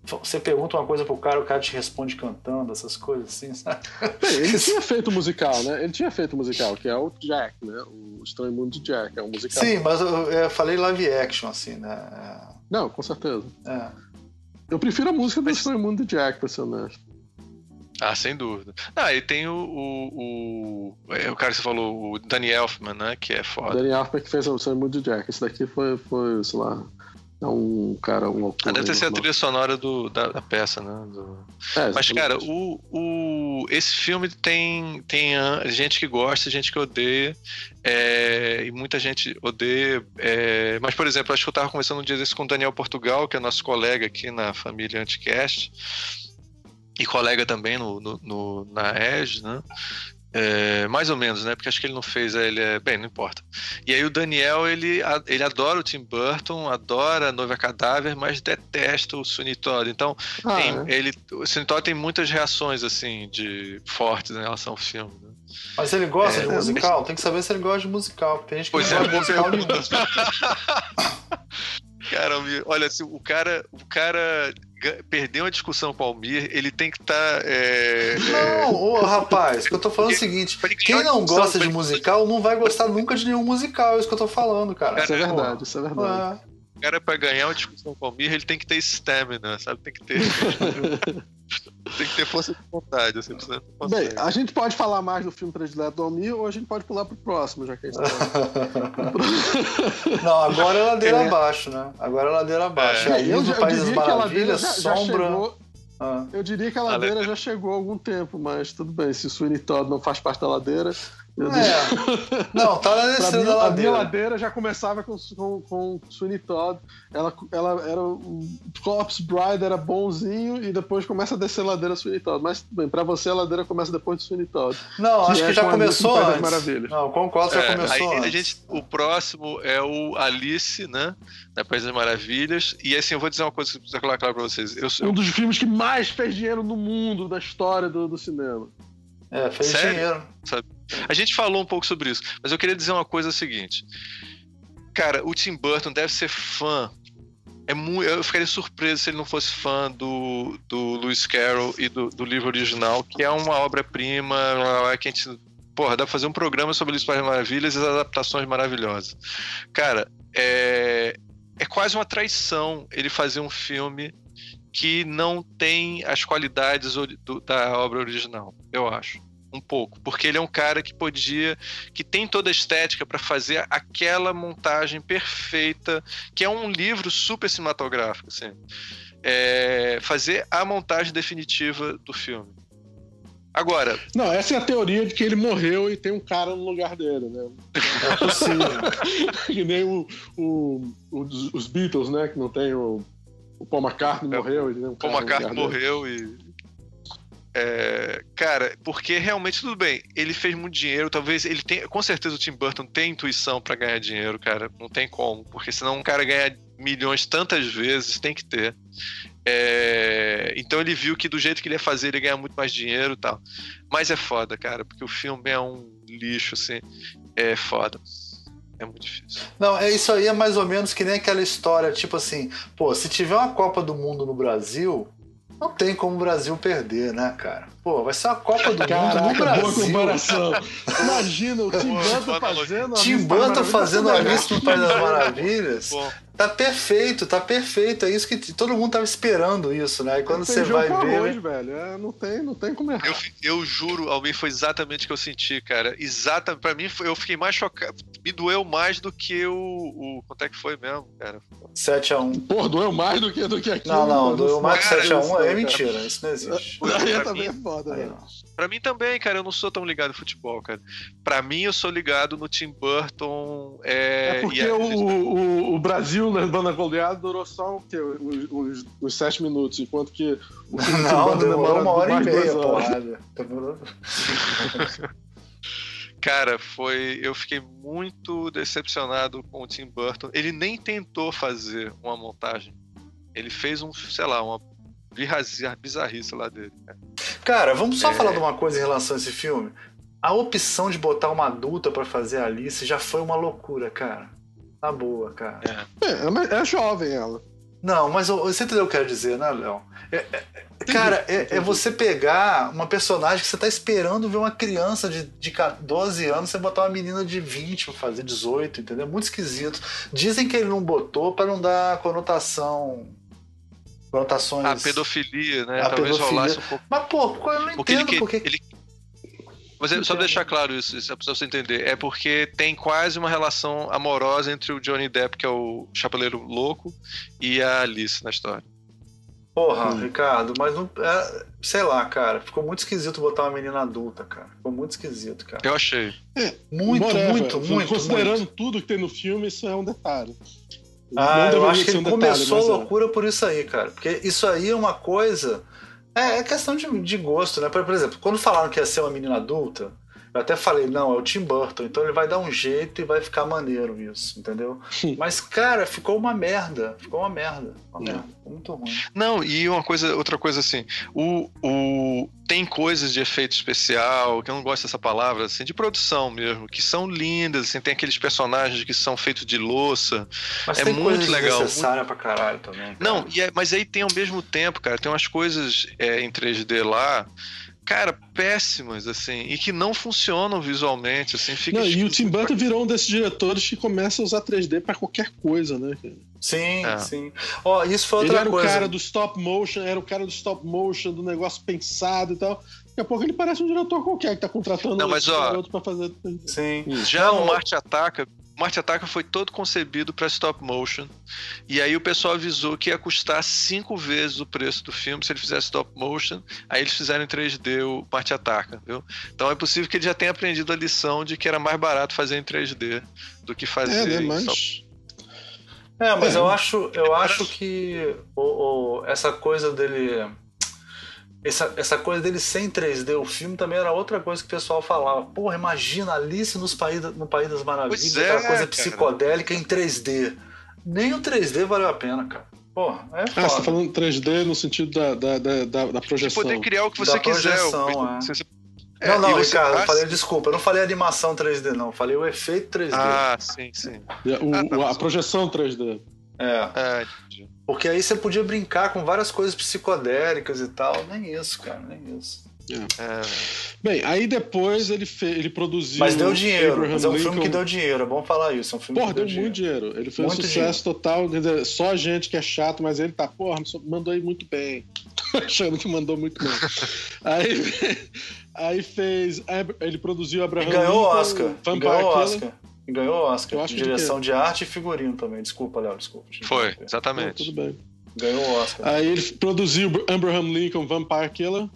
você pergunta uma coisa pro cara, o cara te responde cantando, essas coisas assim, sabe? Bem, ele tinha feito musical, né? Ele tinha feito musical, que é o Jack, né? O Estranho Mundo de Jack, é um musical. Sim, mas eu, eu falei live action, assim, né? Não, com certeza. É. Eu prefiro a música do mas... Estranho Mundo de Jack, pra ser honesto. Ah, sem dúvida. Ah, e tem o, o, o, é, o cara que você falou, o Danny Elfman, né? Que é foda. O Danny Elfman que fez o Estranho Mundo de Jack. Esse daqui foi, foi sei lá, é um cara, um autor. Ah, deve ter sido a trilha sonora do, da, da peça, né? Do... É, Mas, cara, o, o, esse filme tem, tem gente que gosta, gente que odeia, é, e muita gente odeia. É, mas, por exemplo, acho que eu estava conversando um dia desse com o Daniel Portugal, que é nosso colega aqui na família Anticast, e colega também no, no, no na EG, né? É, mais ou menos, né? Porque acho que ele não fez, ele é. Bem, não importa. E aí o Daniel, ele, ele adora o Tim Burton, adora a Noiva Cadáver, mas detesta o Sweeney Todd. Então, ah, tem, é? ele, o Sweeney Todd tem muitas reações, assim, de fortes em relação ao filme. Né? Mas ele gosta é, de musical? Tem que saber se ele gosta de musical. Tem gente que pois não é, gosta de musical nenhum. Cara, olha, se o cara, o cara perdeu uma discussão com o Almir, ele tem que estar. Tá, é, não, ô, rapaz, que eu tô falando é o seguinte: quem não gosta de musical não vai gostar nunca de nenhum musical, é isso que eu tô falando, cara. Isso é verdade, isso é verdade. É. O cara, pra ganhar uma discussão com o Almir, ele tem que ter stamina, sabe? Tem que ter. tem que ter força de vontade, assim, você Bem, a gente pode falar mais do filme predileto do Almir ou a gente pode pular pro próximo, já que a gente tá... Não, agora é ladeira é. abaixo, né? Agora é ladeira abaixo. É. É, eu, do País das Maravilhas, já, já sombra. Chegou... Ah. Eu diria que a ladeira já chegou há algum tempo, mas tudo bem. Se o Sweeney Todd não faz parte da ladeira, é. Não, tá na descida da ladeira. A minha ladeira já começava com, com, com Sweeney Todd. Ela, ela era. O Corpse Bride era bonzinho e depois começa a descer a ladeira Sweeney Todd. Mas bem, pra você a ladeira começa depois de Sweeney Todd. Não, acho é que já começou antes. Maravilha. Não, concordo, já é, começou aí, antes. A gente, o próximo é o Alice, né? Da País das Maravilhas. E assim, eu vou dizer uma coisa que precisa colocar claro pra vocês. Eu, um dos filmes que mais fez dinheiro no mundo da história do, do cinema. É, fez Sério? dinheiro. Sabe? A gente falou um pouco sobre isso, mas eu queria dizer uma coisa seguinte. Cara, o Tim Burton deve ser fã. É muito, eu ficaria surpreso se ele não fosse fã do, do Lewis Carroll e do, do livro original, que é uma obra-prima, que a gente. Porra, dá pra fazer um programa sobre Alice País Maravilhas e as adaptações maravilhosas. Cara, é, é quase uma traição ele fazer um filme que não tem as qualidades do, da obra original, eu acho. Um pouco, porque ele é um cara que podia, que tem toda a estética para fazer aquela montagem perfeita, que é um livro super cinematográfico, assim. É, fazer a montagem definitiva do filme. Agora. Não, essa é a teoria de que ele morreu e tem um cara no lugar dele, né? É possível. que nem o, o, os Beatles, né? Que não tem o o Paul McCartney é, morreu. O um Paul McCartney morreu e. É, cara, porque realmente tudo bem, ele fez muito dinheiro, talvez ele tenha, com certeza o Tim Burton tem intuição para ganhar dinheiro, cara, não tem como, porque senão um cara ganhar milhões tantas vezes tem que ter. É, então ele viu que do jeito que ele ia fazer ele ia ganhar muito mais dinheiro, tal. Mas é foda, cara, porque o filme é um lixo, assim, é foda. É muito difícil. Não, é isso aí é mais ou menos que nem aquela história, tipo assim, pô, se tiver uma Copa do Mundo no Brasil, não tem como o Brasil perder, né, cara? Pô, vai ser uma Copa do Caraca, Mundo no Brasil. Boa comparação. Imagina o Tim Burton fazendo Tim Burton fazendo a lista no País das Maravilhas. Tá perfeito, tá perfeito. É isso que todo mundo tava esperando isso, né? E quando você vai ver. Arroz, velho. É, não, tem, não tem como errar. Eu, eu juro, Alvin, foi exatamente o que eu senti, cara. Exata, pra mim, eu fiquei mais chocado. Me doeu mais do que o. o quanto é que foi mesmo, cara? 7x1. Pô, doeu mais do que, do que aquilo. Não, não, doeu mais que 7x1 é mentira. Isso não existe. Aí também é foda, velho. Pra mim também, cara, eu não sou tão ligado em futebol, cara. Pra mim, eu sou ligado no Tim Burton. É, é porque a... o, o, o, Brasil levando a goleada durou só o Os, os, os, sete minutos, enquanto que o Não, demorou uma hora e meia, porrada. Cara, foi. Eu fiquei muito decepcionado com o Tim Burton. Ele nem tentou fazer uma montagem. Ele fez um, sei lá, uma bizarrice lá dele. Cara, cara vamos só é... falar de uma coisa em relação a esse filme. A opção de botar uma adulta para fazer a Alice já foi uma loucura, cara. Na boa, cara. É, é, é jovem ela. Não, mas você entendeu o que eu quero dizer, né, Léo? É, é, cara, é, é, você pegar uma personagem que você tá esperando ver uma criança de, de 12 anos, você botar uma menina de 20 pra fazer 18, entendeu? Muito esquisito. Dizem que ele não botou para não dar conotação conotações. A pedofilia, né? A Talvez pedofilia. rolasse um pouco. Mas, pô, eu não porque entendo ele, porque. Ele... Mas é, só pra deixar claro isso, isso é pra você entender. É porque tem quase uma relação amorosa entre o Johnny Depp, que é o chapeleiro louco, e a Alice na história. Porra, hum. Ricardo, mas não. É, sei lá, cara. Ficou muito esquisito botar uma menina adulta, cara. Ficou muito esquisito, cara. Eu achei. É, muito, muito, muito. Considerando muito. tudo que tem no filme, isso é um detalhe. Ah, eu acho que ele um começou detalhe, a é. loucura é. por isso aí, cara. Porque isso aí é uma coisa. É, é questão de, de gosto, né? Por, por exemplo, quando falaram que ia ser uma menina adulta, eu até falei, não, é o Tim Burton, então ele vai dar um jeito e vai ficar maneiro isso, entendeu? Mas, cara, ficou uma merda. Ficou uma merda. Uma merda. Muito ruim. Não, e uma coisa, outra coisa assim, o, o, tem coisas de efeito especial, que eu não gosto dessa palavra, assim, de produção mesmo, que são lindas, assim, tem aqueles personagens que são feitos de louça. Mas é muito legal. necessária pra caralho também. Cara. Não, e é, mas aí tem ao mesmo tempo, cara, tem umas coisas é, em 3D lá cara, péssimas, assim, e que não funcionam visualmente, assim, fica não, E o Tim Burton virou um desses diretores que começa a usar 3D para qualquer coisa, né? Sim, é. sim. Ó, oh, isso foi outra ele era coisa. o cara do stop motion, era o cara do stop motion, do negócio pensado e tal. Daqui a pouco ele parece um diretor qualquer que tá contratando não, mas, ó, outro pra fazer. Sim. Já o Marte Ataca Marte Ataca foi todo concebido para stop motion. E aí o pessoal avisou que ia custar cinco vezes o preço do filme se ele fizesse stop motion. Aí eles fizeram em 3D o Marte Ataca, viu? Então é possível que ele já tenha aprendido a lição de que era mais barato fazer em 3D do que fazer é, né, em mas... stop é, mas é. eu acho, eu acho que o, o, essa coisa dele essa, essa coisa dele sem 3D, o filme também era outra coisa que o pessoal falava. Porra, imagina Alice nos país, no País das Maravilhas, é, aquela coisa cara. psicodélica em 3D. Nem o 3D valeu a pena, cara. Porra, é foda. Ah, você tá falando 3D no sentido da, da, da, da projeção. De poder criar o que você da quiser. Projeção, é. Você... É, não, não, Ricardo, eu falei, desculpa, eu não falei animação 3D, não. Eu falei o efeito 3D. Ah, sim, sim. O, ah, tá, a projeção 3D. É. é Porque aí você podia brincar com várias coisas psicodélicas e tal. Nem isso, cara, nem isso. É. É. Bem, aí depois ele, fe... ele produziu. Mas deu dinheiro. Abraham mas é um Lincoln. filme que deu dinheiro, é bom falar isso. É um filme porra, que deu, deu muito dinheiro. Ele fez muito um sucesso dinheiro. total. Só a gente que é chato, mas ele tá, porra, mandou aí muito bem. Tô achando que mandou muito bem. aí, aí fez. Ele produziu Abraham e ganhou o Oscar. Vampire ganhou o Oscar. E ganhou o Oscar. Eu acho direção de, de arte e figurino também. Desculpa, Léo, desculpa. Foi, exatamente. tudo bem. Ganhou o Oscar. Aí ele produziu Abraham Lincoln Vampire Killer.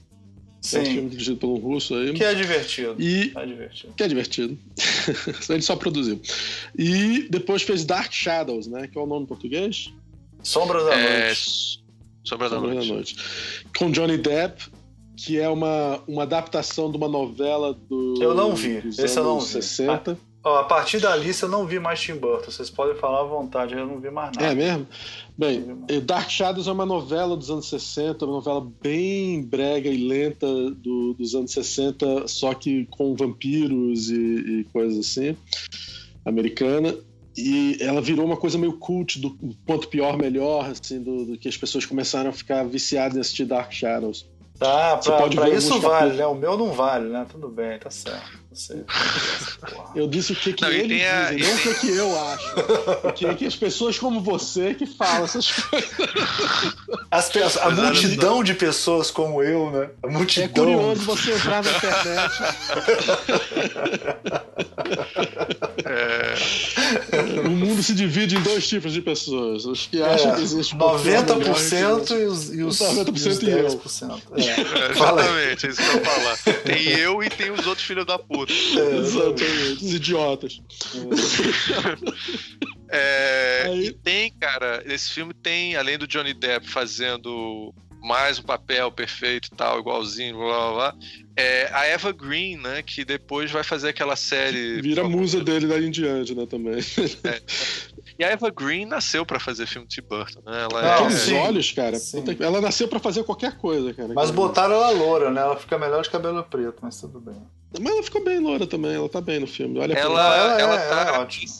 Sim. É um filme dirigido um russo aí. Que é divertido. E... É divertido. Que é divertido. ele só produziu. E depois fez Dark Shadows, né? Que é o nome em português. Sombras da é... Noite. Sombras da, Noite. da Noite. Com Johnny Depp, que é uma, uma adaptação de uma novela do. Eu não vi. Esse eu não vi. 60. Ó, a partir da lista eu não vi mais Tim Burton. Vocês podem falar à vontade, eu não vi mais nada. É mesmo? Bem, Dark Shadows é uma novela dos anos 60, uma novela bem brega e lenta do, dos anos 60, só que com vampiros e, e coisas assim, americana. E ela virou uma coisa meio cult do quanto pior, melhor, assim, do, do que as pessoas começaram a ficar viciadas em assistir Dark Shadows. Tá, pra, pra isso vale, né? O meu não vale, né? Tudo bem, tá certo. Eu disse o que, que não, ele a... diz, não o que, que eu acho. Porque é que as pessoas como você que falam essas coisas. As pessoas, a multidão de pessoas como eu, né? A multidão. É curioso você entrar na internet. É... O mundo se divide em dois tipos de pessoas. Os que acham é, que existe 90% e os, e os 90% e os 10%. E eu. É. É, exatamente, é isso que eu vou falar. Tem eu e tem os outros filhos da puta. É, exatamente, os idiotas. É, e tem, cara, esse filme tem, além do Johnny Depp fazendo mais um papel perfeito e tal, igualzinho, blá blá blá. É, a Eva Green, né, que depois vai fazer aquela série. Vira a musa dele daí em diante, né, também. É. E a Eva Green nasceu para fazer filme de Tim Burton, né? Ela é... Aqueles olhos, cara. Ela nasceu para fazer qualquer coisa, cara. Mas botaram ela loura, né? Ela fica melhor de cabelo preto, mas tudo bem. Mas ela ficou bem loura também, ela tá bem no filme. Olha ela, ela, ela, é, tá... ela é ótima.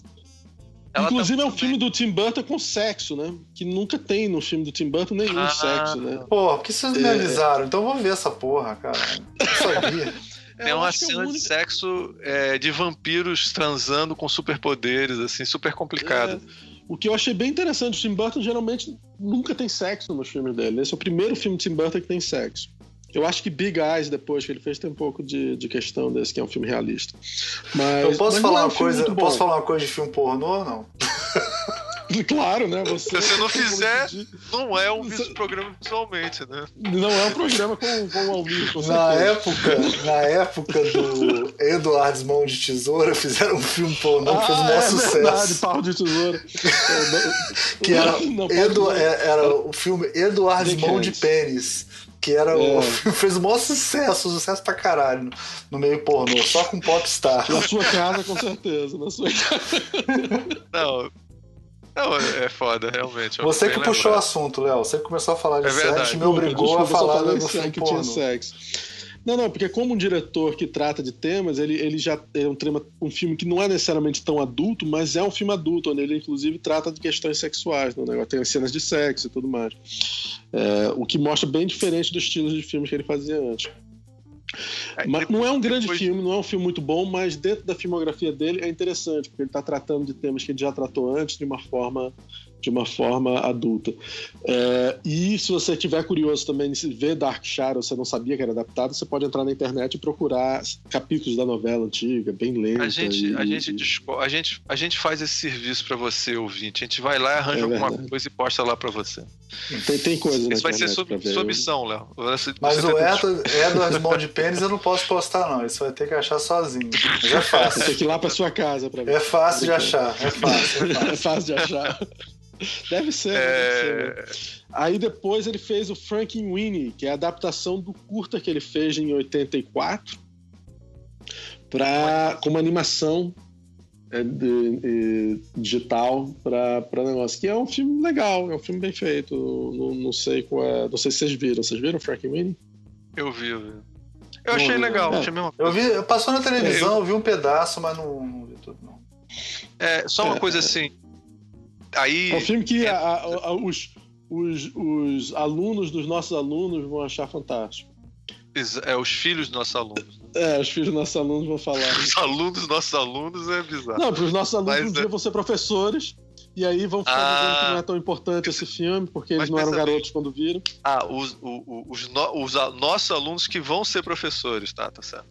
Inclusive tá é um filme do Tim Burton com sexo, né? Que nunca tem no filme do Tim Burton nenhum ah, sexo, né? Pô, por que vocês não me é. avisaram? Então eu vou ver essa porra, cara. Eu sabia. Tem uma cena é de sexo é, de vampiros transando com superpoderes, assim, super complicado. É. O que eu achei bem interessante, o Tim Burton geralmente nunca tem sexo nos filmes dele. Esse é o primeiro filme de Tim Burton que tem sexo. Eu acho que Big Eyes, depois que ele fez, tem um pouco de, de questão desse, que é um filme realista. Mas, eu posso mas falar é um uma coisa. Posso falar uma coisa de filme pornô ou não? Claro, né? Você, Se você não fizer, não é um você... programa visualmente, né? Não é um programa com, com o Almir, com na época, na época do Eduardo Mão de Tesoura, fizeram um filme pornô ah, que fez um maior é sucesso. Verdade, pau de tesoura. que era, não, Edu, é, era o filme Eduardo Mão de Pênis. Que era é. o fez o maior sucesso, sucesso pra caralho no, no meio pornô, só com popstar. Na sua casa, com certeza, na sua casa. Não, não, é foda, realmente. Você que puxou o assunto, Léo. Você que começou a falar de é sexo me obrigou a falar do filme que tinha sexo. Não, não, porque como um diretor que trata de temas, ele, ele já é um, tema, um filme que não é necessariamente tão adulto, mas é um filme adulto, onde ele inclusive trata de questões sexuais, né? tem as cenas de sexo e tudo mais. É, o que mostra bem diferente dos estilos de filmes que ele fazia antes. Mas não é um grande depois... filme, não é um filme muito bom, mas dentro da filmografia dele é interessante, porque ele está tratando de temas que ele já tratou antes de uma forma de uma forma adulta. É, e se você estiver curioso também de ver Dark Shadow, você não sabia que era adaptado, você pode entrar na internet e procurar capítulos da novela antiga, bem lenta. A gente, e, a gente, a gente, a gente faz esse serviço para você, ouvinte. A gente vai lá, arranja é alguma coisa e posta lá para você. Tem, tem coisa Isso vai ser sob, sua missão, Léo. Mas o Edward, Edward Mão de Pênis eu não posso postar, não. Isso vai ter que achar sozinho. Mas é fácil. Tem que ir lá para sua casa para ver. É fácil de achar. É fácil. É fácil, é fácil de achar. Deve ser, é... deve ser. Aí depois ele fez o Frankie Winnie, que é a adaptação do curta que ele fez em 84, pra, com uma animação é, de, de, digital para negócio. Que é um filme legal, é um filme bem feito. Não, não sei qual é. Não sei se vocês viram. Vocês viram Winnie? Eu vi, eu vi. Eu achei legal, é. achei mesmo. Eu vi, eu passou na televisão, eu... eu vi um pedaço, mas não, não vi tudo, não. É, só uma é, coisa assim Aí, é um filme que é... a, a, os, os, os alunos dos nossos alunos vão achar fantástico. É, os filhos dos nossos alunos. Né? É, os filhos dos nossos alunos vão falar. Os alunos dos nossos alunos é bizarro. Não, para os nossos alunos Mas, um dia é... vão ser professores. E aí vão ficar ah, dizendo que não é tão importante esse filme, porque eles não eram garotos bem. quando viram. Ah, os, os, os, os, nossos alunos que vão ser professores, tá? Tá certo.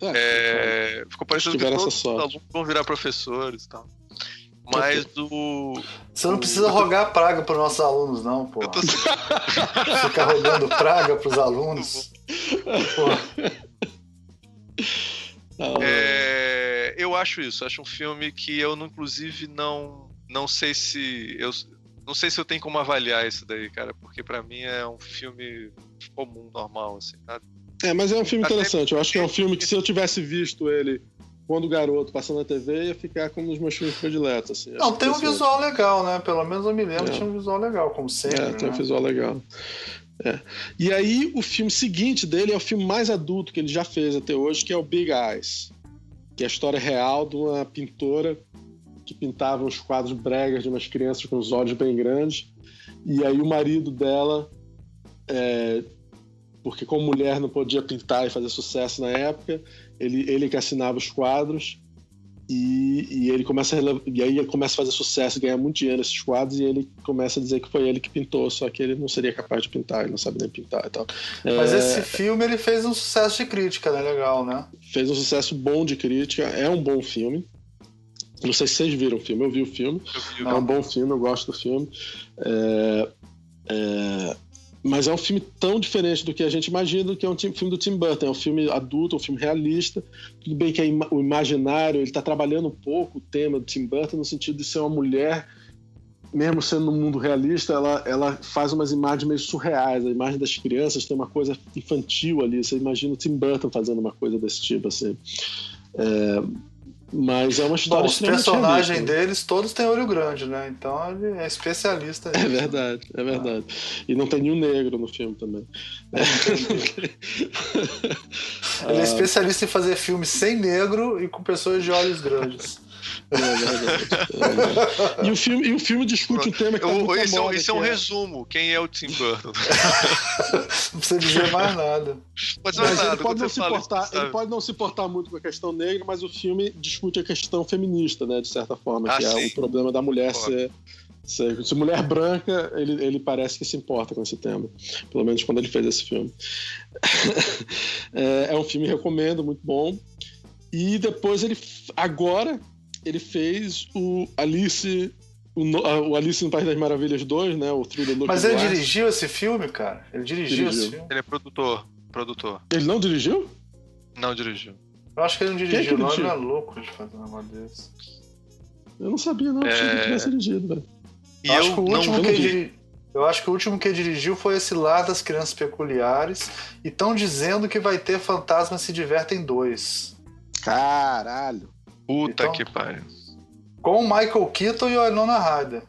É, é, ficou parecendo que todos os alunos vão virar professores e tal. Mas o. Você não precisa tô... rogar praga para os nossos alunos, não, pô. Tô... Ficar rogando praga para os alunos. É, eu acho isso. Acho um filme que eu, inclusive, não, não sei se. Eu, não sei se eu tenho como avaliar isso daí, cara, porque para mim é um filme comum, normal, assim? É, mas é um filme Até interessante. Eu acho que é um filme que se eu tivesse visto ele quando garoto passando na TV ia ficar como um dos meus filmes prediletos. Assim. Não, tem um visual legal, né? Pelo menos eu me lembro é. tinha um visual legal, como sempre. É, tem né? um visual legal. É. E aí, o filme seguinte dele é o filme mais adulto que ele já fez até hoje, que é o Big Eyes, que é a história real de uma pintora que pintava os quadros bregas de umas crianças com os olhos bem grandes. E aí, o marido dela é, porque como mulher não podia pintar e fazer sucesso na época, ele, ele que assinava os quadros e, e ele começa a, e aí ele começa a fazer sucesso e ganhar muito dinheiro nesses quadros e ele começa a dizer que foi ele que pintou, só que ele não seria capaz de pintar, ele não sabe nem pintar e tal. Mas é, esse filme ele fez um sucesso de crítica, né? Legal, né? Fez um sucesso bom de crítica, é um bom filme. Não sei se vocês viram o filme, eu vi o filme. Vi, é um bom filme, eu gosto do filme. É, é, mas é um filme tão diferente do que a gente imagina que é um filme do Tim Burton. É um filme adulto, um filme realista. Tudo bem que é o imaginário, ele está trabalhando um pouco o tema do Tim Burton no sentido de ser uma mulher, mesmo sendo no mundo realista, ela, ela faz umas imagens meio surreais. A imagem das crianças tem uma coisa infantil ali. Você imagina o Tim Burton fazendo uma coisa desse tipo, assim. É, mas é uma história Bom, Os personagens deles todos têm olho grande, né? Então ele é especialista. É verdade, é verdade. Ah. E não tem nenhum negro no filme também. É, ele é especialista em fazer filmes sem negro e com pessoas de olhos grandes. É é. E, o filme, e o filme discute um tema que tá muito Esse, moda, esse é um é... resumo. Quem é o Tim Burton? não precisa dizer mais nada. Mas, mas nada, ele, pode não se portar, isso, ele pode não se portar muito com a questão negra, mas o filme discute a questão feminista, né? De certa forma, ah, que sim. é o problema da mulher ser, ser, se mulher branca, ele, ele parece que se importa com esse tema. Pelo menos quando ele fez esse filme. é, é um filme que recomendo, muito bom. E depois ele. Agora, ele fez o Alice. O, o, Alice no País das Maravilhas 2, né? O Thriller do Mas ele Glass. dirigiu esse filme, cara? Ele dirigiu, dirigiu, esse filme? Ele é produtor. Produtor. Ele não dirigiu? Não dirigiu. Eu acho que ele não dirigiu, que não. Ele é louco de fazer um negócio desse. Eu não sabia, não. É... Achei que ele tivesse dirigido, velho. eu, acho que o último não, que ele, eu acho que o último que dirigiu foi esse lá das Crianças Peculiares. E estão dizendo que vai ter Fantasmas Se Divertem 2. Caralho. Puta então, que pariu. Com o Michael Keaton e a Nona Ryder.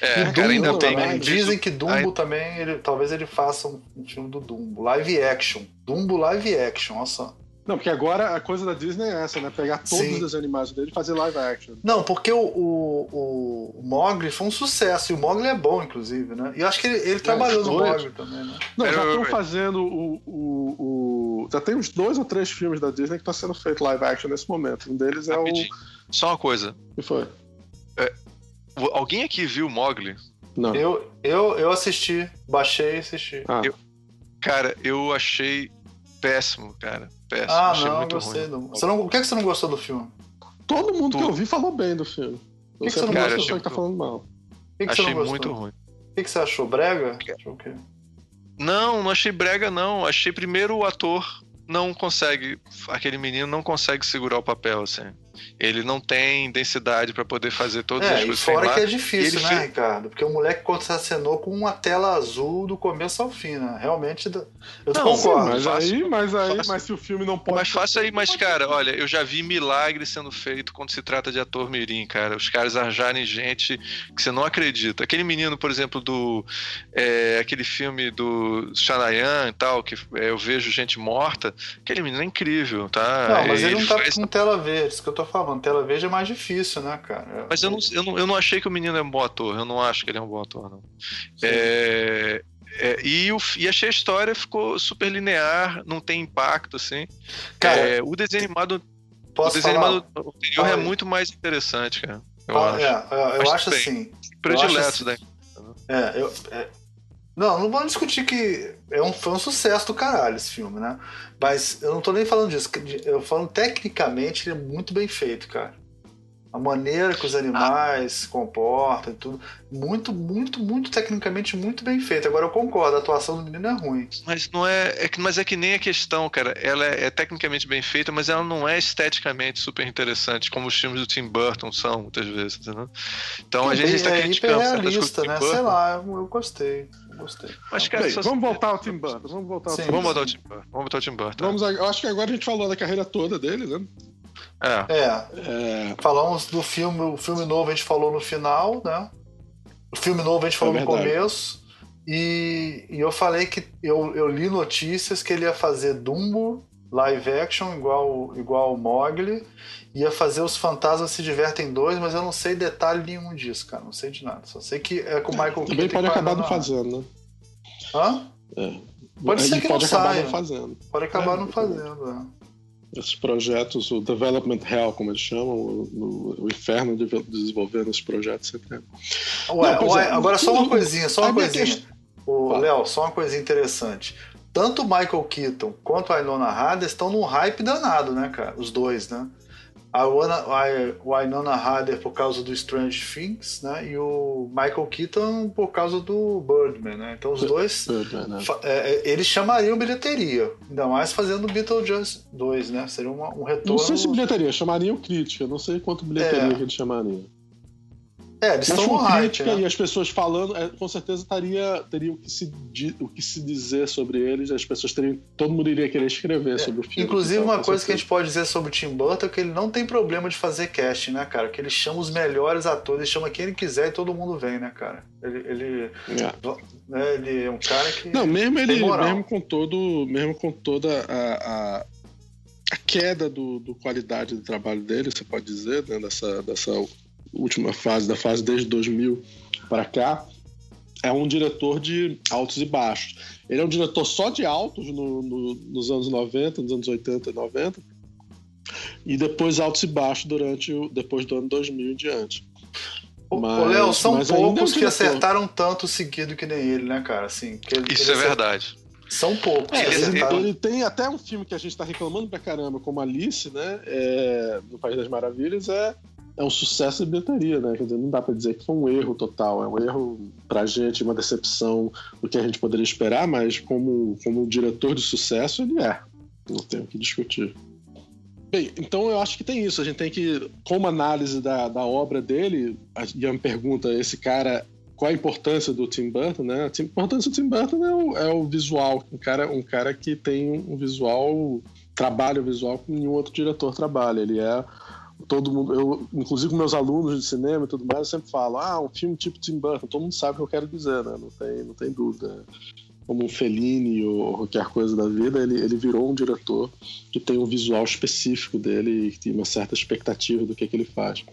É, e cara, ainda também. Bem, dizem que Dumbo também, ele, talvez ele faça um filme do Dumbo. Live action. Dumbo live action, olha só. Não, porque agora a coisa da Disney é essa, né? Pegar todos Sim. os animais dele e fazer live action. Não, porque o, o, o, Mogli foi um sucesso. E o Mogli é bom, inclusive, né? E eu acho que ele, ele é, trabalhou no Mogli também, né? Não, já estão fazendo o, o, Já tem uns dois ou três filmes da Disney que estão sendo feitos live action nesse momento. Um deles é Rapidinho. Só uma coisa. o. que foi? O- Alguém aqui viu Mogli? Não. Eu, eu, eu assisti, baixei e assisti. Ah, Eu- Cara, eu achei péssimo, cara. Péssimo. Ah, achei não, muito gostei. ruim. Não. Você não, o que, é que você não gostou do filme? Todo mundo que Tudo. eu vi falou bem do filme. que que Você você não é a gostou? pessoa que tá Achei falando mal. O que, que você Achei muito ruim. O que, que você achou? Brega? Achou o quê? Não, não achei brega, não. Achei primeiro o ator não consegue. Aquele menino não consegue segurar o papel, assim. Ele não tem densidade pra poder fazer todas as É, e coisas. que tem fora lá. que é difícil, ele né, fez- Ricardo? Porque o moleque contracenou com uma tela azul do começo ao fim, né? Realmente, eu Não, concordo. Mas fácil, aí, mas aí, fácil. mas se o filme não pode. Mas faça aí, mas cara, olha, eu já vi milagre sendo feito quando se trata de ator mirim, cara. Os caras arranjarem gente que você não acredita. Aquele menino, por exemplo, do é, aquele filme do Shanayan e tal, que é, eu vejo gente morta. Aquele menino é incrível, tá? Não, mas ele, não tá faz- com tela verde, isso que eu tô falando. Tela verde é mais difícil, né, cara? Mas eu não, eu, não, eu não achei que o menino é um bom ator. Eu não acho que ele é um bom ator, não. É, é, e, o, e achei a história ficou super linear, não tem impacto, assim. Cara, É, o desenho animado, o desenho falar? animado anterior é muito mais interessante, cara. Eu Fala- acho. é, é, eu acho assim. Predileto assim- da É, eu. é- Não, não vamos discutir que é um, foi um sucesso do caralho esse filme, né? Mas eu não tô nem falando disso. Eu falo tecnicamente, ele é muito bem feito, cara. A maneira que os animais se comportam e tudo. Muito, muito, muito tecnicamente muito bem feito. Agora eu concordo, a atuação do menino é ruim. Mas não é, é que- mas é que nem a questão, cara. Ela é, é tecnicamente bem feita, mas ela não é esteticamente super interessante, como os filmes do Tim Burton são, muitas vezes, entendeu? Então a gente está é criticando coisas hiperrealista, né? Sei lá, eu, eu gostei. Gostei. Mas, cara, Bem, só- vamos voltar ao Tim Burton. Vamos voltar ao Sim. Tim Vamos Burton. botar o Tim Burton. Vamos botar o Tim Burton. Vamos, a- acho que agora a gente falou da carreira toda dele, né? É. É, É, falamos do filme, o filme novo a gente falou no final, né? O filme novo a gente falou É no começo. E, e eu falei que eu, eu li notícias que ele ia fazer Dumbo live action igual igual o Mogli, ia fazer os Fantasmas se divertem dois, mas eu não sei detalhe nenhum disso, cara, não sei de nada. Só sei que é com o Michael Keaton. também e pode acabar não fazendo, né? Hã? É. Pode ser que não pode acabar saia. não fazendo. Pode acabar É, não fazendo. né? Esses projetos, o Development Hell, como eles chamam, o, o- inferno de de desenvolver esses projetos sempre é. Ué, Não, ué, é. agora só uma coisinha, só uma coisinha. questão-. Léo, só uma coisinha interessante. Tanto o Michael Keaton quanto a Winona Ryder estão num hype danado, né, cara? Os dois, né? A Winona- a Ryder por causa do Strange Things, né? E o Michael Keaton por causa do Birdman, né? Então os dois, né? é, é, eles chamariam bilheteria. Ainda mais fazendo Beetlejuice 2, né? Seria uma- um retorno... Não sei se bilheteria, chamariam crítica, não sei quanto bilheteria É. que eles chamariam. É, eles estão no hype, né? e as pessoas falando, é, com certeza estaria, teria o que, se, o que se dizer sobre eles, as pessoas teriam. Todo mundo iria querer escrever sobre o filme. É, Inclusive, então, uma coisa que a certeza. gente pode dizer sobre o Tim Burton é que ele não tem problema de fazer casting, né, cara? Que ele chama os melhores atores, ele chama quem ele quiser e todo mundo vem, né, cara? Ele, ele, É. né, ele é um cara que. Não, mesmo ele, mesmo com todo, mesmo com toda a, a, a queda do, do qualidade do trabalho dele, você pode dizer, né, dessa, dessa última fase, da fase desde 2000 para cá, é um diretor de altos e baixos. Ele é um diretor só de altos no- no- nos anos 90, nos anos 80 e 90, e depois altos e baixos durante o, depois do ano 2000 em diante. Ô, Mas- ô, Léo, são é poucos que diretor. acertaram tanto seguido que nem ele, né, cara? Assim, que ele- Isso ele é verdade. São poucos. É, que ele, acertaram. ele tem até um filme que a gente tá reclamando pra caramba, como Alice, né? É, no País das Maravilhas, é, é um sucesso de bilheteria, né? Quer dizer, não dá pra dizer que foi um erro total, é um erro pra gente, uma decepção do que a gente poderia esperar, mas como, como diretor de sucesso, ele é. Não tem o que discutir. Bem, então eu acho que tem isso. A gente tem que, como análise da, da obra dele, a Ian pergunta: esse cara, qual a importância do Tim Burton, né? A importância do Tim Burton é o, é o visual. Um cara, um cara que tem um visual, trabalha o visual que nenhum outro diretor trabalha. Ele é. Todo mundo, eu, inclusive com meus alunos de cinema e tudo mais, eu sempre falo: ah, um filme tipo Tim Burton. Todo mundo sabe o que eu quero dizer, né? Não tem, não tem dúvida como um Fellini ou qualquer coisa da vida, ele, ele virou um diretor que tem um visual específico dele e tem uma certa expectativa do que, que ele faz.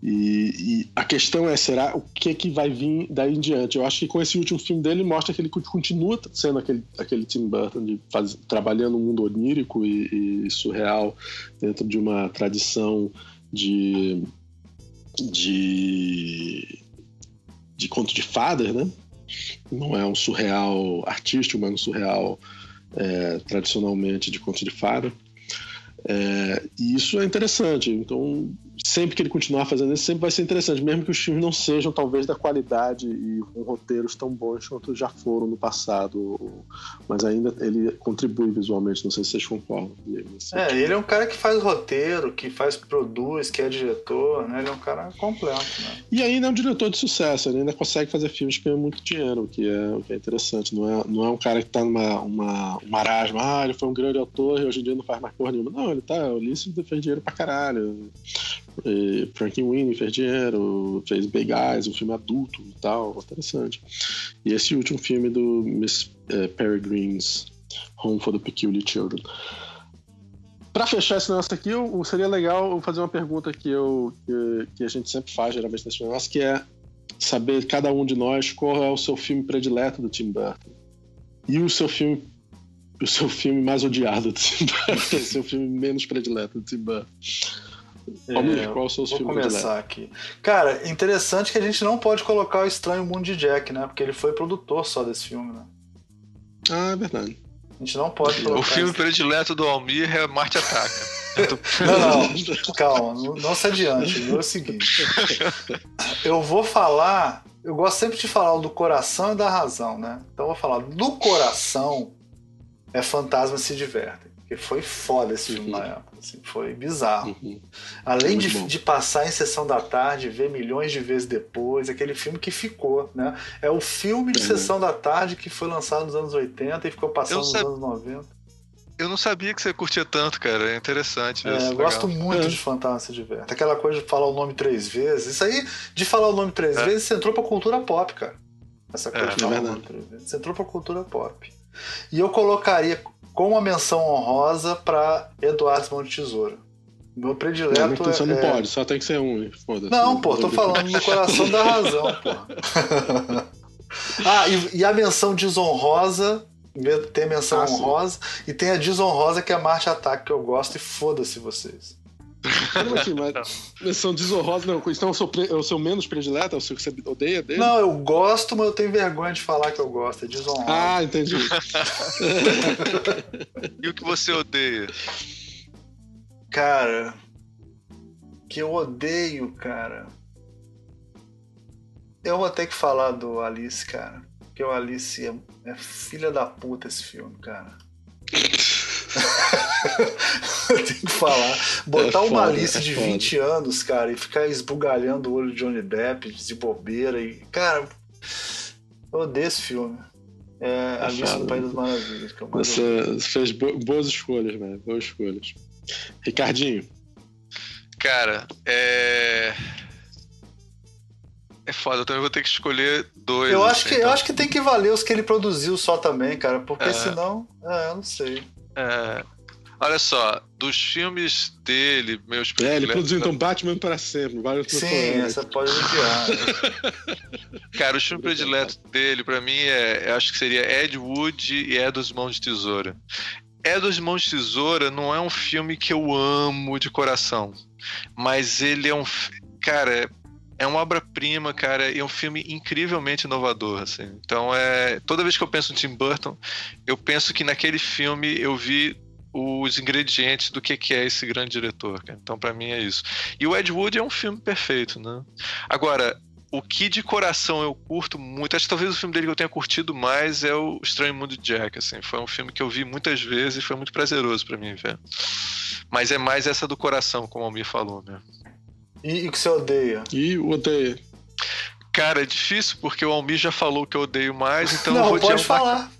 E, e, a questão é, será o que que vai vir daí em diante? Eu acho que com esse último filme dele mostra que ele continua sendo aquele, aquele Tim Burton de faz, trabalhando um mundo onírico e, e, surreal dentro de uma tradição de de de conto de fadas, né? Não é um surreal artístico, mas um surreal é, tradicionalmente de conto de fada. É, e isso é interessante. Então, sempre que ele continuar fazendo isso, sempre vai ser interessante, mesmo que os filmes não sejam talvez da qualidade e com roteiros tão bons quanto já foram no passado, mas ainda ele contribui visualmente, não sei se vocês concordam. É, ele é um cara que faz roteiro, que faz, produz, que é diretor, né? Ele é um cara completo, né? E ainda é um diretor de sucesso, ele ainda consegue fazer filmes que ganham muito dinheiro, o que é, o que é interessante, não é, não é um cara que tá numa uma, um marasmo, ah, ele foi um grande autor e hoje em dia não faz mais porra nenhuma. Não, ele tá, o Ulisses fez dinheiro pra caralho. E Frankenweenie fez dinheiro, fez Big Eyes, um filme adulto e tal, interessante. E esse último filme do Miss uh, Peregrine's Home for the Peculiar Children. Para fechar esse negócio aqui, seria legal fazer uma pergunta que, eu, que, que a gente sempre faz, geralmente nesse negócio, que é saber, cada um de nós, qual é o seu filme predileto do Tim Burton. E o seu filme o seu filme mais odiado do Tim Burton, o seu filme menos predileto do Tim Burton. É, qual são os vou começar aqui. Cara, interessante que a gente não pode colocar o Estranho Mundo de Jack, né? Porque ele foi produtor só desse filme, né? Ah, é verdade. A gente não pode colocar. O filme predileto do Almir é Marte Ataca. não, não, calma, não, não se adiante. É o seguinte: eu vou falar. Eu gosto sempre de falar o do coração e da razão, né? Então eu vou falar do coração é Fantasma se Divertem. Porque foi foda esse filme uhum. na época. Assim, foi bizarro. Uhum. Além de, de, passar em sessão da tarde, ver milhões de vezes depois, aquele filme que ficou, né? É o filme de uhum. sessão da tarde que foi lançado nos anos 80 e ficou passando nos anos 90. Eu não sabia que você curtia tanto, cara. É interessante. É, eu gosto muito é. de Fantasma de Verta. Aquela coisa de falar o nome três vezes. Isso aí, de falar o nome três é. vezes, você entrou pra cultura pop, cara. Essa coisa é, de falar o nome três vezes. Você entrou pra cultura pop. E eu colocaria com uma menção honrosa para Eduardo Mão de Tesoura. Meu predileto não, você não é... pode, só tem que ser um. Não, pô, tô falando do coração da razão, pô. ah, e, e, a menção desonrosa, tem a menção ah, honrosa, sim. e tem a desonrosa que é a Marte Ataque, que eu gosto, e foda-se vocês. Como assim? Mas menção desonrosa, não. Então é o seu, é o seu menos predileto? É o seu que você odeia dele? Não, eu gosto, mas eu tenho vergonha de falar que eu gosto. É desonrosa. Ah, entendi. e o que você odeia? Cara, que eu odeio, cara. Eu vou ter que falar do Alice, cara. Porque o Alice é, é filha da puta esse filme, cara. Tem que falar. Botar é uma Alice é de 20 anos, cara, e ficar esbugalhando o olho de Johnny Depp de bobeira. E, cara, eu odeio esse filme. É, é Alice no País das Maravilhas. Que Você fez boas escolhas, velho. Boas escolhas. Ricardinho. Cara, é. É foda, eu também vou ter que escolher dois. Eu acho, assim, que, então. eu acho que tem que valer os que ele produziu só também, cara, porque é. senão. É, eu não sei. É, olha só, dos filmes dele, meus É, ele produziu então Batman para sempre, vários Sim, essa pode enviar. Cara, o filme predileto dele, para mim, é, acho que seria Ed Wood e É dos Mãos de Tesoura. É dos Mãos de Tesoura não é um filme que eu amo de coração, mas ele é um. Cara, é uma obra-prima, cara, e é um filme incrivelmente inovador, assim. Então, é, toda vez que eu penso em Tim Burton, eu penso que naquele filme eu vi os ingredientes do que, que é esse grande diretor. Cara. Então, para mim é isso. E o Ed Wood é um filme perfeito, né? Agora, o que de coração eu curto muito, acho que talvez o filme dele que eu tenha curtido mais é o Estranho Mundo de Jack, assim. Foi um filme que eu vi muitas vezes e foi muito prazeroso para mim ver. Mas é mais essa do coração, como o Almir falou, né? E o que você odeia? E odeia. Cara, é difícil porque o Almir já falou que eu odeio mais, então Não, eu vou pode falar.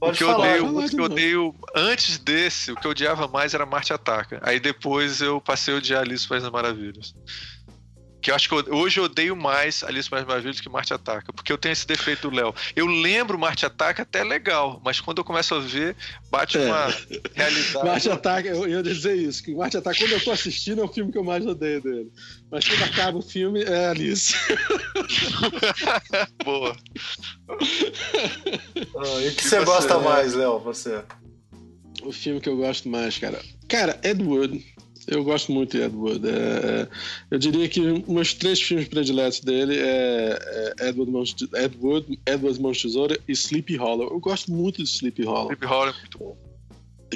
Pode o que, falar. Eu odeio, o que eu odeio antes desse, o que eu odiava mais era Marte Ataca. Aí depois eu passei a odiar Alice País das Maravilhas. Que eu acho que eu, hoje eu odeio mais Alice mais Maravilhas que Marte Ataca, porque eu tenho esse defeito do Léo. Eu lembro Marte Ataca até legal, mas quando eu começo a ver, bate é. uma realidade. Marte Ataca, eu ia dizer isso, que Marte Ataca, quando eu tô assistindo, é o filme que eu mais odeio dele. Mas quando acaba o filme, é Alice. Boa. Ah, e o que e você, você gosta mais, Léo, você? O filme que eu gosto mais, cara. Cara, Edward eu gosto muito de Ed Wood. É, é, eu diria que meus três filmes prediletos dele é, é Edward, Mãos, Ed Wood, Edward Mãos Tesoura e Sleepy Hollow. Eu gosto muito de Sleepy Hollow. Sleepy Hollow é muito bom.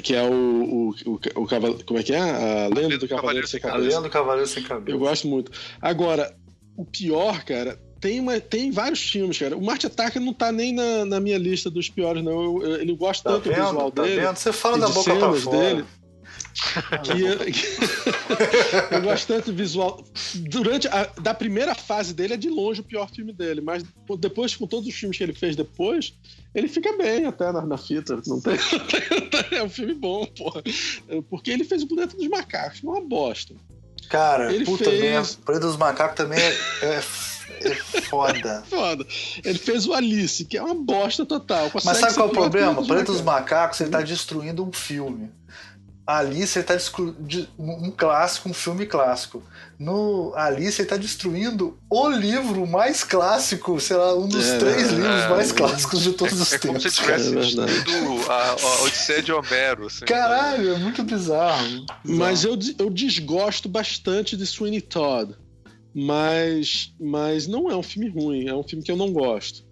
Que é o, o, o, o cavalo, como é que é? A lenda do Cavaleiro Sem Cabeça. A lenda do Cavaleiro Sem Cabeça. Eu gosto muito. Agora, o pior, cara, tem, uma, tem vários filmes, cara. O Marte Attacker não tá nem na, na minha lista dos piores, não. Eu, eu, ele gosta tá tanto vendo, do visual tá dele. Vendo? Você fala da boca pra fora. Dele que, que eu gosto tanto visual. Durante a da primeira fase dele é de longe o pior filme dele, mas depois com todos os filmes que ele fez depois, ele fica bem até na, na fita. Não tem, é um filme bom, porra. Porque ele fez o Planeta dos Macacos, uma bosta. Cara, ele puta fez... mesmo. Planeta dos Macacos também é, é... É foda. foda. Ele fez o Alice, que é uma bosta total. Mas sabe qual é o problema? Planeta dos Macacos, ele tá destruindo um filme. Alice está um clássico, um filme clássico. No Alice ele está destruindo o livro mais clássico, sei lá, um dos é, três é, livros é, mais clássicos de todos os é, tempos. É como se tivesse assistido a, a Odisseia de Homero. Assim, Caralho, é muito bizarro. Mas eu, eu desgosto bastante de Sweeney Todd. Mas, mas não é um filme ruim, é um filme que eu não gosto.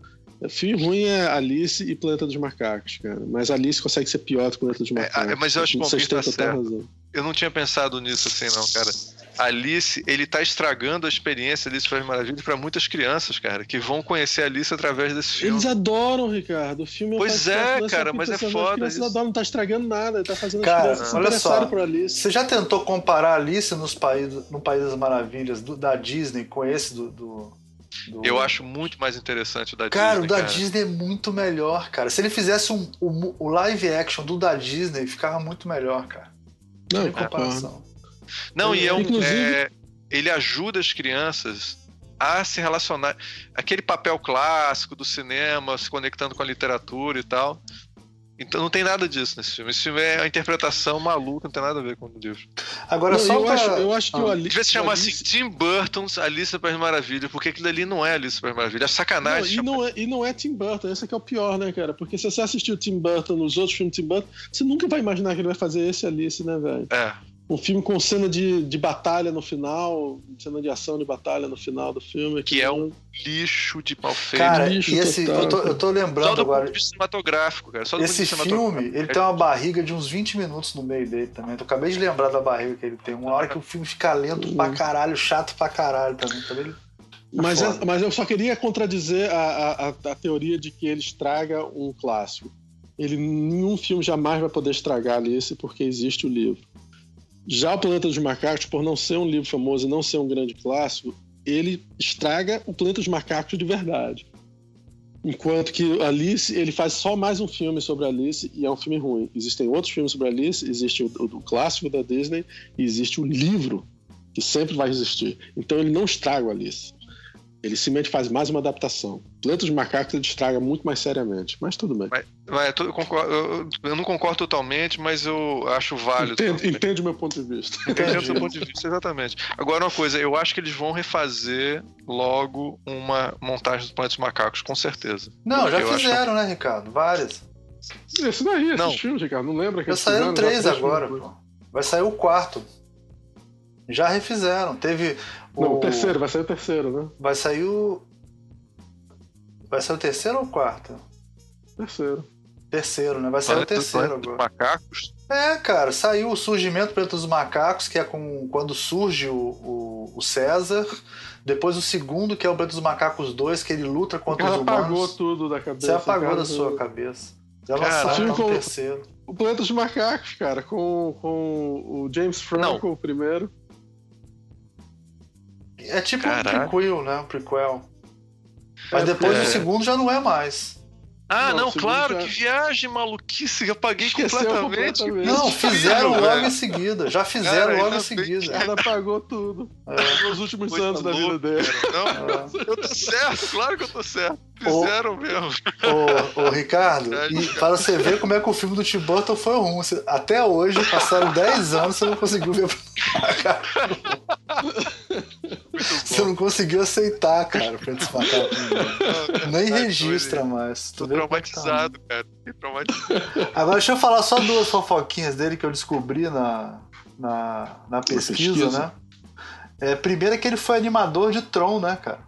Filme ruim é Alice e Planeta dos Macacos, cara. Mas Alice consegue ser pior do que Planeta dos é, Macacos. É, mas eu acho que o Palmeiras tá certo. Eu não tinha pensado nisso assim, não, cara. Alice, ele tá estragando a experiência Alice Faz Maravilha para muitas crianças, cara, que vão conhecer Alice através desse filme. Eles adoram, Ricardo. O filme é Pois é, cara, mas é foda. Eles adoram, não tá estragando nada, ele tá fazendo cara, as olha só, por Alice. Você já tentou comparar Alice nos países, no País das Maravilhas do, da Disney com esse do, do do... Eu acho muito mais interessante o da cara, Disney. Cara, o da Disney é muito melhor, cara. Se ele fizesse um, o, o live action do da Disney, ficava muito melhor, cara. Não, em comparação. Não, e é um. Inclusive... É, ele ajuda as crianças a se relacionar. Aquele papel clássico do cinema, se conectando com a literatura e tal. Então não tem nada disso nesse filme. Esse filme é a interpretação maluca, não tem nada a ver com o livro. Agora, não, só eu, pra... acho, eu acho que ah. o Alice. Devia se chamar Alice... assim Tim Burton's Alice Super Maravilha, porque aquilo ali não é Alice Super Maravilha, é sacanagem. Não, e, não é, e não é Tim Burton, esse é o pior, né, cara? Porque se você assistiu Tim Burton nos outros filmes de Tim Burton, você nunca vai imaginar que ele vai fazer esse Alice, né, velho? É um filme com cena de, de batalha no final, cena de ação de batalha no final do filme. Que, que é um lixo de mal feito. Cara, lixo e esse, eu, tô, eu tô lembrando só do agora. Ponto cinematográfico, cara. Só do esse filme, ele tem uma barriga de uns 20 minutos no meio dele também. Eu acabei de lembrar da barriga que ele tem. Uma hora que o filme fica lento pra caralho, chato pra caralho também. também tá mas, é, mas eu só queria contradizer a, a, a teoria de que ele estraga um clássico. Ele, nenhum filme jamais vai poder estragar Alice porque existe o livro. Já o Planeta dos Macacos, por não ser um livro famoso e não ser um grande clássico, ele estraga o Planeta dos Macacos de verdade. Enquanto que Alice, ele faz só mais um filme sobre Alice e é um filme ruim. Existem outros filmes sobre Alice, existe o, o, o clássico da Disney e existe o livro, que sempre vai existir. Então ele não estraga o Alice. Ele simplesmente faz mais uma adaptação. Planeta dos Macacos ele estraga muito mais seriamente, mas tudo bem. Mas, mas eu, concordo, eu, eu, não concordo totalmente, mas eu acho válido. Entende, entende o meu ponto de vista. Entende o seu ponto de vista, exatamente. Agora, uma coisa, eu acho que eles vão refazer logo uma montagem dos Planetas Macacos, com certeza. Não, já eu fizeram, acho... né, Ricardo? Várias. Esse daí, esses não. filmes, Ricardo, não lembra que Já saíram três agora, pô. Vai sair o quarto. Já refizeram. Teve não, o terceiro, vai sair o terceiro, né? Vai sair o. Vai sair o terceiro ou o quarto? Terceiro. Terceiro, né? Vai sair o terceiro agora. Macacos? É, cara, saiu o surgimento preto dos macacos, que é com quando surge o, o, o César. Depois o segundo, que é o Planeta dos Macacos 2, que ele luta contra os humanos. apagou tudo da cabeça. Você apagou cara, da sua cabeça. Já lançaram o terceiro. O Planeta dos Macacos, cara, com, com o James Franco, Não. o primeiro. É tipo Caraca. um prequel, né? Um prequel. Mas é, depois é... do segundo já não é mais. Ah, Não, não, claro, já- que viagem maluquice, eu apaguei Esqueceu completamente. completamente. Não, fizeram logo em seguida. Já fizeram Cara, logo em seguida. Ela apagou tudo. É. Nos últimos Coisa anos da vida louca, dele. Não, eu tô certo, claro que eu tô certo. Fizeram mesmo. Ô, ô, Ricardo, e para você ver como é que o filme do Tim Burton foi ruim. Até hoje, passaram 10 anos, você não conseguiu ver. Você não conseguiu aceitar, cara, pra macaco. Nem registra mais. Tô é que tá. traumatizado, cara. Traumatizado. Agora deixa eu falar só duas fofoquinhas dele que eu descobri na, na, na pesquisa, pesquisa. né? É, primeiro é que ele foi animador de Tron, né, cara?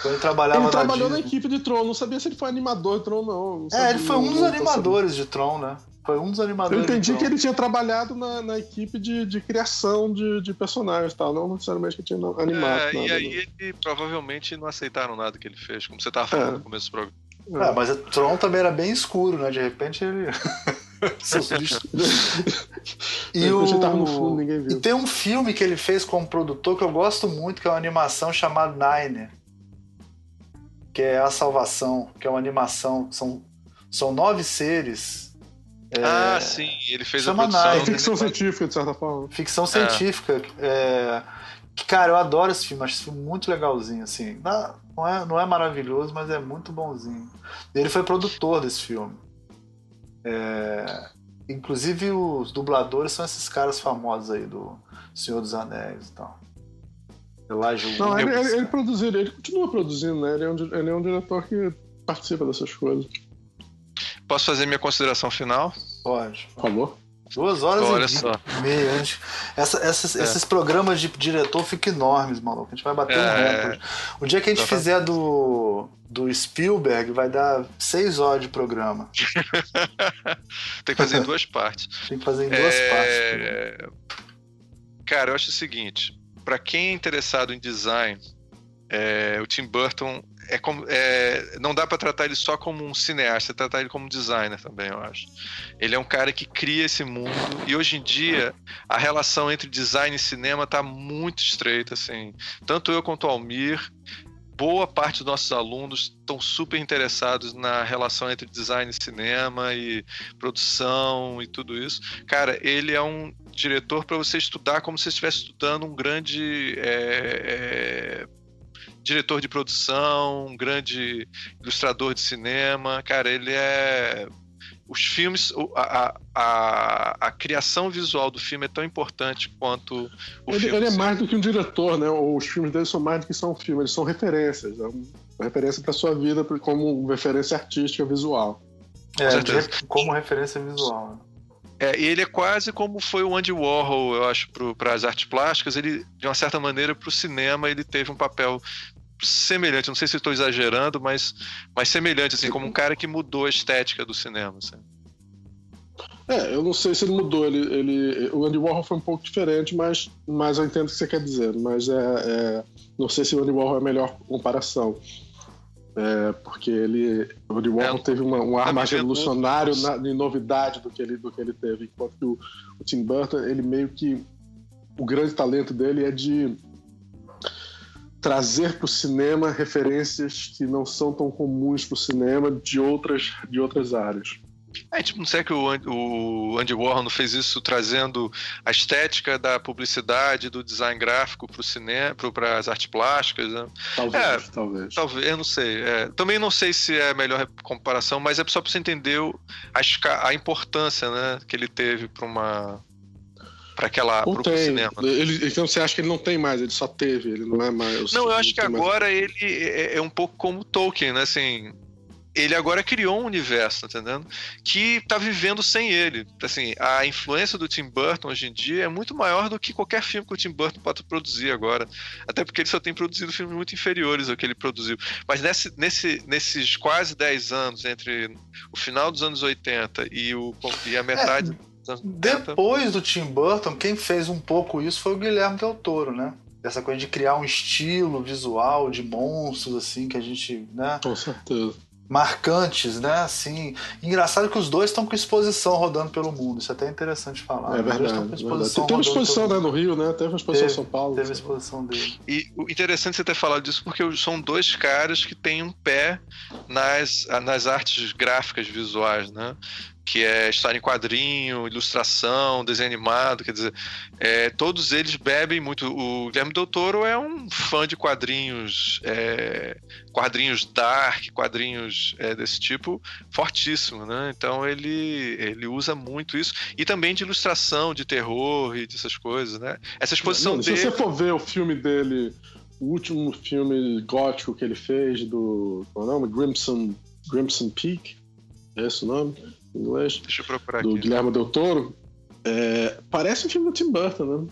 Quando ele trabalhava Ele na trabalhou na Disney. equipe de Tron, não sabia se ele foi animador de Tron, não. não É, ele foi um dos animadores de Tron, né? Foi um dos Eu animadores entendi de que ele tinha trabalhado na, na equipe de, de criação de, de personagens e tal, não necessariamente que tinha animado. É, nada, e né? aí ele provavelmente não aceitaram nada que ele fez, como você tava falando É. no começo do programa. Ah, mas o Tron também era bem escuro, né? De repente ele. E, o... fundo, ninguém e tem um filme que ele fez como produtor que eu gosto muito, que é uma animação chamada Nine. Que é A Salvação, que é uma animação. São, são nove seres. É, Ah, sim, ele fez Chama a produção. Nike. É ficção científica, de certa forma. Ficção científica. é, que, cara, eu adoro esse filme. Acho esse filme muito legalzinho, assim. Não, é, não é maravilhoso, mas é muito bonzinho. Ele foi produtor desse filme. É, inclusive, os dubladores são esses caras famosos aí do Senhor dos Anéis e tal. Elijah Não, ele, ele, ele produziu, ele continua produzindo, né? Ele é, um, ele é um diretor que participa dessas coisas. Posso fazer minha consideração final? Pode. Por favor. Duas horas Olha e só. meia. Essa- essas- É. Esses programas de diretor ficam enormes, maluco. A gente vai bater um É. recorde. O dia que a gente Exatamente. fizer do, do Spielberg, vai dar seis horas de programa. Tem que fazer em duas partes. Tem que fazer em duas partes. É, Cara, eu acho o seguinte: pra quem é interessado em design, é, o Tim Burton é como, é, não dá pra tratar ele só como um cineasta, tratar ele como designer também, eu acho. Ele é um cara que cria esse mundo e hoje em dia a relação entre design e cinema tá muito estreita, assim. Tanto eu quanto o Almir, boa parte dos nossos alunos estão super interessados na relação entre design e cinema e produção e tudo isso. Cara, ele é um diretor para você estudar como se estivesse estudando um grande é, é, diretor de produção, um grande ilustrador de cinema. Cara, ele é. Os filmes, a, a, a, a criação visual do filme é tão importante quanto o Ele, filme. ele é mais do que um diretor, né? Os filmes dele são mais do que só um filme, eles são referências. É uma referência para sua vida como referência artística visual. É, como referência visual. É, e ele é quase como foi o Andy Warhol, eu acho, para as artes plásticas. Ele, de uma certa maneira, para o cinema, ele teve um papel semelhante. Não sei se estou exagerando, mas, mas semelhante, assim, como um cara que mudou a estética do cinema. Assim. É, eu não sei se ele mudou. Ele, ele, o Andy Warhol foi um pouco diferente, mas, mas eu entendo o que você quer dizer. Mas é, é, não sei se o Andy Warhol é a melhor comparação. É, porque ele, o Andy Warhol É, teve uma, um ar tá mais revolucionário na, de novidade do que ele, do que ele teve. Enquanto que o, o Tim Burton, ele meio que. O grande talento dele é de trazer para o cinema referências que não são tão comuns para o cinema de outras, de outras áreas. É, tipo, não sei que o, An- o Andy Warhol não fez isso trazendo a estética da publicidade, do design gráfico para o cinema, para as artes plásticas. Né? Talvez, É, talvez. Talvez, eu não sei. É, também não sei se é a melhor comparação, mas é só para você entender o- a, a importância né, que ele teve para uma. para aquela. Não pro cinema. Ele, então você acha que ele não tem mais, ele só teve, ele não é mais. Não, eu acho que tem mais- agora ele é, é um pouco como Tolkien, né? Assim, ele agora criou um universo, tá entendendo? Que tá vivendo sem ele. Assim, a influência do Tim Burton hoje em dia é muito maior do que qualquer filme que o Tim Burton pode produzir agora. Até porque ele só tem produzido filmes muito inferiores ao que ele produziu. Mas nesse, nesse, nesses quase 10 anos, entre o final dos anos 80 e, o, e a metade dos anos 90, Depois do Tim Burton, quem fez um pouco isso foi o Guilherme Del Toro, né? Essa coisa de criar um estilo visual de monstros, assim, que a gente, né? Com certeza. Marcantes, né? Assim, engraçado que os dois estão com exposição rodando pelo mundo. Isso é até interessante falar. É verdade. Com exposição Teve exposição né, no Rio, né? Teve uma exposição em São Paulo. Teve exposição dele. E o interessante você ter falado disso porque são dois caras que têm um pé nas, nas artes gráficas visuais, né? Que é história em quadrinho, ilustração, desenho animado, quer dizer, é, todos eles bebem muito. O Guilherme Del Toro é um fã de quadrinhos, é, quadrinhos dark, quadrinhos é, desse tipo, fortíssimo, né? Então ele, ele usa muito isso e também de ilustração, de terror e dessas coisas, né? Essa exposição Não, dele. Se você for ver o filme dele, o último filme gótico que ele fez do, qual é o nome? Grimson, Grimson Peak, é esse o nome? Inglês. Deixa eu procurar do aqui. Guilherme Del Toro. É, parece um filme do Tim Burton, né?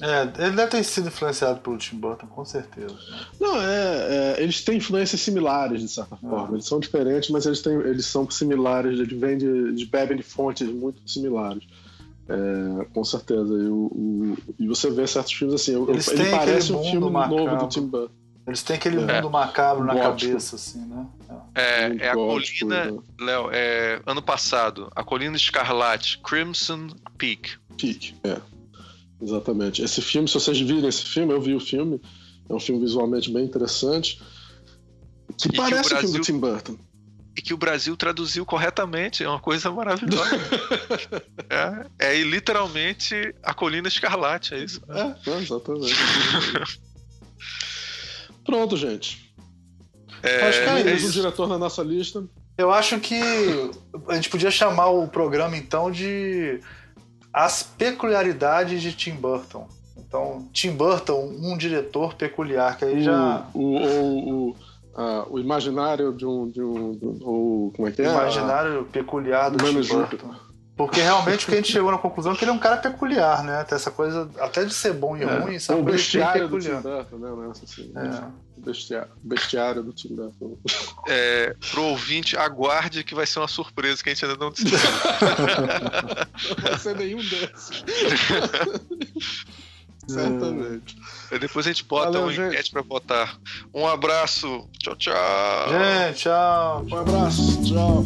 É, ele deve ter sido influenciado pelo Tim Burton, com certeza. Não, é, é eles têm influências similares, de certa forma. Eles são diferentes, mas eles, têm, eles são similares, eles, vêm de, eles bebem de fontes muito similares. É, com certeza. E, o, o, e você vê certos filmes assim, Eles ele parece um filme novo do Tim Burton. Eles têm aquele É. mundo macabro na Gótico. cabeça, assim, né? É, Muito é a gótico, colina, né? Léo, é, ano passado, a colina escarlate, Crimson Peak. Peak, é. Exatamente. Esse filme, se vocês virem esse filme, eu vi o filme, é um filme visualmente bem interessante. Que que parece o um filme do Brasil- Tim Burton. E que o Brasil traduziu corretamente, é uma coisa maravilhosa. é, é literalmente a colina escarlate, é isso. É, é, exatamente. Pronto, gente. É, Acho que é isso. um diretor na nossa lista. Eu acho que a gente podia chamar o programa, então, de As Peculiaridades de Tim Burton. Então, Tim Burton, um diretor peculiar, que aí já... O, o, o, o, ah, o imaginário de um. De um, de um- o, como é que é? imaginário peculiar do Mano Tim Júpiter. Porque realmente o que a gente chegou na conclusão é que ele é um cara peculiar, né? Tem essa coisa, até de ser bom e É, ruim, o sabe? Ele é bestiário do Tim peculiar. Burton, né? Assim, É. o bestiário, bestiário do Tim Burton. é, pro ouvinte, aguarde que vai ser uma surpresa que a gente ainda não decidiu. Não vai ser nenhum desses. Certamente. Depois a gente bota Valeu, uma gente. enquete pra votar. Um abraço. Tchau, tchau. Gente, tchau. Um abraço. Tchau.